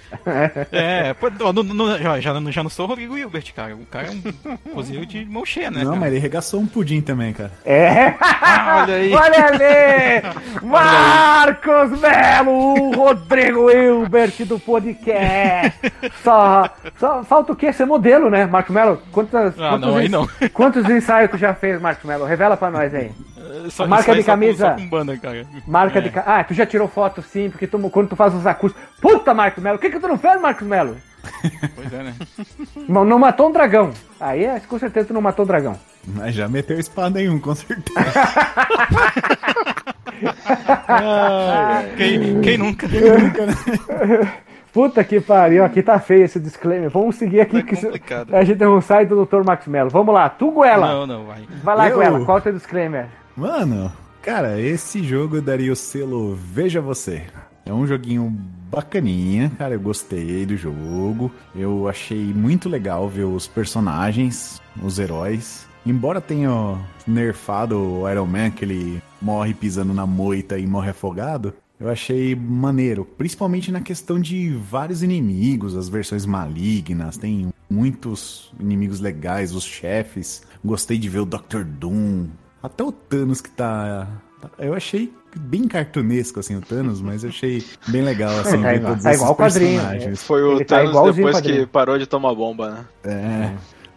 É, pô, ó, no- no- já, já, não- já não sou o Rodrigo Hilbert, cara. O cara é um cozinheiro de mão cheia, né? Não, cara? mas ele regaçou um pudim também, cara. É. Ah, olha aí. Olha ali! Marcos Melo, o Rodrigo Hilbert do podcast. Só, só falta o quê? Ser modelo, né, Marcos Melo? Quantas, Ah, quantos, não, aí ens- não. quantos ensaios tu já fez, Marcos Melo? Revela pra nós aí. Só- marca de só com- camisa. Só com banda, cara. Marca É. de. ca- Ah, tu já tirou foto sim, porque tu- quando tu faz os acústicos. Puta, Marcos Melo, o que, que tu não fez, Marcos Melo? Pois é, né? Não, não matou um dragão. Aí é, com certeza tu não matou um dragão. Mas já meteu espada em um, com certeza. Quem, quem nunca? Puta que pariu, aqui tá feio esse disclaimer. Vamos seguir aqui É que a gente não sai do Dr. Max Mello. Vamos lá, tu, Goela. Não, não, vai. Vai lá, Eu? Goela, qual é o teu disclaimer? Mano, cara, esse jogo daria o selo Veja Você. É um joguinho bacaninha, cara. Eu gostei do jogo. Eu achei muito legal ver os personagens, os heróis. Embora tenha nerfado o Iron Man, que ele morre pisando na moita e morre afogado, eu achei maneiro. Principalmente na questão de vários inimigos, as versões malignas. Tem muitos inimigos legais, os chefes. Gostei de ver o Dr. Doom. Até o Thanos que tá. Eu achei bem cartunesco, assim, o Thanos, mas eu achei bem legal, assim, É, ver igual- todos é esses igual o quadrinho, personagens. Foi o Ele tá Thanos igualzinho depois quadrinho. que parou de tomar bomba, né? É.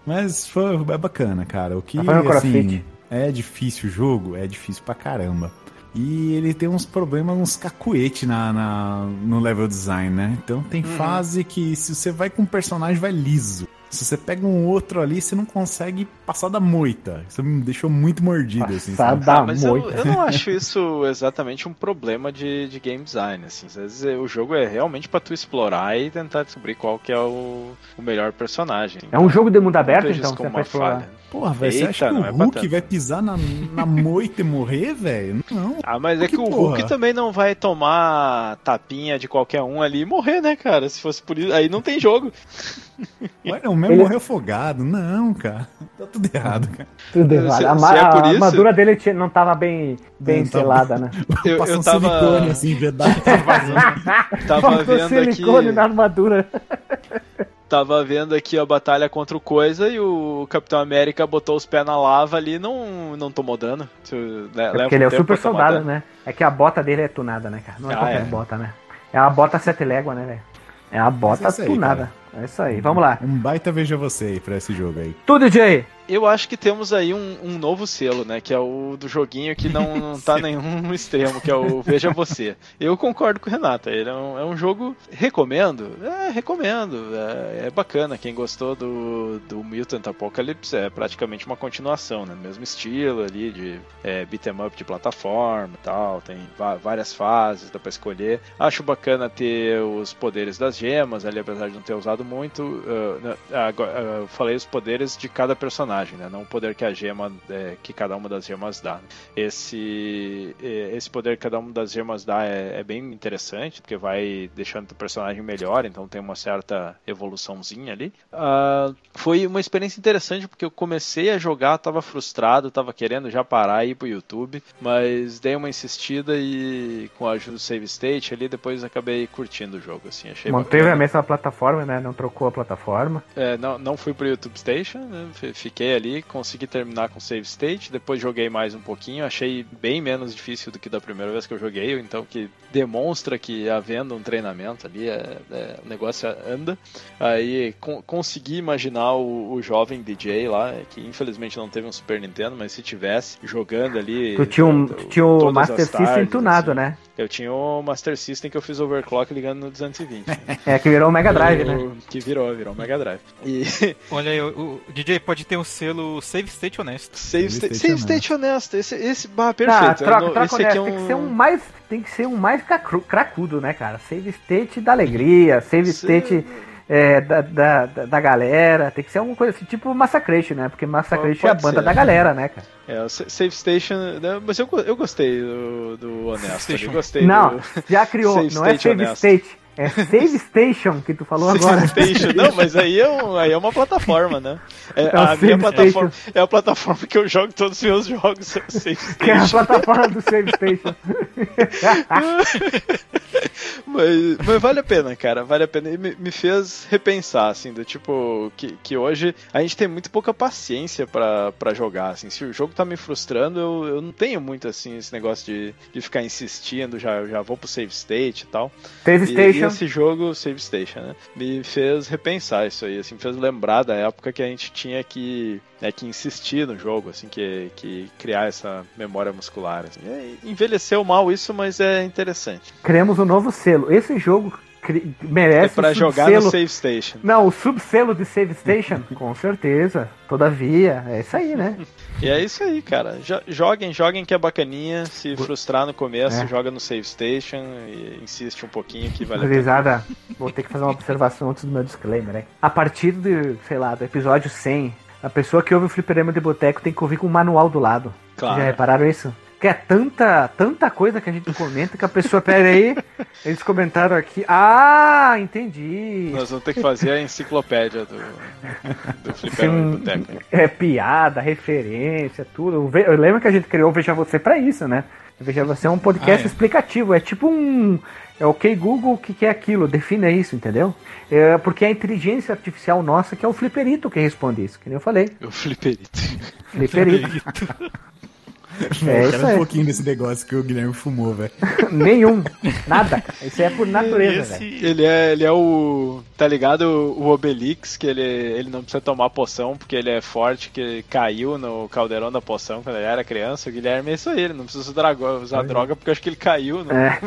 Mas foi é bacana, cara. O que Tá assim, é difícil o jogo, é difícil pra caramba. E ele tem uns problemas, uns cacuete na, na- no level design, né? Então tem Uhum. fase que se você vai com um personagem, vai liso. Se você pega um outro ali, você não consegue passar da moita. Isso me deixou muito mordido, assim. Passar sabe? da Ah, mas eu, moita. eu não acho isso exatamente um problema de, de game design. Assim. Às vezes é- o jogo é realmente pra tu explorar e tentar descobrir qual que é o, o melhor personagem. É um jogo de mundo aberto, então, você uma explorar. falha. Porra, velho, você acha que o é Hulk vai pisar na, na moita e morrer, velho? Não. Ah, mas é Que que o porra. Hulk também não vai tomar tapinha de qualquer um ali e morrer, né, cara? Se fosse por isso, aí não tem jogo. O Iron Man Ele- morreu afogado. Não, cara. Tá tudo errado, cara. Tudo Se- errado. se A, ma- é por a isso- armadura dele não tava bem, bem Não, selada, né? Eu, eu um tava, silicone, assim, vedado. tava Faltou vendo silicone aqui. na armadura. Tava vendo aqui a batalha contra o Coisa e o Capitão América botou os pés na lava ali e não, não tomou dano. Se- le- É porque ele é o super soldado, dano. né? É que a bota dele é tunada, né, cara? Não é Ah, qualquer é. bota, né? É uma bota sete légua, né, velho? É uma bota isso aí, tunada. É isso aí. Vamos lá. Um baita veja você aí pra esse jogo aí. Tu, DJ. Eu acho que temos aí um, um novo selo, né? Que é o do joguinho que não, não tá nenhum extremo, que é o Veja Você. Eu concordo com o Renata. Ele é um, é um jogo. Recomendo? É, recomendo. É, é bacana. Quem gostou do, do Mutant Apocalypse é praticamente uma continuação, né? Mesmo estilo ali de é, beat 'em up de plataforma e tal. Tem várias fases, dá pra escolher. Acho bacana ter os poderes das gemas ali, apesar de não ter usado muito. né, agora, ah, eu falei os poderes de cada personagem, né? Não o poder que a gema, é, que cada uma das gemas dá. Esse, eh, esse poder que cada uma das gemas dá é, é bem interessante, porque vai deixando o personagem melhor, então tem uma certa evoluçãozinha ali. Ah, foi uma experiência interessante, porque eu comecei a jogar, tava frustrado, tava querendo já parar e ir pro YouTube, mas dei uma insistida e com a ajuda do Save State ali, depois acabei curtindo o jogo, assim, achei Manteve bacana. a mesma plataforma, né? Não trocou a plataforma. É, não, não fui pro YouTube Station, né? F- Ali, consegui terminar com Save State, depois joguei mais um pouquinho, achei bem menos difícil do que da primeira vez que eu joguei, então que demonstra que havendo um treinamento ali, é, é, o negócio anda. Aí con- consegui imaginar o, o jovem DJ lá, que infelizmente não teve um Super Nintendo, mas se tivesse, jogando ali. Tu tinha, um, tu tinha o Master as System tardes, tunado, assim. né? Eu tinha o Master System que eu fiz overclock ligando no 220. né? É, que virou o Mega Drive, O- né? Que virou, virou Mega Drive. E Olha aí, o, o DJ pode ter o selo Save State Honesto. Save, Save State, State Save State honesto. Esse, esse bah, perfeito. Ah, troca, troca esse aqui é honesto. um... Tem que ser um mais. Tem que ser um mais cacru- cracudo, né, cara? Save state da alegria, save Sim. state é, da, da, da, galera. Tem que ser alguma coisa assim, tipo Massacration, né? Porque Massacration é a banda ser. da galera, né, cara? É, o Save Station. né, Mas eu, eu gostei do, do honesto. Station. Gostei Não, do. já criou. Save não é state save honesto. state. É Save Station que tu falou agora. Save Station. Não, mas aí é, um, aí é uma plataforma, né? É, É a minha plataforma é a plataforma que eu jogo todos os meus jogos. Save Que é a Station. plataforma do Save Station. mas, mas vale a pena, cara, vale a pena. E me, me fez repensar, assim, do tipo, que, que hoje a gente tem muito pouca paciência pra, pra jogar, assim. Se o jogo tá me frustrando, eu, eu não tenho muito, assim, esse negócio de, de ficar insistindo, já, já vou pro save state e tal. Save e Station. esse jogo, Save Station, né? Me fez repensar isso aí, assim, me fez lembrar da época que a gente tinha que, né, que insistir no jogo, assim, que, que criar essa memória muscular. Assim. É, envelheceu mal isso, mas é interessante. Criamos um novo selo. Esse jogo cri- É merece pra o jogar no Save Station. Não, o subselo de Save Station, com certeza. Todavia, é isso aí, né? E é isso aí, cara. Jo- Joguem, joguem que é bacaninha. Se frustrar no começo, É. joga no Save Station e insiste um pouquinho que vale a pena. Vou ter que fazer uma observação antes do meu disclaimer, né? A partir do, sei lá, do episódio 100, a pessoa que ouve o fliperama de boteco tem que ouvir com um manual do lado. Claro. Já repararam isso? Que é tanta, tanta coisa que a gente comenta que a pessoa, pera aí, eles comentaram aqui. Ah, entendi. Nós vamos ter que fazer a enciclopédia do, do Sim. de Boteco. É piada, referência, tudo. Eu lembro que a gente criou o Veja Você pra isso, né? O Veja Você é um podcast Ah, é. explicativo. É tipo um. É ok Google, o que, que é aquilo? Defina isso, entendeu? É porque é a inteligência artificial nossa que é o Fliperito que responde isso, que nem eu falei. O Fliperito. Fliperito. É eu isso quero um pouquinho desse negócio que o Guilherme fumou, velho. Nenhum. Nada, cara. Isso é por natureza, velho. Ele é, ele é o. Tá ligado? O Obelix, que ele, ele não precisa tomar poção porque ele é forte, que ele caiu no caldeirão da poção quando ele era criança. O Guilherme é isso aí, ele não precisa usar, drago- usar droga porque eu acho que ele caiu no, É.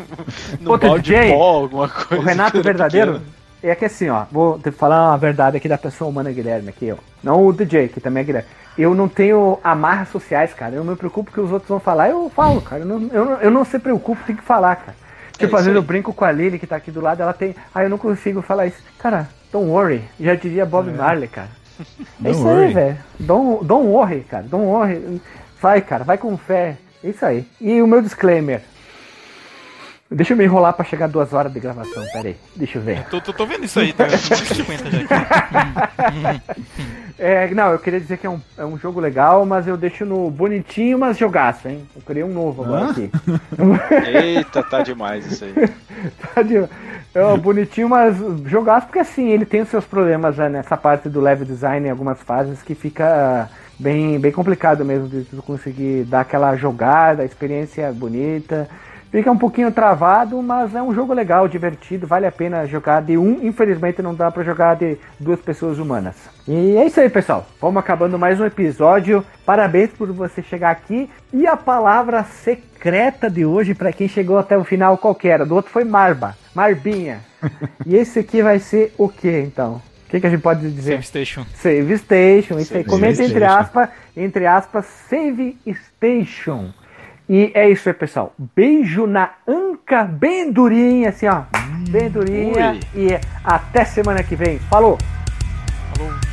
no Outro balde DJ, de pó, alguma coisa. O Renato verdadeiro pequeno. É que assim, ó, vou falar uma verdade aqui da pessoa humana Guilherme aqui, ó. Não o DJ, que também é Guilherme. Eu não tenho amarras sociais, cara. Eu não me preocupo que os outros vão falar, eu falo, cara. Eu não, eu não, eu não se preocupo, tem que falar, cara. Tipo, isso às vezes aí. eu brinco com a Lily que tá aqui do lado, ela tem. Ah, eu não consigo falar isso. Cara, don't worry. Já diria Bob Marley, cara. É isso aí, worry. velho. Don't, don't worry, cara. Don't worry. Vai, cara, vai com fé. É isso aí. E o meu disclaimer. Deixa eu me enrolar pra chegar duas horas de gravação, pera aí. Deixa eu ver. Tô, tô, tô vendo isso aí, tá? 50 já aqui. É, não, eu queria dizer que é um, é um jogo legal, mas eu deixo no bonitinho, mas jogaço, hein? Eu criei um novo agora Hã? aqui. Eita, tá demais isso aí. Tá de- É um bonitinho, mas jogaço, porque assim, ele tem os seus problemas né, nessa parte do level design em algumas fases que fica bem, bem complicado mesmo de tu conseguir dar aquela jogada, a experiência bonita. Fica um pouquinho travado, mas é um jogo legal, divertido, vale a pena jogar de um. Infelizmente não dá pra jogar de duas pessoas humanas. E é isso aí, pessoal. Vamos acabando mais um episódio. Parabéns por você chegar aqui. E a palavra secreta de hoje, pra quem chegou até o final, qual que era? Do outro foi Marba, Marbinha. e esse aqui vai ser o que então? O que, que a gente pode dizer? Save Station. Save Station, isso aí. Comenta entre aspas, entre aspas, Save Station. E é isso aí, pessoal. Beijo na anca, bem durinha, assim, ó. Bem durinha. Ui. E até semana que vem. Falou! Falou.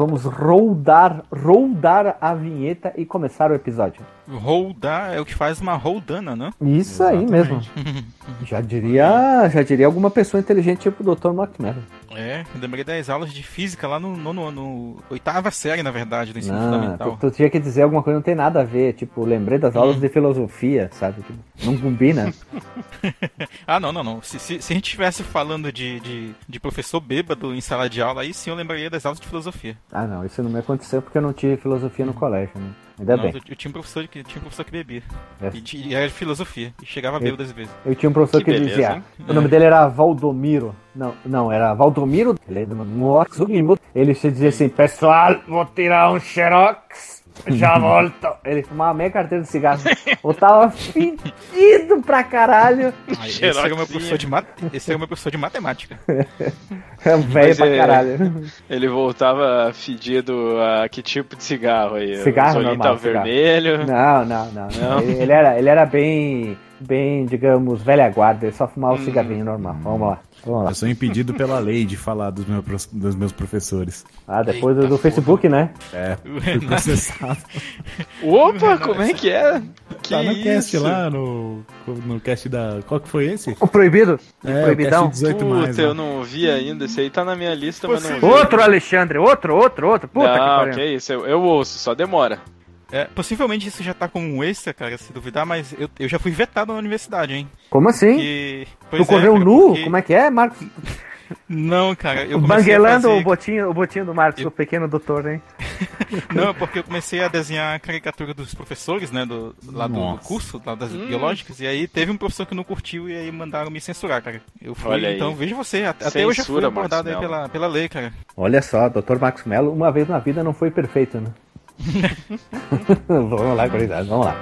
Vamos rodar, rodar a vinheta e começar o episódio. Roldar é o que faz uma roldana, né? Isso aí mesmo. Já diria, já diria alguma pessoa inteligente tipo o Dr. McMahon. É, eu lembrei das aulas de física lá no, no, no, no oitava série, na verdade, do ensino Não, fundamental. tu, tu tinha que dizer alguma coisa não tem nada a ver. Tipo, lembrei das aulas Hum. de filosofia, sabe? Que não combina. Ah, não, não, não. Se, se, se a gente estivesse falando de, de, de professor bêbado em sala de aula, aí sim eu lembraria das aulas de filosofia. Ah, não, isso não me aconteceu porque eu não tive filosofia no colégio, né? Ainda Não, bem. eu, eu tinha um professor que, tinha um professor que bebia. É. E, e era de filosofia. E chegava bêbado às vezes. Eu tinha um professor Que que, beleza, dizia. hein? O nome dele era Valdomiro. Não, não, era Valdomiro. Ele, é ele dizia assim: Pessoal, vou tirar um xerox. Já volto. Ele fumava meia carteira de cigarro. Eu tava fedido pra caralho. Ah, esse era o meu professor de mat... Esse era o meu professor de matemática. É um velho pra é- caralho. Ele voltava fedido a que tipo de cigarro aí? Cigarro normal, tava cigarro. vermelho. Não, não, não. Não? Ele, ele era, ele era bem, bem, digamos, velha guarda. Ele só fumava um cigarrinho normal. Vamos lá. Vamos lá. Eu sou impedido pela lei de falar dos, meus pros- dos meus professores. Ah, depois Eita do Facebook, né? É, fui processado. Opa, como é que é? Que tá no cast isso? lá, no, no cast da... Qual que foi esse? O proibido? É, proibidão? o cast 18 mais. Puta, eu ó. não vi ainda. Esse aí tá na minha lista, mas não vi. Outro Alexandre, outro, outro, outro. Puta que não, pariu. que isso, eu, eu ouço, só demora. É, possivelmente isso já tá como um extra, cara, se duvidar, mas eu, eu já fui vetado na universidade, hein? Como assim? Que... tu é, correu cara, nu? porque- Como é que é, Marcos? Não, cara, eu Banguelando fazer... o botinho, o botinho do Marcos, Eu- o pequeno doutor, hein? Não, porque eu comecei a desenhar a caricatura dos professores, né, do, lá do Nossa. curso, lá das Hum. biológicas, e aí teve um professor que não curtiu e aí mandaram me censurar, cara. Eu fui, Olha aí. então veja você, até, até eu já fui Censura, abordado pela, pela lei, cara. Olha só, doutor Marcos Mello, uma vez na vida não foi perfeito, né? 不用来管理层不用来